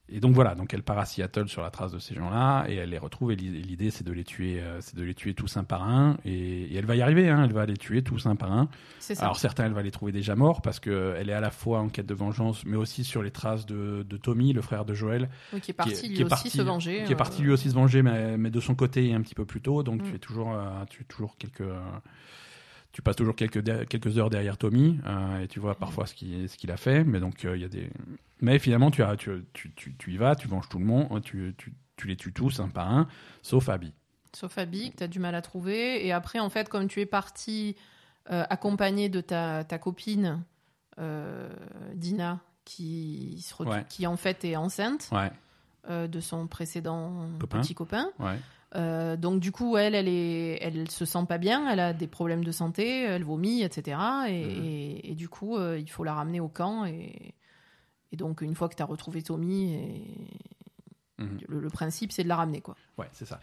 S1: et donc voilà, donc elle part à Seattle sur la trace de ces gens-là et elle les retrouve. Et l'i- l'idée, c'est de les tuer, euh, c'est de les tuer tous un par un. Et, et elle va y arriver. Hein, elle va les tuer tous un par un.
S2: Ça.
S1: Alors certains, elle va les trouver déjà morts parce que elle est à la fois en quête de vengeance, mais aussi sur les traces de, de Tommy, le frère de Joël,
S2: Oui, qui est parti
S1: qui est-
S2: lui
S1: qui est
S2: aussi
S1: parti-
S2: se venger.
S1: qui est parti
S2: euh,
S1: lui aussi se venger, mais, mais de son côté un petit peu plus tôt. Donc
S2: Mm.
S1: tu es toujours, euh, tu es toujours quelques, tu passes toujours quelques heures derrière Tommy euh, et tu vois parfois ce qu'il ce qu'il a fait. Mais donc euh, il y a des, mais finalement tu as, tu, tu, tu, tu y vas, tu venges tout le monde, tu, tu, tu les tues tous un par un, sauf Abby.
S2: Sauf Abby, que tu as du mal à trouver. Et après, en fait, comme tu es parti euh, accompagné de ta, ta copine, euh, Dina, qui, se
S1: Ouais.
S2: qui en fait est enceinte
S1: Ouais,
S2: euh, de son précédent
S1: Copain.
S2: petit copain.
S1: ouais.
S2: Euh, donc du coup, elle, elle est, elle se sent pas bien, elle a des problèmes de santé, elle vomit, etc. Et,
S1: Mhm.
S2: et- et du coup, euh, il faut la ramener au camp. Et, et donc, une fois que tu as retrouvé Tommy, et
S1: Mhm.
S2: le, le principe, c'est de la ramener, quoi.
S1: Ouais, c'est ça.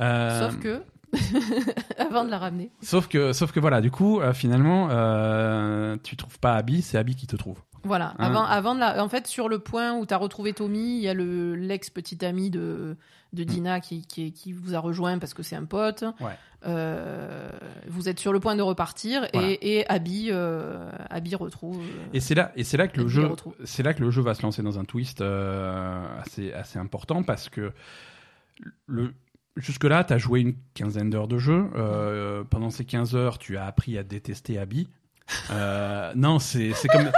S1: Euh,
S2: Sauf que, avant de la ramener,
S1: Sauf que, sauf que voilà, du coup, euh, finalement, euh, tu trouves pas Abby, c'est Abby qui te trouve.
S2: voilà.
S1: Hein.
S2: Avant, avant de la, en fait, sur le point où tu as retrouvé Tommy, il y a le l'ex petit ami de de Dina qui, qui, qui vous a rejoint parce que c'est un pote.
S1: Ouais.
S2: Euh, vous êtes sur le point de repartir
S1: Voilà.
S2: et, et Abby, euh, Abby retrouve. euh,
S1: Et c'est là, et c'est là que le jeu, c'est là que le jeu va se lancer dans un twist euh, assez, assez important parce que le, jusque là, tu as joué une quinzaine d'heures de jeu. Pendant ces 15 heures, tu as appris à détester Abby. Non, c'est comme.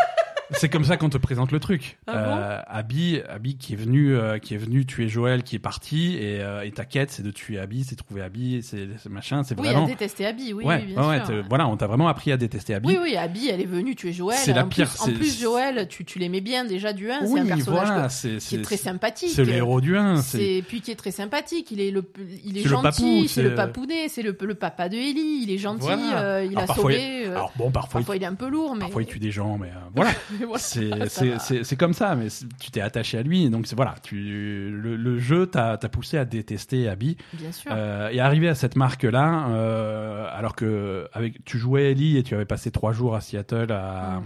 S1: C'est comme ça qu'on te présente le truc.
S2: Ah bon
S1: euh, Abby, Abby qui est venu, euh, qui est venu tuer Joël, qui est parti, et, euh, et ta quête, c'est de tuer Abby, c'est trouver Abby, c'est c'est machin, c'est
S2: Oui,
S1: vraiment.
S2: à détester Abby, oui,
S1: ouais,
S2: oui, bien
S1: ouais,
S2: sûr.
S1: voilà, on t'a vraiment appris à détester Abby.
S2: Oui, oui, Abby, elle est venue tuer Joël.
S1: C'est la pire,
S2: Plus, en
S1: c'est-
S2: plus, Joël, tu, tu l'aimais bien déjà du 1. c'est
S1: Oui,
S2: un personnage
S1: voilà,
S2: que-
S1: c'est
S2: qui est
S1: c'est-
S2: très sympathique.
S1: c'est le héros du 1. C'est
S2: C'est puis qui est très sympathique. Il est le, il est
S1: C'est
S2: gentil. C'est
S1: c'est-
S2: le papounet. C'est le, le papa de Ellie. Il est gentil. Euh, il a sauvé.
S1: Alors bon, parfois,
S2: il est un peu lourd, mais
S1: parfois il tue des gens, mais voilà. C'est comme ça, mais tu t'es attaché à lui, donc voilà, tu le, le jeu t'a poussé à détester Abby.
S2: bien sûr.
S1: Euh, et arrivé à cette marque-là, euh, alors que avec, tu jouais Ellie et tu avais passé trois jours à Seattle à,
S2: Mm.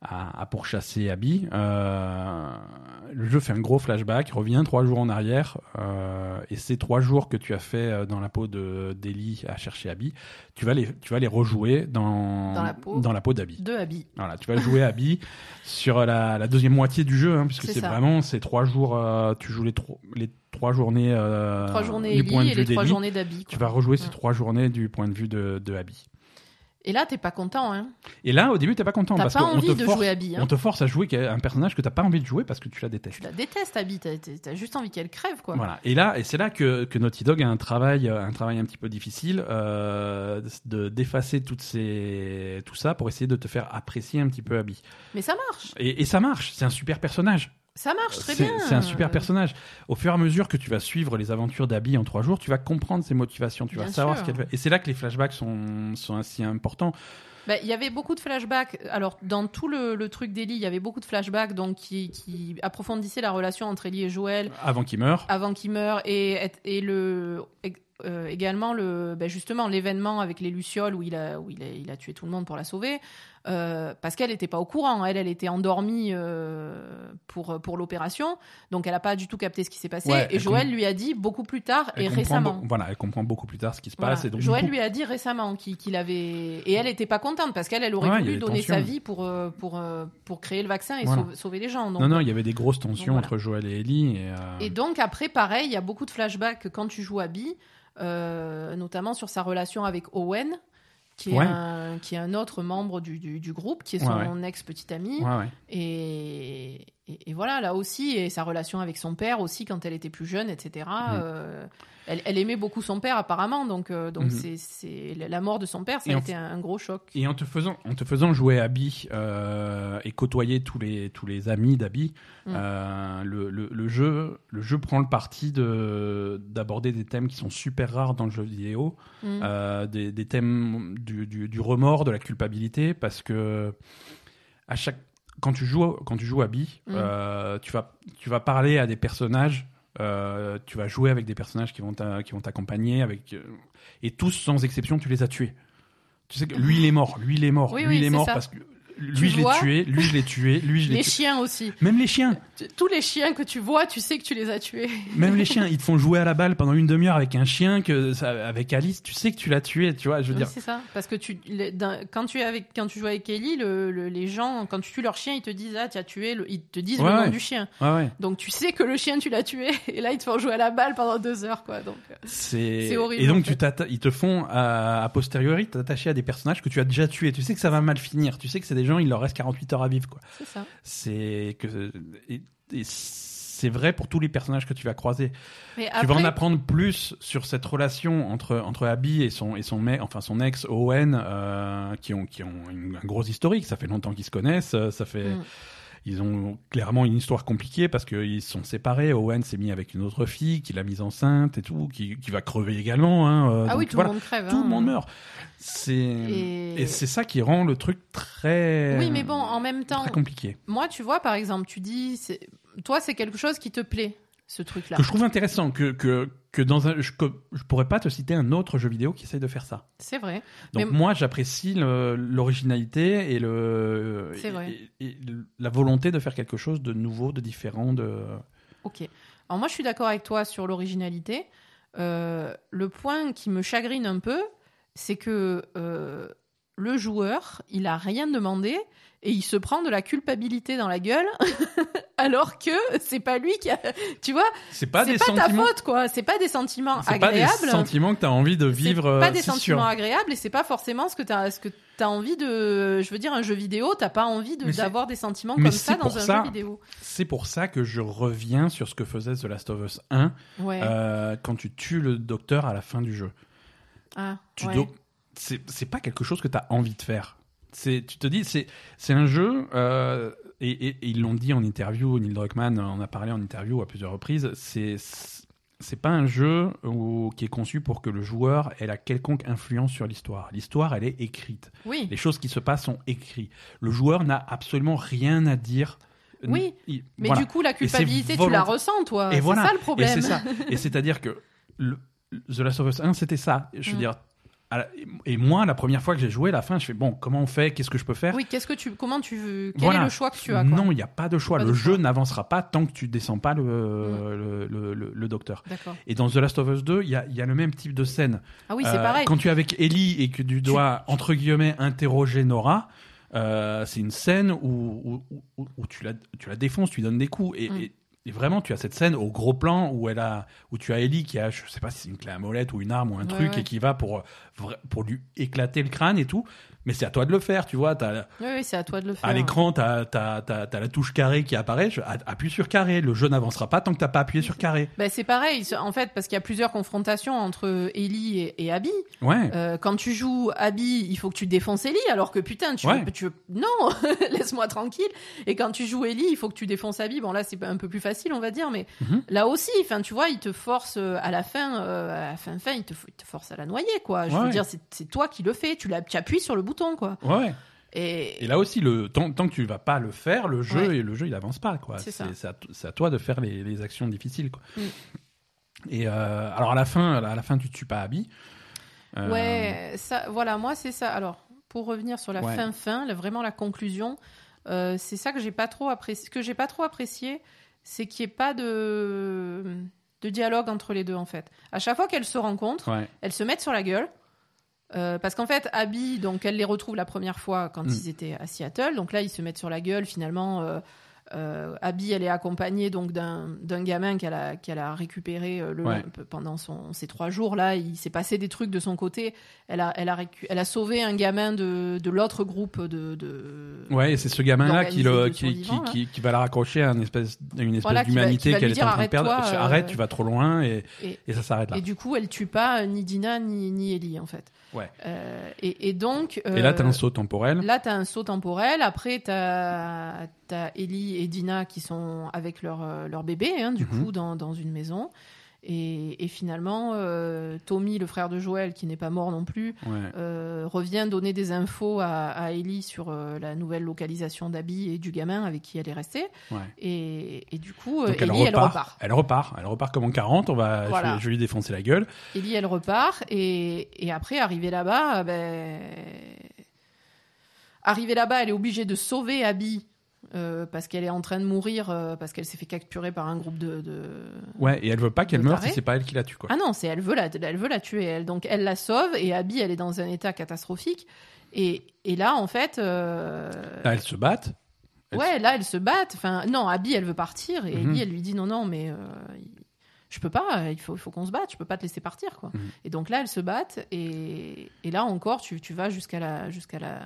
S1: À, à pourchasser Abby, euh, le jeu fait un gros flashback, revient trois jours en arrière, euh, et ces trois jours que tu as fait euh, dans la peau de d'Ellie à chercher Abby, tu vas les, tu vas les rejouer dans,
S2: Dans la peau.
S1: dans la peau d'Abby.
S2: De Abby.
S1: Voilà, tu vas jouer Abby sur la, la deuxième moitié du jeu, hein, puisque
S2: C'est
S1: vraiment ces trois jours, euh, tu joues les, tro- les trois journées,
S2: Trois journées
S1: du point de
S2: et
S1: vue
S2: les trois journées d'Abby.
S1: Tu vas rejouer ces trois journées du point de vue de, de Abby.
S2: Et là, t'es pas content, hein.
S1: Et là, au début, t'es pas content
S2: T'as
S1: parce
S2: pas envie
S1: te
S2: de
S1: force,
S2: jouer Abby. Hein.
S1: on te force à jouer un personnage que t'as pas envie de jouer parce que tu la détestes.
S2: Tu la détestes, Abby. T'as t'as- t'as juste envie qu'elle crève, quoi.
S1: Voilà. Et là, et c'est là que, que Naughty Dog a un travail, un travail un petit peu difficile euh, de d'effacer toutes ces, tout ça pour essayer de te faire apprécier un petit peu Abby.
S2: Mais ça marche.
S1: Et, et ça marche. C'est un super personnage.
S2: Ça marche très bien.
S1: c'est un super personnage. Au fur et à mesure que tu vas suivre les aventures d'Abby en trois jours, tu vas comprendre ses motivations, tu vas
S2: Bien
S1: savoir
S2: sûr.
S1: ce qu'elle fait. Et c'est là que les flashbacks sont, sont ainsi importants.
S2: Bah, Il y avait beaucoup de flashbacks. Alors, dans tout le, le truc d'Ellie, il y avait beaucoup de flashbacks donc, qui, qui approfondissaient la relation entre Ellie et Joël
S1: Avant qu'il meure.
S2: avant qu'il meure et, et le, euh, également le, bah, justement l'événement avec les Lucioles où il a, où il a, il a tué tout le monde pour la sauver. Euh, parce qu'elle n'était pas au courant. Elle, elle était endormie euh, pour, pour l'opération. Donc, elle n'a pas du tout capté ce qui s'est passé.
S1: Ouais,
S2: et Joël lui a dit beaucoup plus tard et récemment.
S1: voilà, elle comprend beaucoup plus tard ce qui se
S2: Voilà.
S1: passe. Et donc,
S2: Joël
S1: coup-
S2: lui a dit récemment qu'il avait et elle était pas contente parce qu'elle elle aurait
S1: Ouais,
S2: voulu donner sa vie pour euh, pour pour créer le vaccin et
S1: Voilà.
S2: sauver, sauver les gens. Donc,
S1: non, non, il y avait des grosses tensions
S2: voilà.
S1: entre Joël et Ellie. Et, euh,
S2: Et donc après pareil, il y a beaucoup de flashbacks quand tu joues à Bee, euh, notamment sur sa relation avec Owen. Qui est,
S1: Ouais.
S2: un, qui est un autre membre du, du, du groupe, qui est son ex-petit ami.
S1: ouais, ouais.
S2: Et, et, et voilà, là aussi, et sa relation avec son père aussi, quand elle était plus jeune, etc.
S1: Mhm.
S2: euh, elle, elle aimait beaucoup son père, apparemment. Donc, euh, donc
S1: Mhm.
S2: c'est la mort de son père, ça
S1: Et
S2: a été un, un gros choc.
S1: Et en te faisant, en te faisant jouer Abby euh, et côtoyer tous les, tous les amis d'Abby,
S2: Mm.
S1: le, le, le jeu, le jeu prend le parti de, d'aborder des thèmes qui sont super rares dans le jeu vidéo, euh, des, des thèmes du, du, du remords, de la culpabilité, parce que à chaque, quand tu joues, quand tu joues Abby,
S2: Mm.
S1: euh, tu, vas, tu vas parler à des personnages. euh, tu vas jouer avec des personnages qui vont t'a- qui vont t'accompagner avec euh, et tous sans exception tu les as tués tu sais que lui il est mort lui il est mort
S2: Oui,
S1: lui
S2: oui,
S1: il est mort
S2: ça.
S1: parce que lui je l'ai tué lui je l'ai tué lui je l'ai
S2: Les
S1: tué
S2: chiens aussi.
S1: même les chiens
S2: Tous les chiens que tu vois, tu sais que tu les as tués.
S1: même les chiens ils te font jouer à la balle pendant une demi-heure avec un chien que avec Alice tu sais que tu l'as tué tu vois je veux
S2: Oui,
S1: dire
S2: c'est ça. Parce que tu, quand tu es avec, quand tu joues avec Ellie, le, le- les gens, quand tu tues leur chien, ils te disent ah tu as tué, le, ils te disent
S1: Ouais,
S2: le nom
S1: ouais.
S2: du chien.
S1: ouais
S2: Donc tu sais que le chien tu l'as tué. Et là ils te font jouer à la balle pendant deux heures quoi. Donc euh,
S1: c'est
S2: horrible,
S1: et donc
S2: en fait.
S1: ils te font à, a posteriori t'attacher à des personnages que tu as déjà tués tu sais que ça va mal finir tu sais que c'est des gens il leur reste 48 heures à vivre quoi
S2: c'est ça.
S1: c'est que et c'est vrai pour tous les personnages que tu vas croiser.
S2: Mais
S1: Tu vas en apprendre plus sur cette relation entre entre Abby et son et son mec, enfin son ex Owen, euh, qui ont qui ont une, un gros historique. Ça fait longtemps qu'ils se connaissent. euh, Ça fait
S2: Mm.
S1: Ils ont clairement une histoire compliquée parce qu'ils se sont séparés. Owen s'est mis avec une autre fille, qui l'a mise enceinte et tout, qui, qui va crever également. Hein, euh,
S2: Ah oui, tout
S1: voilà.
S2: le monde crève.
S1: Tout
S2: hein.
S1: le monde meurt. C'est
S2: Et-
S1: et, c'est ça qui rend le truc très
S2: Oui, mais bon, en même temps,
S1: très compliqué.
S2: moi, tu vois, par exemple, tu dis, c'est- toi, c'est quelque chose qui te plaît, ce truc-là.
S1: Que je trouve intéressant que que que dans un je, que je pourrais pas te citer un autre jeu vidéo qui essaye de faire ça.
S2: C'est vrai.
S1: Donc
S2: Mais-
S1: moi j'apprécie l'originalité et le et- et la volonté de faire quelque chose de nouveau, de différent, de
S2: Ok. Alors moi, je suis d'accord avec toi sur l'originalité. Euh, le point qui me chagrine un peu, c'est que euh, le joueur, il a rien demandé et il se prend de la culpabilité dans la gueule, alors que c'est pas lui qui a. Tu vois,
S1: c'est pas des
S2: pas ta faute, quoi. C'est pas des sentiments
S1: c'est pas des
S2: agréables.
S1: sentiments que tu as envie de
S2: C'est
S1: vivre
S2: pas
S1: euh,
S2: des
S1: sûr.
S2: sentiments agréables et c'est pas forcément ce que tu as ce que envie de je veux dire un jeu vidéo t'as pas envie de d'avoir des sentiments
S1: mais
S2: comme ça dans un
S1: ça-
S2: jeu vidéo
S1: C'est pour ça que je reviens sur ce que faisait The Last of Us 1
S2: ouais
S1: euh, quand tu tues le docteur à la fin du jeu.
S2: ah,
S1: tu
S2: ouais.
S1: C'est c'est pas quelque chose que tu as envie de faire. C'est tu te dis c'est c'est un jeu euh, et, et- et ils l'ont dit en interview, Neil Druckmann en a parlé en interview à plusieurs reprises, c'est c'est pas un jeu où- qui est conçu pour que le joueur ait la quelconque influence sur l'histoire. L'histoire, elle est écrite.
S2: oui
S1: Les choses qui se passent sont écrites. Le joueur n'a absolument rien à dire.
S2: Oui,
S1: Il-
S2: mais
S1: voilà.
S2: du coup la
S1: c'est
S2: culpabilité tu la ressens toi
S1: Et
S2: c'est
S1: voilà.
S2: ça le
S1: Et
S2: problème
S1: c'est ça. Et c'est-à-dire que le- The Last of Us 1, c'était ça. Je veux
S2: Mm.
S1: dire, à et moi, la première fois que j'ai joué, à la fin, je fais bon, comment on fait? Qu'est-ce que je peux faire?
S2: Oui qu'est-ce que tu comment tu veux quel
S1: Voilà.
S2: est le choix que tu as quoi?
S1: Non, il n'y a pas de choix.
S2: Pas
S1: le
S2: de
S1: jeu n'avancera pas tant que tu descends pas le,
S2: Mm.
S1: le, le- le- docteur.
S2: d'accord
S1: Et dans The Last of Us 2, il y a, y a le même type de scène.
S2: ah oui c'est
S1: Euh,
S2: pareil
S1: Quand tu es avec Ellie et que tu dois, entre guillemets, interroger Nora, euh, c'est une scène où, où, où- où tu, la, tu la défonces, tu lui donnes des coups. Et,
S2: Mm.
S1: et- et vraiment, tu as cette scène au gros plan où, elle a, où tu as Ellie qui a, je sais pas si c'est une clé à molette ou une arme ou un
S2: Ouais,
S1: truc,
S2: ouais.
S1: et qui va pour, pour lui éclater le crâne et tout. Mais c'est à toi de le faire, tu vois. T'as-
S2: oui, oui c'est à toi de le faire
S1: à l'écran, tu as, la touche carré qui apparaît. Je- appuie sur carré. Le jeu n'avancera pas tant que tu pas appuyé sur carré.
S2: Ben, c'est pareil, en fait, parce qu'il y a plusieurs confrontations entre Ellie et, et Abby.
S1: Ouais.
S2: Euh, quand tu joues Abby, il faut que tu défonces Ellie, alors que putain, tu,
S1: Ouais.
S2: veux, tu veux- non, laisse-moi tranquille. Et quand tu joues Ellie, il faut que tu défonces Abby. Bon là, c'est un peu plus facile, on va dire, mais
S1: Mhm.
S2: là aussi, enfin, tu vois, il te force euh, à la fin, euh, à la fin, fin, il te, il te force à la noyer, quoi. Je
S1: Ouais.
S2: veux dire, c'est c'est toi qui le fais, tu, tu appuies sur le bouton, quoi.
S1: Ouais.
S2: Et,
S1: Et là aussi, le, tant, tant que tu vas pas le faire, le jeu,
S2: Ouais.
S1: et le jeu il avance pas. quoi.
S2: C'est ça.
S1: C'est à, t- c'est à toi de faire les, les actions difficiles. Quoi.
S2: Mm.
S1: Et euh, alors à la fin, à la fin, tu tues pas Abby. Euh,
S2: Ouais, ça, voilà, moi c'est ça. Alors, pour revenir sur la
S1: Ouais.
S2: fin fin, vraiment la conclusion, euh, c'est ça que j'ai pas trop apprécié. Que j'ai pas trop apprécié, c'est qu'il n'y ait pas de de dialogue entre les deux en fait. À chaque fois qu'elles se rencontrent,
S1: Ouais.
S2: elles se mettent sur la gueule. Euh, parce qu'en fait, Abby, donc elle les retrouve la première fois quand
S1: Mm.
S2: ils étaient à Seattle. Donc là, ils se mettent sur la gueule. Finalement, euh, euh, Abby, elle est accompagnée donc d'un d'un gamin qu'elle a qu'elle a récupéré euh, le
S1: Ouais.
S2: pendant son, ces trois jours là. Il s'est passé des trucs de son côté. Elle a elle a récu- elle a sauvé un gamin de de l'autre groupe de, de
S1: Ouais, c'est ce gamin-là qui, le, qui, qui,
S2: là.
S1: va la raccrocher à une espèce, une espèce
S2: Voilà,
S1: d'humanité qu'elle est en train de perdre.
S2: arrête-toi,
S1: Tu-
S2: euh,
S1: Arrête, tu vas trop loin et,
S2: et,
S1: et ça s'arrête là.
S2: et du coup, elle tue pas ni Dina ni ni Ellie en fait.
S1: Ouais.
S2: Euh, et, et donc.
S1: Et là,
S2: euh,
S1: t'as un saut temporel.
S2: Là, tu as un saut temporel. Après, tu as, Ellie et Dina qui sont avec leur, euh, leur bébé, hein, du
S1: Mhm.
S2: coup, dans, dans une maison. Et, et finalement, euh, Tommy, le frère de Joël, qui n'est pas mort non plus,
S1: Ouais.
S2: euh, revient donner des infos à, à Ellie sur euh, la nouvelle localisation d'Abby et du gamin avec qui elle est restée.
S1: Ouais.
S2: Et, et du coup,
S1: elle
S2: Ellie,
S1: repart,
S2: elle repart.
S1: elle repart. Elle repart comme en 40. On va, je
S2: Voilà.
S1: vais- je, vais lui défoncer la gueule.
S2: Ellie, elle repart. Et, et après, arrivée là-bas, ben... arrivée là-bas, elle est obligée de sauver Abby. Euh, parce qu'elle est en train de mourir, euh, parce qu'elle s'est fait capturer par un groupe de. de-
S1: Ouais, et elle veut pas qu'elle
S2: Le
S1: meure si c'est pas elle qui la tue, quoi.
S2: Ah non, c'est elle veut la, elle veut la tuer. Elle. Donc elle la sauve et Abby, elle est dans un état catastrophique. Et, et là, en fait. euh,
S1: Là, elles se battent.
S2: ouais, là, elles se battent. Enfin, non, Abby, elle veut partir. Et
S1: Mhm.
S2: Ellie, elle lui dit non, non, mais. euh, je peux pas, il faut, il faut qu'on se batte, je peux pas te laisser partir. Quoi.
S1: Mhm.
S2: Et donc là, elles se battent. Et, et là encore, tu, tu vas jusqu'à la, jusqu'à la,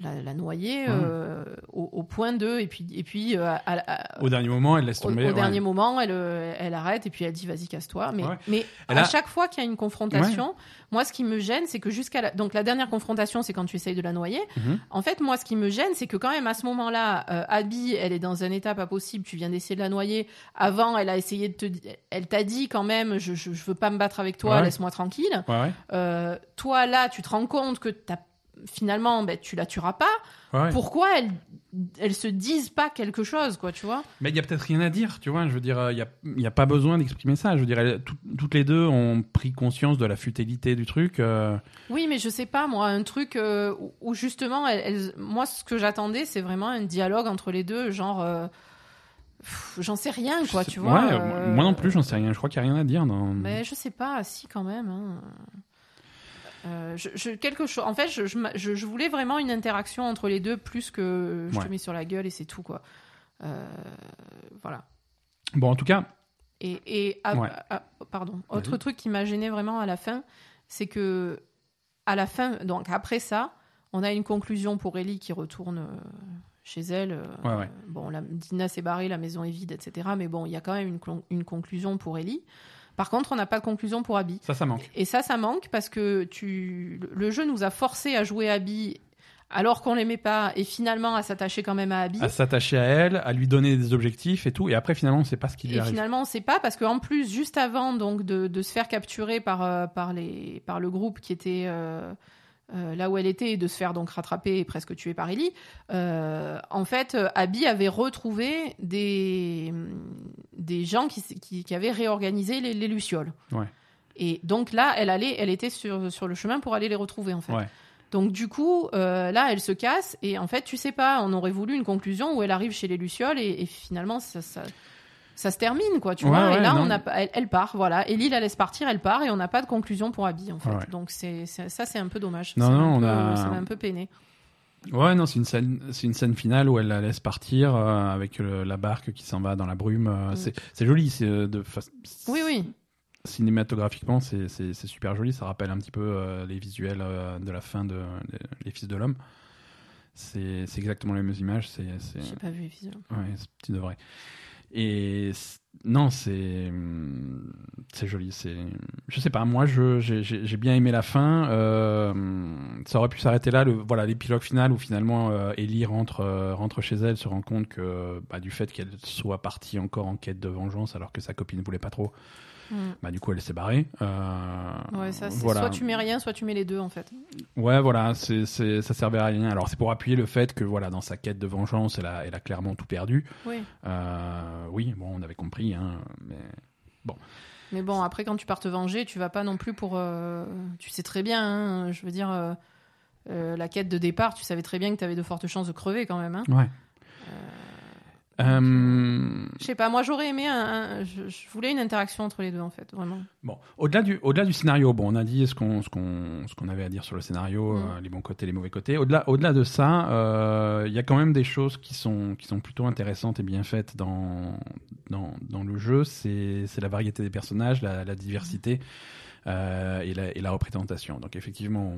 S2: la, la noyer euh, au, au point de et puis et puis euh, à- à-
S1: Au dernier moment, elle laisse tomber.
S2: au
S1: ouais.
S2: dernier moment, elle, euh, elle arrête et puis elle dit vas-y casse-toi. Mais,
S1: Ouais.
S2: mais
S1: Elle
S2: à
S1: a-
S2: chaque fois qu'il y a une confrontation, moi ce qui me gêne, c'est que jusqu'à la... donc la dernière confrontation, c'est quand tu essayes de la noyer.
S1: Mhm.
S2: En fait, moi ce qui me gêne, c'est que quand même à ce moment-là, euh, Abby, elle est dans un état pas possible. Tu viens d'essayer de la noyer. Avant, elle a essayé de te, elle t'a dit quand même, je, je, je veux pas me battre avec toi, laisse-moi tranquille. Toi là, tu te rends compte que t'as finalement, ben, tu la tueras pas.
S1: Ouais.
S2: Pourquoi elles, elles se disent pas quelque chose, quoi, tu vois?
S1: Mais il y a peut-être rien à dire, tu vois. Je veux dire, il n'y a, y a pas besoin d'exprimer ça. Je veux dire, elles- tout- toutes les deux ont pris conscience de la futilité du truc. euh,
S2: Oui, mais je sais pas, moi, un truc euh, où- justement, elles- moi, ce que j'attendais, c'est vraiment un dialogue entre les deux, genre, euh, j'en sais rien, quoi, tu vois.
S1: ouais,
S2: euh,
S1: moi non plus, j'en sais rien. Je crois qu'il n'y a rien à dire dans.
S2: Mais je sais pas, si quand même. hein. Euh, je, je- quelque chose. En fait, je, je, voulais vraiment une interaction entre les deux plus que je
S1: Ouais.
S2: te mets sur la gueule et c'est tout, quoi. Euh, voilà.
S1: Bon, en tout cas,
S2: Et, et ah,
S1: Ouais.
S2: ah, pardon. Autre truc qui m'a gêné vraiment à la fin, c'est que à la fin, donc après ça, on a une conclusion pour Ellie qui retourne euh, chez elle.
S1: Ouais, ouais.
S2: Bon, la, Dina s'est barrée, la maison est vide, etc. Mais bon, il y a quand même une conclusion pour Ellie. Par contre, on n'a pas de conclusion pour Abby.
S1: ça, ça manque.
S2: Et ça, ça manque parce que tu, le- jeu nous a forcé à jouer Abby alors qu'on l'aimait pas et finalement à s'attacher quand même à Abby.
S1: À s'attacher à elle, à lui donner des objectifs et tout. Et après, finalement, on ne sait pas ce qui lui
S2: Et
S1: arrive.
S2: finalement, on sait pas parce qu'en plus, juste avant donc de, de se faire capturer par euh, par les par le groupe qui était euh, euh, là où elle était et de se faire donc rattraper et presque tuer par Ellie, euh, en fait, euh, Abby avait retrouvé des des gens qui qui, qui avaient réorganisé les, les lucioles.
S1: Ouais.
S2: Et donc là, elle allait, elle était sur sur le chemin pour aller les retrouver en fait.
S1: Ouais.
S2: Donc du coup, euh, là, elle se casse et en fait, tu sais pas, on aurait voulu une conclusion où elle arrive chez les lucioles et, et finalement, ça, ça, ça se termine, quoi, tu
S1: Ouais,
S2: vois.
S1: ouais,
S2: et là,
S1: non.
S2: on a, pas- elle, elle part, voilà. Ellie la laisse partir, elle part et on n'a pas de conclusion pour Abby, en fait.
S1: Ouais.
S2: Donc c'est, ça, c'est un peu dommage.
S1: Non, non, on
S2: peu-
S1: a-
S2: Ça m'a un peu peiné.
S1: Ouais, non, c'est une scène, c'est une scène finale où elle la laisse partir euh, avec le- la barque qui s'en va dans la brume. euh,
S2: Mm.
S1: C'est, joli, c'est euh, de
S2: Oui, oui.
S1: cinématographiquement, c'est, super joli. Ça rappelle un petit peu euh, les visuels de la fin de Les- Fils de l'Homme. C'est, exactement les mêmes images.
S2: J'ai pas vu les visuels.
S1: Ouais, c'est- tu devrais. Et non, c'est hum, c'est joli. C'est je sais pas. Moi, je j'ai bien aimé la fin. Euh, ça aurait pu s'arrêter là. Le voilà l'épilogue final où finalement euh, Ellie rentre euh, rentre chez elle, se rend compte que bah, du fait qu'elle soit partie encore en quête de vengeance alors que sa copine voulait pas trop.
S2: Mm.
S1: Bah du coup elle s'est barrée. Euh,
S2: Ouais, ça,
S1: voilà.
S2: soit tu mets rien, soit tu mets les deux, en fait.
S1: Ouais, voilà, c'est, c'est, ça servait à rien. Alors, c'est pour appuyer le fait que, voilà, dans sa quête de vengeance, elle a, elle a clairement tout perdu.
S2: Oui.
S1: Euh, oui, bon, on avait compris, hein, mais
S2: Mais bon, après, quand tu pars te venger, tu vas pas non plus pour. euh, Tu sais très bien, hein, je veux dire, euh, euh, la quête de départ, tu savais très bien que tu avais de fortes chances de crever quand même. Hein.
S1: ouais. Euh,
S2: Je sais pas, moi j'aurais aimé un, un- je, je voulais une interaction entre les deux en fait, vraiment.
S1: bon, au-delà du, au-delà du scénario, bon, on a dit ce qu'on, ce qu'on, ce qu'on avait à dire sur le scénario,
S2: Mm.
S1: euh, les bons côtés, les mauvais côtés. Au-delà, au-delà de ça, euh, il y a quand même des choses qui sont, qui sont plutôt intéressantes et bien faites dans, dans, dans le jeu. C'est, c'est la variété des personnages, la, la diversité. Euh, et, la, et la représentation. Donc effectivement,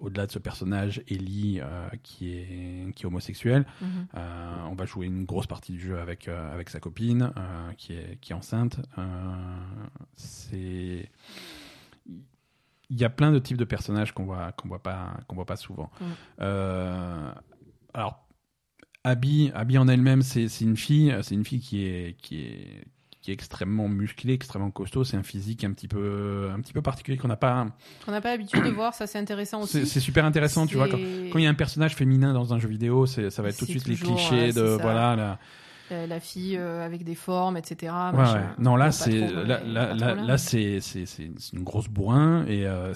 S1: au-delà de ce personnage, Ellie, euh, qui, est, qui est homosexuel,
S2: Mhm.
S1: euh, on va jouer une grosse partie du jeu avec, avec sa copine qui, est, qui est enceinte. C'est il y a plein de types de personnages qu'on voit qu'on voit pas qu'on voit pas souvent. Euh, alors Abby, Abby en elle-même, c'est c'est une fille, c'est une fille qui est qui est qui est extrêmement musclée, extrêmement costaud. C'est un physique un petit peu un petit peu particulier qu'on n'a pas.
S2: Qu'on n'a pas l'habitude de voir, ça c'est intéressant
S1: C'est
S2: aussi.
S1: c'est super intéressant, tu vois. Quand, il y a un personnage féminin dans un jeu vidéo, ça va être tout de suite les clichés
S2: ouais,
S1: de voilà. La,
S2: la, la fille euh, avec des formes, etc.
S1: Ouais. Non, là, c'est là, là, c'est une grosse bourrin et euh,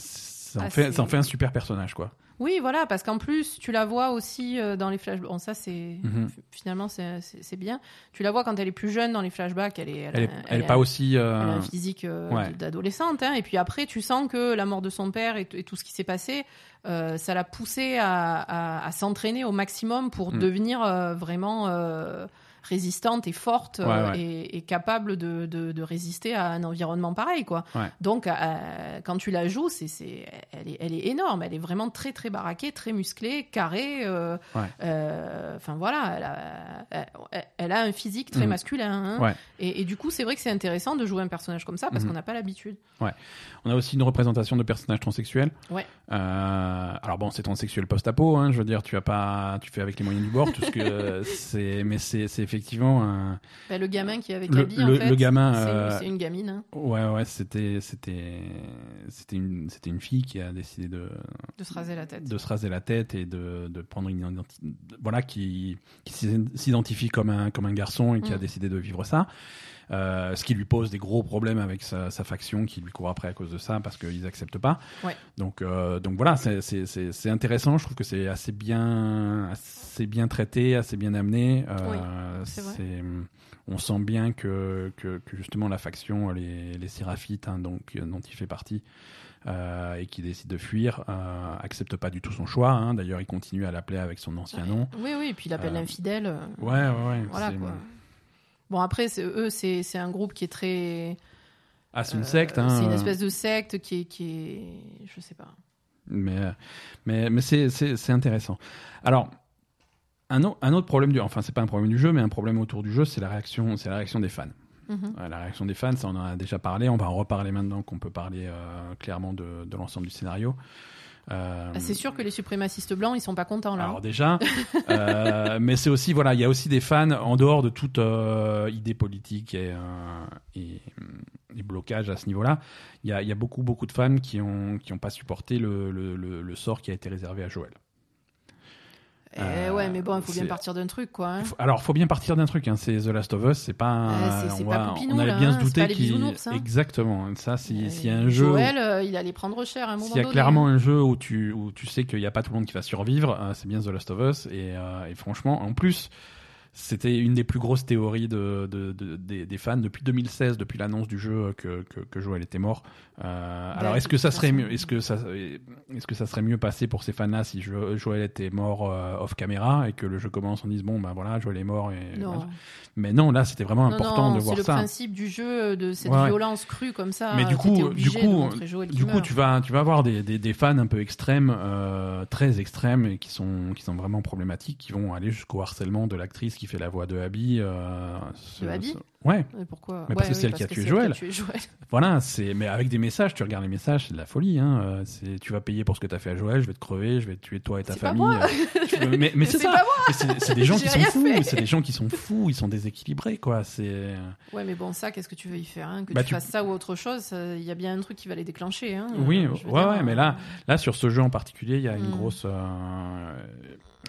S1: ça en
S2: Ah,
S1: fait ça en fait un super personnage quoi.
S2: Oui, voilà, parce qu'en plus, tu la vois aussi euh, dans les flashbacks. Bon, ça, c'est
S1: Mhm.
S2: finalement c'est bien. Tu la vois quand elle est plus jeune dans les flashbacks. Elle est,
S1: Elle est,
S2: a-
S1: elle est
S2: a-
S1: pas aussi.
S2: elle a
S1: euh,
S2: un physique euh,
S1: ouais.
S2: d'adolescente. hein. Et puis après, tu sens que la mort de son père et, et tout ce qui s'est passé, euh, ça l'a poussé à, à- à s'entraîner au maximum pour
S1: Mm.
S2: devenir euh, vraiment euh, résistante et forte
S1: Ouais,
S2: euh,
S1: ouais.
S2: Et, et capable de, de, de résister à un environnement pareil, quoi.
S1: Ouais.
S2: Donc, euh, quand tu la joues, c'est, c'est, elle, est, elle est énorme. Elle est vraiment très, très baraquée, très musclée, carrée. euh, euh, Enfin, voilà, elle a, elle, elle a un physique très
S1: Mhm.
S2: masculin. hein. Et du coup, c'est vrai que c'est intéressant de jouer un personnage comme ça parce
S1: Mhm.
S2: qu'on n'a pas l'habitude.
S1: On a aussi une représentation de personnages transsexuels.
S2: Ouais.
S1: Euh, alors bon, c'est transsexuel post-apo, hein, je veux dire, tu as pas, tu fais avec les moyens du bord, tout ce que c'est, mais c'est, effectivement un,
S2: Ben, le gamin qui est avec
S1: Le-
S2: Abby, en
S1: le-
S2: fait,
S1: le gamin,
S2: c'est,
S1: euh,
S2: une gamine. hein,
S1: ouais, ouais, c'était, c'était, c'était une, c'était une fille qui a décidé de,
S2: de se raser la tête.
S1: de se raser la tête et de, de prendre une identité, voilà, qui, qui s'identifie comme un, comme un garçon et qui a
S2: Mm.
S1: décidé de vivre ça. Euh, ce qui lui pose des gros problèmes avec sa, sa faction qui lui court après à cause de ça parce qu'ils acceptent pas.
S2: Ouais.
S1: Donc, euh, donc voilà, c'est- intéressant. Je trouve que c'est assez bien, assez bien traité, assez bien amené. Euh,
S2: Oui, c'est.
S1: On sent bien que, que, que justement la faction, les, les Séraphites, hein, donc, dont il fait partie, euh, et qui décide de fuir, euh, accepte pas du tout son choix. hein. D'ailleurs, il continue à l'appeler avec son ancien nom.
S2: Oui, oui, et puis il appelle
S1: Euh,
S2: l'infidèle.
S1: Ouais, ouais, ouais.
S2: Voilà quoi. Bon, après, c'est- eux, c'est c'est un groupe qui est très.
S1: Ah, c'est une secte. Hein,
S2: C'est une
S1: euh,
S2: espèce de secte qui est. Qui est je sais pas.
S1: Mais, mais, mais c'est, c'est, c'est intéressant. Alors, un, un autre problème du, enfin, c'est pas un problème du jeu, mais un problème autour du jeu, c'est la réaction, c'est la réaction des fans.
S2: Mhm.
S1: La réaction des fans, ça on en a déjà parlé. On va en reparler maintenant qu'on peut parler euh, clairement de, de l'ensemble du scénario. Euh,
S2: Ah, C'est sûr que les suprémacistes blancs, ils sont pas contents là.
S1: alors déjà, euh, mais c'est aussi voilà, il y a aussi des fans en dehors de toute euh, idée politique et, et, et blocage à ce niveau-là. Il y a, il y a beaucoup beaucoup de fans qui ont qui ont pas supporté le, le, le, le sort qui a été réservé à Joël.
S2: Eh
S1: euh,
S2: ouais, mais bon, il faut bien
S1: c'est-
S2: partir d'un truc quoi. hein.
S1: Alors, faut bien partir d'un truc. Hein, c'est The Last of Us, c'est pas. un-
S2: Ah, c'est- c'est
S1: on
S2: pas
S1: va-
S2: Poupinou,
S1: on allait
S2: là,
S1: bien
S2: hein,
S1: se douter qu'il
S2: hein.
S1: exactement. Ça, si-
S2: Euh,
S1: s'il y a un jeu.
S2: Joël, euh, il allait prendre cher à un moment
S1: S'il y a
S2: donné.
S1: clairement un jeu où tu, où tu sais qu'il n'y a pas tout le monde qui va survivre, euh, c'est bien The Last of Us. Et, euh, et franchement, en plus, c'était une des plus grosses théories de, de- de- des, des fans depuis 2016, depuis l'annonce du jeu que, que, que Joel était mort. Euh, alors, est-ce que ça serait mieux, est-ce que ça, est-ce que ça serait mieux passé pour ces fans-là si Jo- Joel était mort euh, off caméra et que le jeu commence en disant bon ben voilà Joel est mort et
S2: Non.
S1: mais non là c'était vraiment
S2: Non,
S1: important
S2: non,
S1: de
S2: c'est
S1: voir
S2: le
S1: ça.
S2: principe du jeu, de cette
S1: Ouais,
S2: violence crue comme ça.
S1: Mais du
S2: euh,
S1: coup- du coup,
S2: Joël
S1: Du coup, tu vas, tu vas avoir des, des, des fans un peu extrêmes, euh, très extrêmes, et qui sont, qui sont vraiment problématiques, qui vont aller jusqu'au harcèlement de l'actrice qui fait la voix de Abby. euh, ce-
S2: De Abby
S1: ce- Ouais,
S2: Mais pourquoi
S1: Mais parce
S2: Ouais,
S1: que c'est
S2: oui,
S1: elle qui a tué
S2: que c'est elle
S1: Joël.
S2: qui a tué Joël.
S1: voilà, c'est, mais avec des messages, tu regardes les messages, c'est de la folie, hein. euh, C'est, tu vas payer pour ce que t'as fait à Joël, je vais te crever, je vais te tuer toi et ta
S2: pas
S1: famille.
S2: moi.
S1: euh, veux- mais, mais c'est ça. c'est, des gens qui sont fous, c'est des gens qui sont fous, ils sont déséquilibrés, quoi. C'est,
S2: Ouais, mais bon, ça, qu'est-ce que tu veux y faire hein Que
S1: Bah,
S2: tu,
S1: tu-
S2: fasses ça ou autre chose, il y a bien un truc qui va les déclencher. Hein
S1: Oui,
S2: Euh,
S1: ouais, mais là- Là, sur ce jeu en particulier, il y a une
S2: Hmm.
S1: grosse.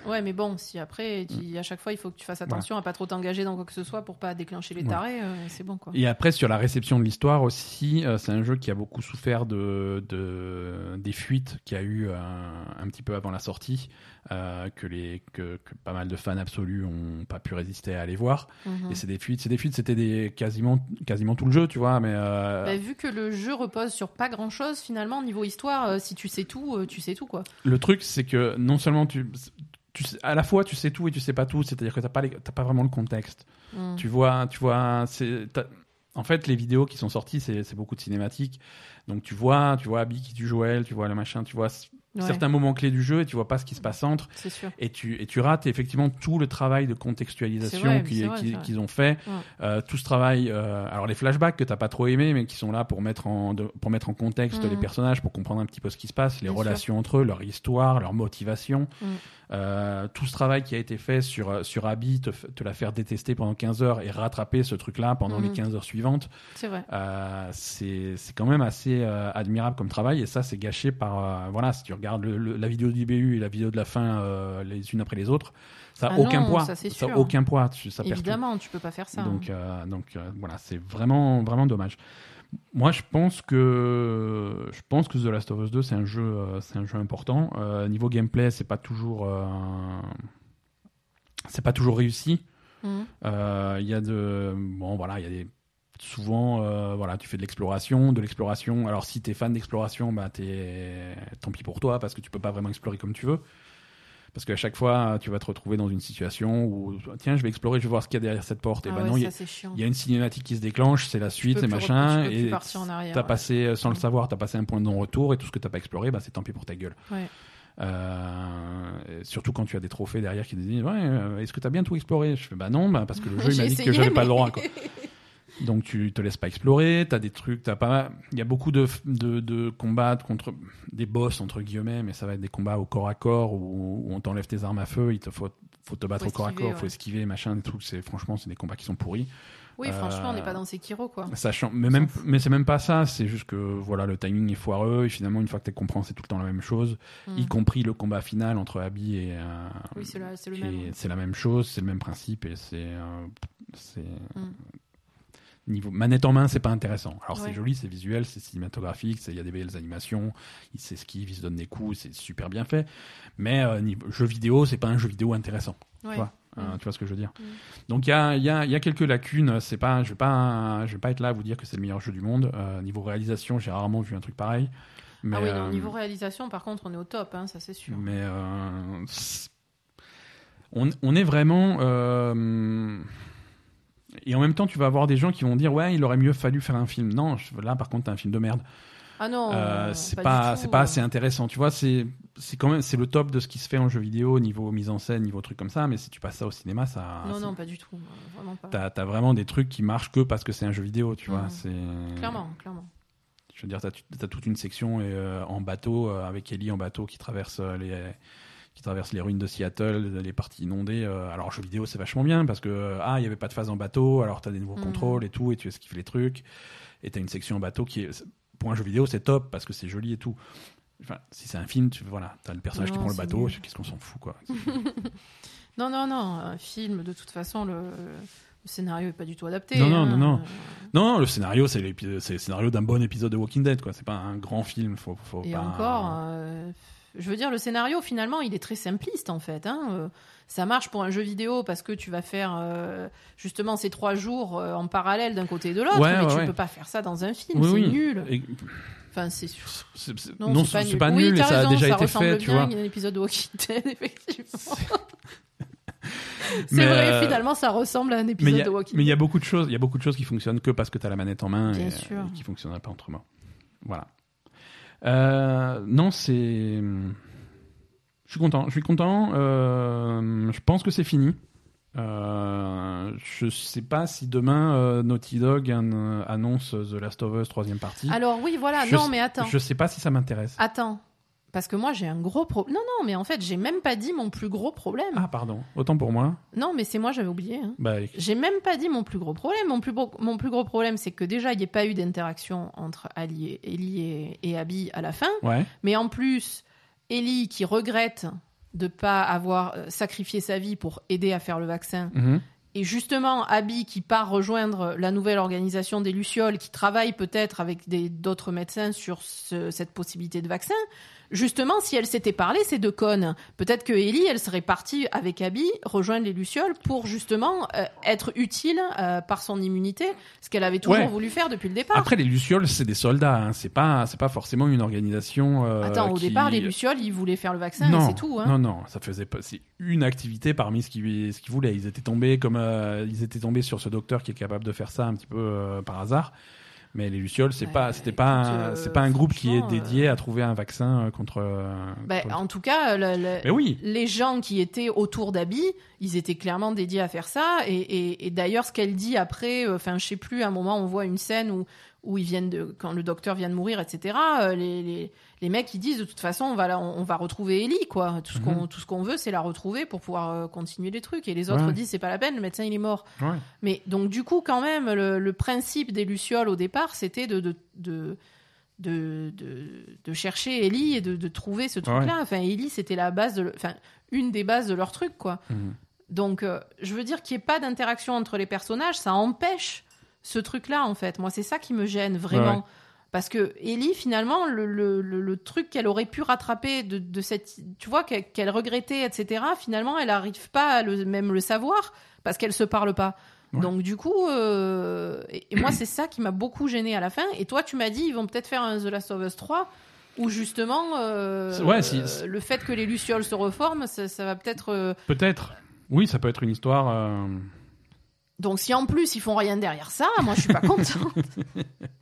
S2: Ouais, mais bon, si après, tu- à chaque fois, il faut que tu fasses attention à pas trop t'engager dans quoi que ce soit pour pas déclencher les
S1: Ouais.
S2: tarés, euh, c'est bon quoi.
S1: Et après, sur la réception de l'histoire aussi, euh, c'est un jeu qui a beaucoup souffert de, de- des fuites qu'il y a eu euh, un petit peu avant la sortie, euh, que, les, que, que pas mal de fans absolus ont pas pu résister à aller voir.
S2: Mhm.
S1: Et c'est des fuites, c'est des fuites, c'était des, quasiment, quasiment tout le jeu, tu vois, mais. euh,
S2: Bah, vu que le jeu repose sur pas grand chose finalement niveau histoire, euh, si tu sais tout, tu sais tout quoi.
S1: Le truc, c'est que non seulement tu. Tu sais- à la fois, tu sais tout et tu sais pas tout, c'est-à-dire que t'as pas, les- pas vraiment le contexte.
S2: Mhm.
S1: Tu vois, tu vois, c'est. En fait, les vidéos qui sont sorties, c'est c'est beaucoup de cinématiques. Donc tu vois, tu vois Abby qui tue Joël, tu vois le machin, tu vois
S2: Ouais,
S1: certains moments clés du jeu et tu vois pas ce qui se passe entre.
S2: Sûr.
S1: Et tu, et tu rates effectivement tout le travail de contextualisation qu'ils ont fait.
S2: Ouais.
S1: Euh, tout ce travail, euh, alors les flashbacks que t'as pas trop aimé, mais qui sont là pour mettre en, de- pour mettre en contexte
S2: Mhm.
S1: les personnages, pour comprendre un petit peu ce qui se passe, les
S2: Bien
S1: relations entre eux, leur histoire, leur motivation.
S2: Mhm.
S1: Euh, tout ce travail qui a été fait sur, sur Abby, te, la faire détester pendant 15 heures et rattraper ce truc-là pendant les 15 heures suivantes,
S2: C'est vrai.
S1: c'est quand même assez admirable comme travail et ça c'est gâché par voilà si tu le- le- la vidéo du début et la vidéo de la fin euh, les unes après les autres ça a
S2: Ah
S1: aucun
S2: non,
S1: poids
S2: ça, c'est
S1: a
S2: sûr.
S1: aucun poids.
S2: Évidemment, tu peux pas faire ça.
S1: donc
S2: hein.
S1: euh, donc euh, voilà c'est vraiment vraiment dommage moi je pense que je pense que The Last of Us 2 c'est un jeu c'est un jeu important Euh, niveau gameplay c'est pas toujours euh, c'est pas toujours réussi euh, Il y a de bon voilà, il y a des souvent euh, voilà, tu fais de l'exploration, de l'exploration. Alors si t'es fan d'exploration, bah t'es tant pis pour toi parce que tu peux pas vraiment explorer comme tu veux. Parce qu'à chaque fois, tu vas te retrouver dans une situation où, tiens, je vais explorer, je vais voir ce qu'il y a derrière cette porte. Et
S2: Ah
S1: ben
S2: ouais,
S1: non, il y, a- y une cinématique qui se déclenche, c'est la suite,
S2: plus
S1: machin.
S2: tu plus
S1: Et t'as
S2: ouais.
S1: passé, euh, sans le savoir, t'as passé un point de non-retour et tout ce que t'as pas exploré, bah, c'est tant pis pour ta gueule.
S2: Ouais.
S1: Euh, et surtout quand tu as des trophées derrière qui te disent ouais euh, est-ce que t'as bien tout exploré? Je fais bah non bah, parce que le jeu il m'a dit que j'avais pas le droit quoi. donc tu te laisses pas explorer t'as des trucs t'as pas il y a beaucoup de, de, de combats contre des boss entre guillemets mais ça va être des combats au corps à corps où, où on t'enlève tes armes à feu il te faut faut te battre
S2: Faut
S1: au corps à corps faut esquiver machin des trucs c'est franchement c'est des combats qui sont pourris
S2: Oui, franchement, on n'est
S1: Euh,
S2: pas dans Sekiro, quoi.
S1: Sachant, mais même, mais c'est même pas ça. C'est juste que voilà, le timing est foireux. Et finalement, une fois que tu comprends, c'est tout le temps la même chose,
S2: Mm.
S1: y compris le combat final entre Abby et. euh,
S2: Oui, c'est la- même.
S1: est- C'est la même chose, c'est le même principe et c'est, euh, c'est
S2: Mm.
S1: Niveau manette en main, c'est pas intéressant. Alors
S2: Ouais.
S1: c'est joli, c'est visuel, c'est cinématographique, il y a des belles animations, il s'esquive, il se donne des coups, c'est super bien fait. Mais euh, niveau jeu vidéo, c'est pas un jeu vidéo intéressant.
S2: Ouais.
S1: Tu vois, Euh,
S2: Mm.
S1: tu vois ce que je veux dire
S2: Mm.
S1: Donc il y a, y, a, y a quelques lacunes. C'est pas, je vais pas, je vais pas être là à vous dire que c'est le meilleur jeu du monde. Euh, niveau réalisation, j'ai rarement vu un truc pareil. Mais,
S2: ah oui, non,
S1: euh,
S2: niveau réalisation, par contre, on est au top, hein, ça c'est sûr.
S1: mais on est vraiment. Et en même temps, tu vas avoir des gens qui vont dire ouais, il aurait mieux fallu faire un film. Non, là par contre, t'as un film de merde.
S2: Ah non,
S1: Euh, c'est
S2: pas,
S1: c'est pas assez intéressant. Tu vois, c'est, c'est quand même, c'est le top de ce qui se fait en jeu vidéo, niveau mise en scène, niveau truc comme ça. Mais si tu passes ça au cinéma, ça.
S2: Non, non, pas du tout. Vraiment pas.
S1: T'as, vraiment des trucs qui marchent que parce que c'est un jeu vidéo, tu vois.
S2: Mhm.
S1: C'est
S2: Clairement, clairement.
S1: Je veux dire, t'as, as toute une section euh, en bateau euh, avec Ellie en bateau qui traverse euh, les qui traverse les ruines de Seattle, les parties inondées. euh, alors en jeu vidéo, c'est vachement bien parce que euh, ah, il y avait pas de phase en bateau, alors t'as des nouveaux
S2: Mhm.
S1: contrôles et tout, et tu esquives les trucs. Et t'as une section en bateau qui est pour un jeu vidéo, c'est top parce que c'est joli et tout. Enfin, si c'est un film, tu voilà, t'as le personnage qui prend le bateau, qu'est-ce qu'on s'en fout quoi.
S2: Non, non, non, un film, de toute façon, le, le scénario est pas du tout adapté.
S1: Non, non,
S2: hein.
S1: non, non. Non, le scénario, c'est le scénario d'un bon épisode de Walking Dead, quoi. C'est pas un grand film, faut, faut
S2: Et
S1: pas.
S2: encore, euh, je veux dire, le scénario, finalement, il est très simpliste, en fait. hein. Euh, Ça marche pour un jeu vidéo parce que tu vas faire euh, justement ces trois jours euh, en parallèle d'un côté et de l'autre,
S1: Ouais,
S2: mais
S1: ouais,
S2: tu
S1: ouais.
S2: peux pas faire ça dans un film,
S1: Oui,
S2: c'est
S1: oui.
S2: nul.
S1: Et-
S2: Enfin, c'est non,
S1: non,
S2: c'est pas nul. oui,
S1: et ça a déjà
S2: ça
S1: été fait,
S2: bien
S1: tu vois.
S2: à un épisode de Walking Dead, effectivement. c'est vrai,
S1: euh,
S2: finalement, ça ressemble à un épisode
S1: a-
S2: de Walking
S1: mais il y
S2: Dead.
S1: a beaucoup de choses, il y a beaucoup de choses qui fonctionnent que parce que tu as la manette en main
S2: Bien
S1: et,
S2: sûr.
S1: et qui fonctionneraient pas autrement. Voilà. Euh, non, c'est. Je suis content. Je suis content. Euh, je pense que c'est fini. Euh, je sais pas si demain euh, Naughty Dog an- annonce The Last of Us troisième partie.
S2: Alors oui, voilà,
S1: Je
S2: non, mais attends.
S1: Je sais pas si ça m'intéresse.
S2: Attends. Parce que moi, j'ai un gros problème. Non, non, mais en fait, j'ai même pas dit mon plus gros problème.
S1: Ah pardon. Autant pour moi.
S2: Non, mais c'est moi, j'avais oublié. hein.
S1: Bah,
S2: J'ai même pas dit mon plus gros problème. Mon plus, gros- mon plus gros problème, c'est que déjà, il n'y ait pas eu d'interaction entre et, Ellie et, et Abby à la fin.
S1: ouais.
S2: Mais en plus, Ellie qui regrette de pas avoir euh, sacrifié sa vie pour aider à faire le vaccin.
S1: Mhm.
S2: Et justement, Abby qui part rejoindre la nouvelle organisation des Lucioles, qui travaille peut-être avec d'autres médecins sur ce- cette possibilité de vaccin. Justement, si elles s'étaient parlé, ces deux connes, peut-être que Ellie, elle serait partie avec Abby rejoindre les Lucioles pour justement euh, être utile euh, par son immunité, ce qu'elle avait toujours
S1: Ouais.
S2: voulu faire depuis le départ.
S1: Après les lucioles, c'est des soldats. hein. C'est pas, c'est pas forcément une organisation. euh,
S2: Attends, au
S1: qui-
S2: départ, les Lucioles, ils voulaient faire le vaccin,
S1: non,
S2: et c'est tout. Hein.
S1: Non, non, ça faisait pas. C'est une activité parmi ce qu'ils ce qu'ils voulaient. Ils étaient tombés comme euh, ils étaient tombés sur ce docteur qui est capable de faire ça un petit peu euh, par hasard. Mais les lucioles, c'est
S2: Ouais,
S1: pas, c'était pas,
S2: euh,
S1: c'est pas un groupe qui est dédié
S2: euh,
S1: à trouver un vaccin euh, contre.
S2: Ben,
S1: contre-
S2: en tout cas, le- le-
S1: Mais oui.
S2: les gens qui étaient autour d'Abby, ils étaient clairement dédiés à faire ça. Et, et- et d'ailleurs, ce qu'elle dit après, enfin, je sais plus, à un moment, on voit une scène où, où ils viennent de, quand le docteur vient de mourir, etc. les, les, les mecs, ils disent de toute façon, on va, la- on, on va retrouver Ellie, quoi. Tout ce
S1: Mhm.
S2: qu'on, tout ce qu'on veut, c'est la retrouver pour pouvoir euh, continuer les trucs. Et les autres
S1: Ouais.
S2: disent, c'est pas la peine, le médecin, il est mort.
S1: Ouais.
S2: Mais donc, du coup, quand même, le, le principe des Lucioles au départ, c'était de, de, de, de, de- de chercher Ellie et de, de trouver ce truc-là. Enfin, Ellie, c'était la base de, le- enfin, une des bases de leur truc, quoi.
S1: Mhm.
S2: Donc, euh, je veux dire qu'il n'y ait pas d'interaction entre les personnages, ça empêche ce truc-là, en fait. Moi, c'est ça qui me gêne vraiment.
S1: Ouais, ouais.
S2: Parce que Ellie, finalement, le, le- le- le truc qu'elle aurait pu rattraper de, de cette. Tu vois, qu'elle regrettait, etc., finalement, elle n'arrive pas à le, même le savoir parce qu'elle se parle pas.
S1: Ouais.
S2: Donc, du coup, euh, et, et moi, c'est ça qui m'a beaucoup gêné à la fin. Et toi, tu m'as dit, ils vont peut-être faire un The Last of Us 3. Ou justement, euh,
S1: Ouais, si-
S2: euh, le fait que les lucioles se reforment, ça, ça va peut-être. euh,
S1: Peut-être. Oui, ça peut être une histoire. euh,
S2: Donc si en plus ils font rien derrière ça, moi je suis pas contente.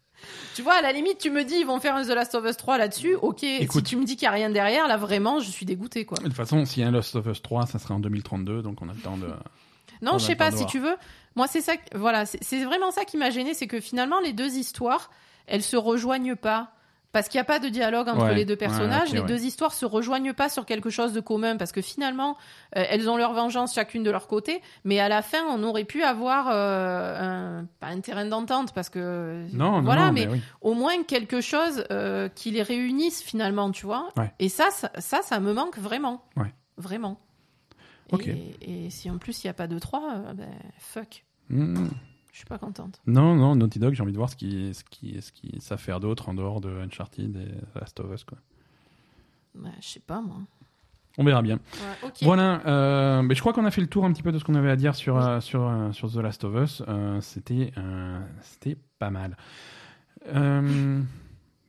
S2: tu vois, à la limite, tu me dis ils vont faire un The Last of Us 3 là-dessus, ok.
S1: Écoute.
S2: si tu me dis qu'il y a rien derrière, là vraiment, je suis dégoûtée quoi.
S1: De toute façon, s'il y a un Lost of Us 3, ça sera en 2032, donc on a le temps de.
S2: Non,
S1: On
S2: je sais pas, si
S1: voir.
S2: tu veux. Moi, c'est ça, voilà, c'est c'est vraiment ça qui m'a gêné, c'est que finalement, les deux histoires, elles se rejoignent pas. Parce qu'il n'y a pas de dialogue entre
S1: Ouais,
S2: les deux
S1: ouais,
S2: personnages, les deux histoires se rejoignent pas sur quelque chose de commun, parce que finalement, euh, elles ont leur vengeance chacune de leur côté, mais à la fin, on aurait pu avoir euh, un, pas un terrain d'entente, parce que
S1: Non,
S2: voilà,
S1: non,
S2: mais,
S1: mais oui.
S2: au moins quelque chose euh, qui les réunisse finalement, tu vois.
S1: Ouais.
S2: Et ça, ça, ça, ça me manque vraiment, vraiment.
S1: Ok.
S2: Et, et si en plus il n'y a pas de 3, ben fuck.
S1: Mm.
S2: Je suis pas contente.
S1: Non, non, Naughty Dog, j'ai envie de voir ce qui, ce qui, ce qui savent faire d'autre en dehors de Uncharted et The Last of Us. Quoi.
S2: Ouais, je sais pas moi.
S1: On verra bien.
S2: Ouais.
S1: Voilà, euh, mais je crois qu'on a fait le tour un petit peu de ce qu'on avait à dire sur,
S2: Oui.
S1: euh, sur, euh, sur The Last of Us. Euh, C'était euh, c'était pas mal.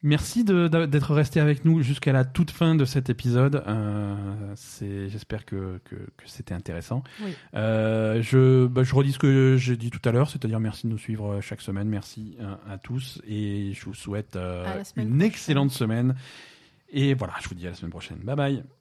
S1: Merci d'être resté avec nous jusqu'à la toute fin de cet épisode. Euh, J'espère que, que, que c'était intéressant.
S2: Oui.
S1: Euh, je, bah, je redis ce que j'ai dit tout à l'heure, c'est-à-dire merci de nous suivre euh, chaque semaine. Merci euh, à tous et je vous souhaite euh, une
S2: prochaine.
S1: excellente semaine. Et voilà, je vous dis à la semaine prochaine. Bye bye.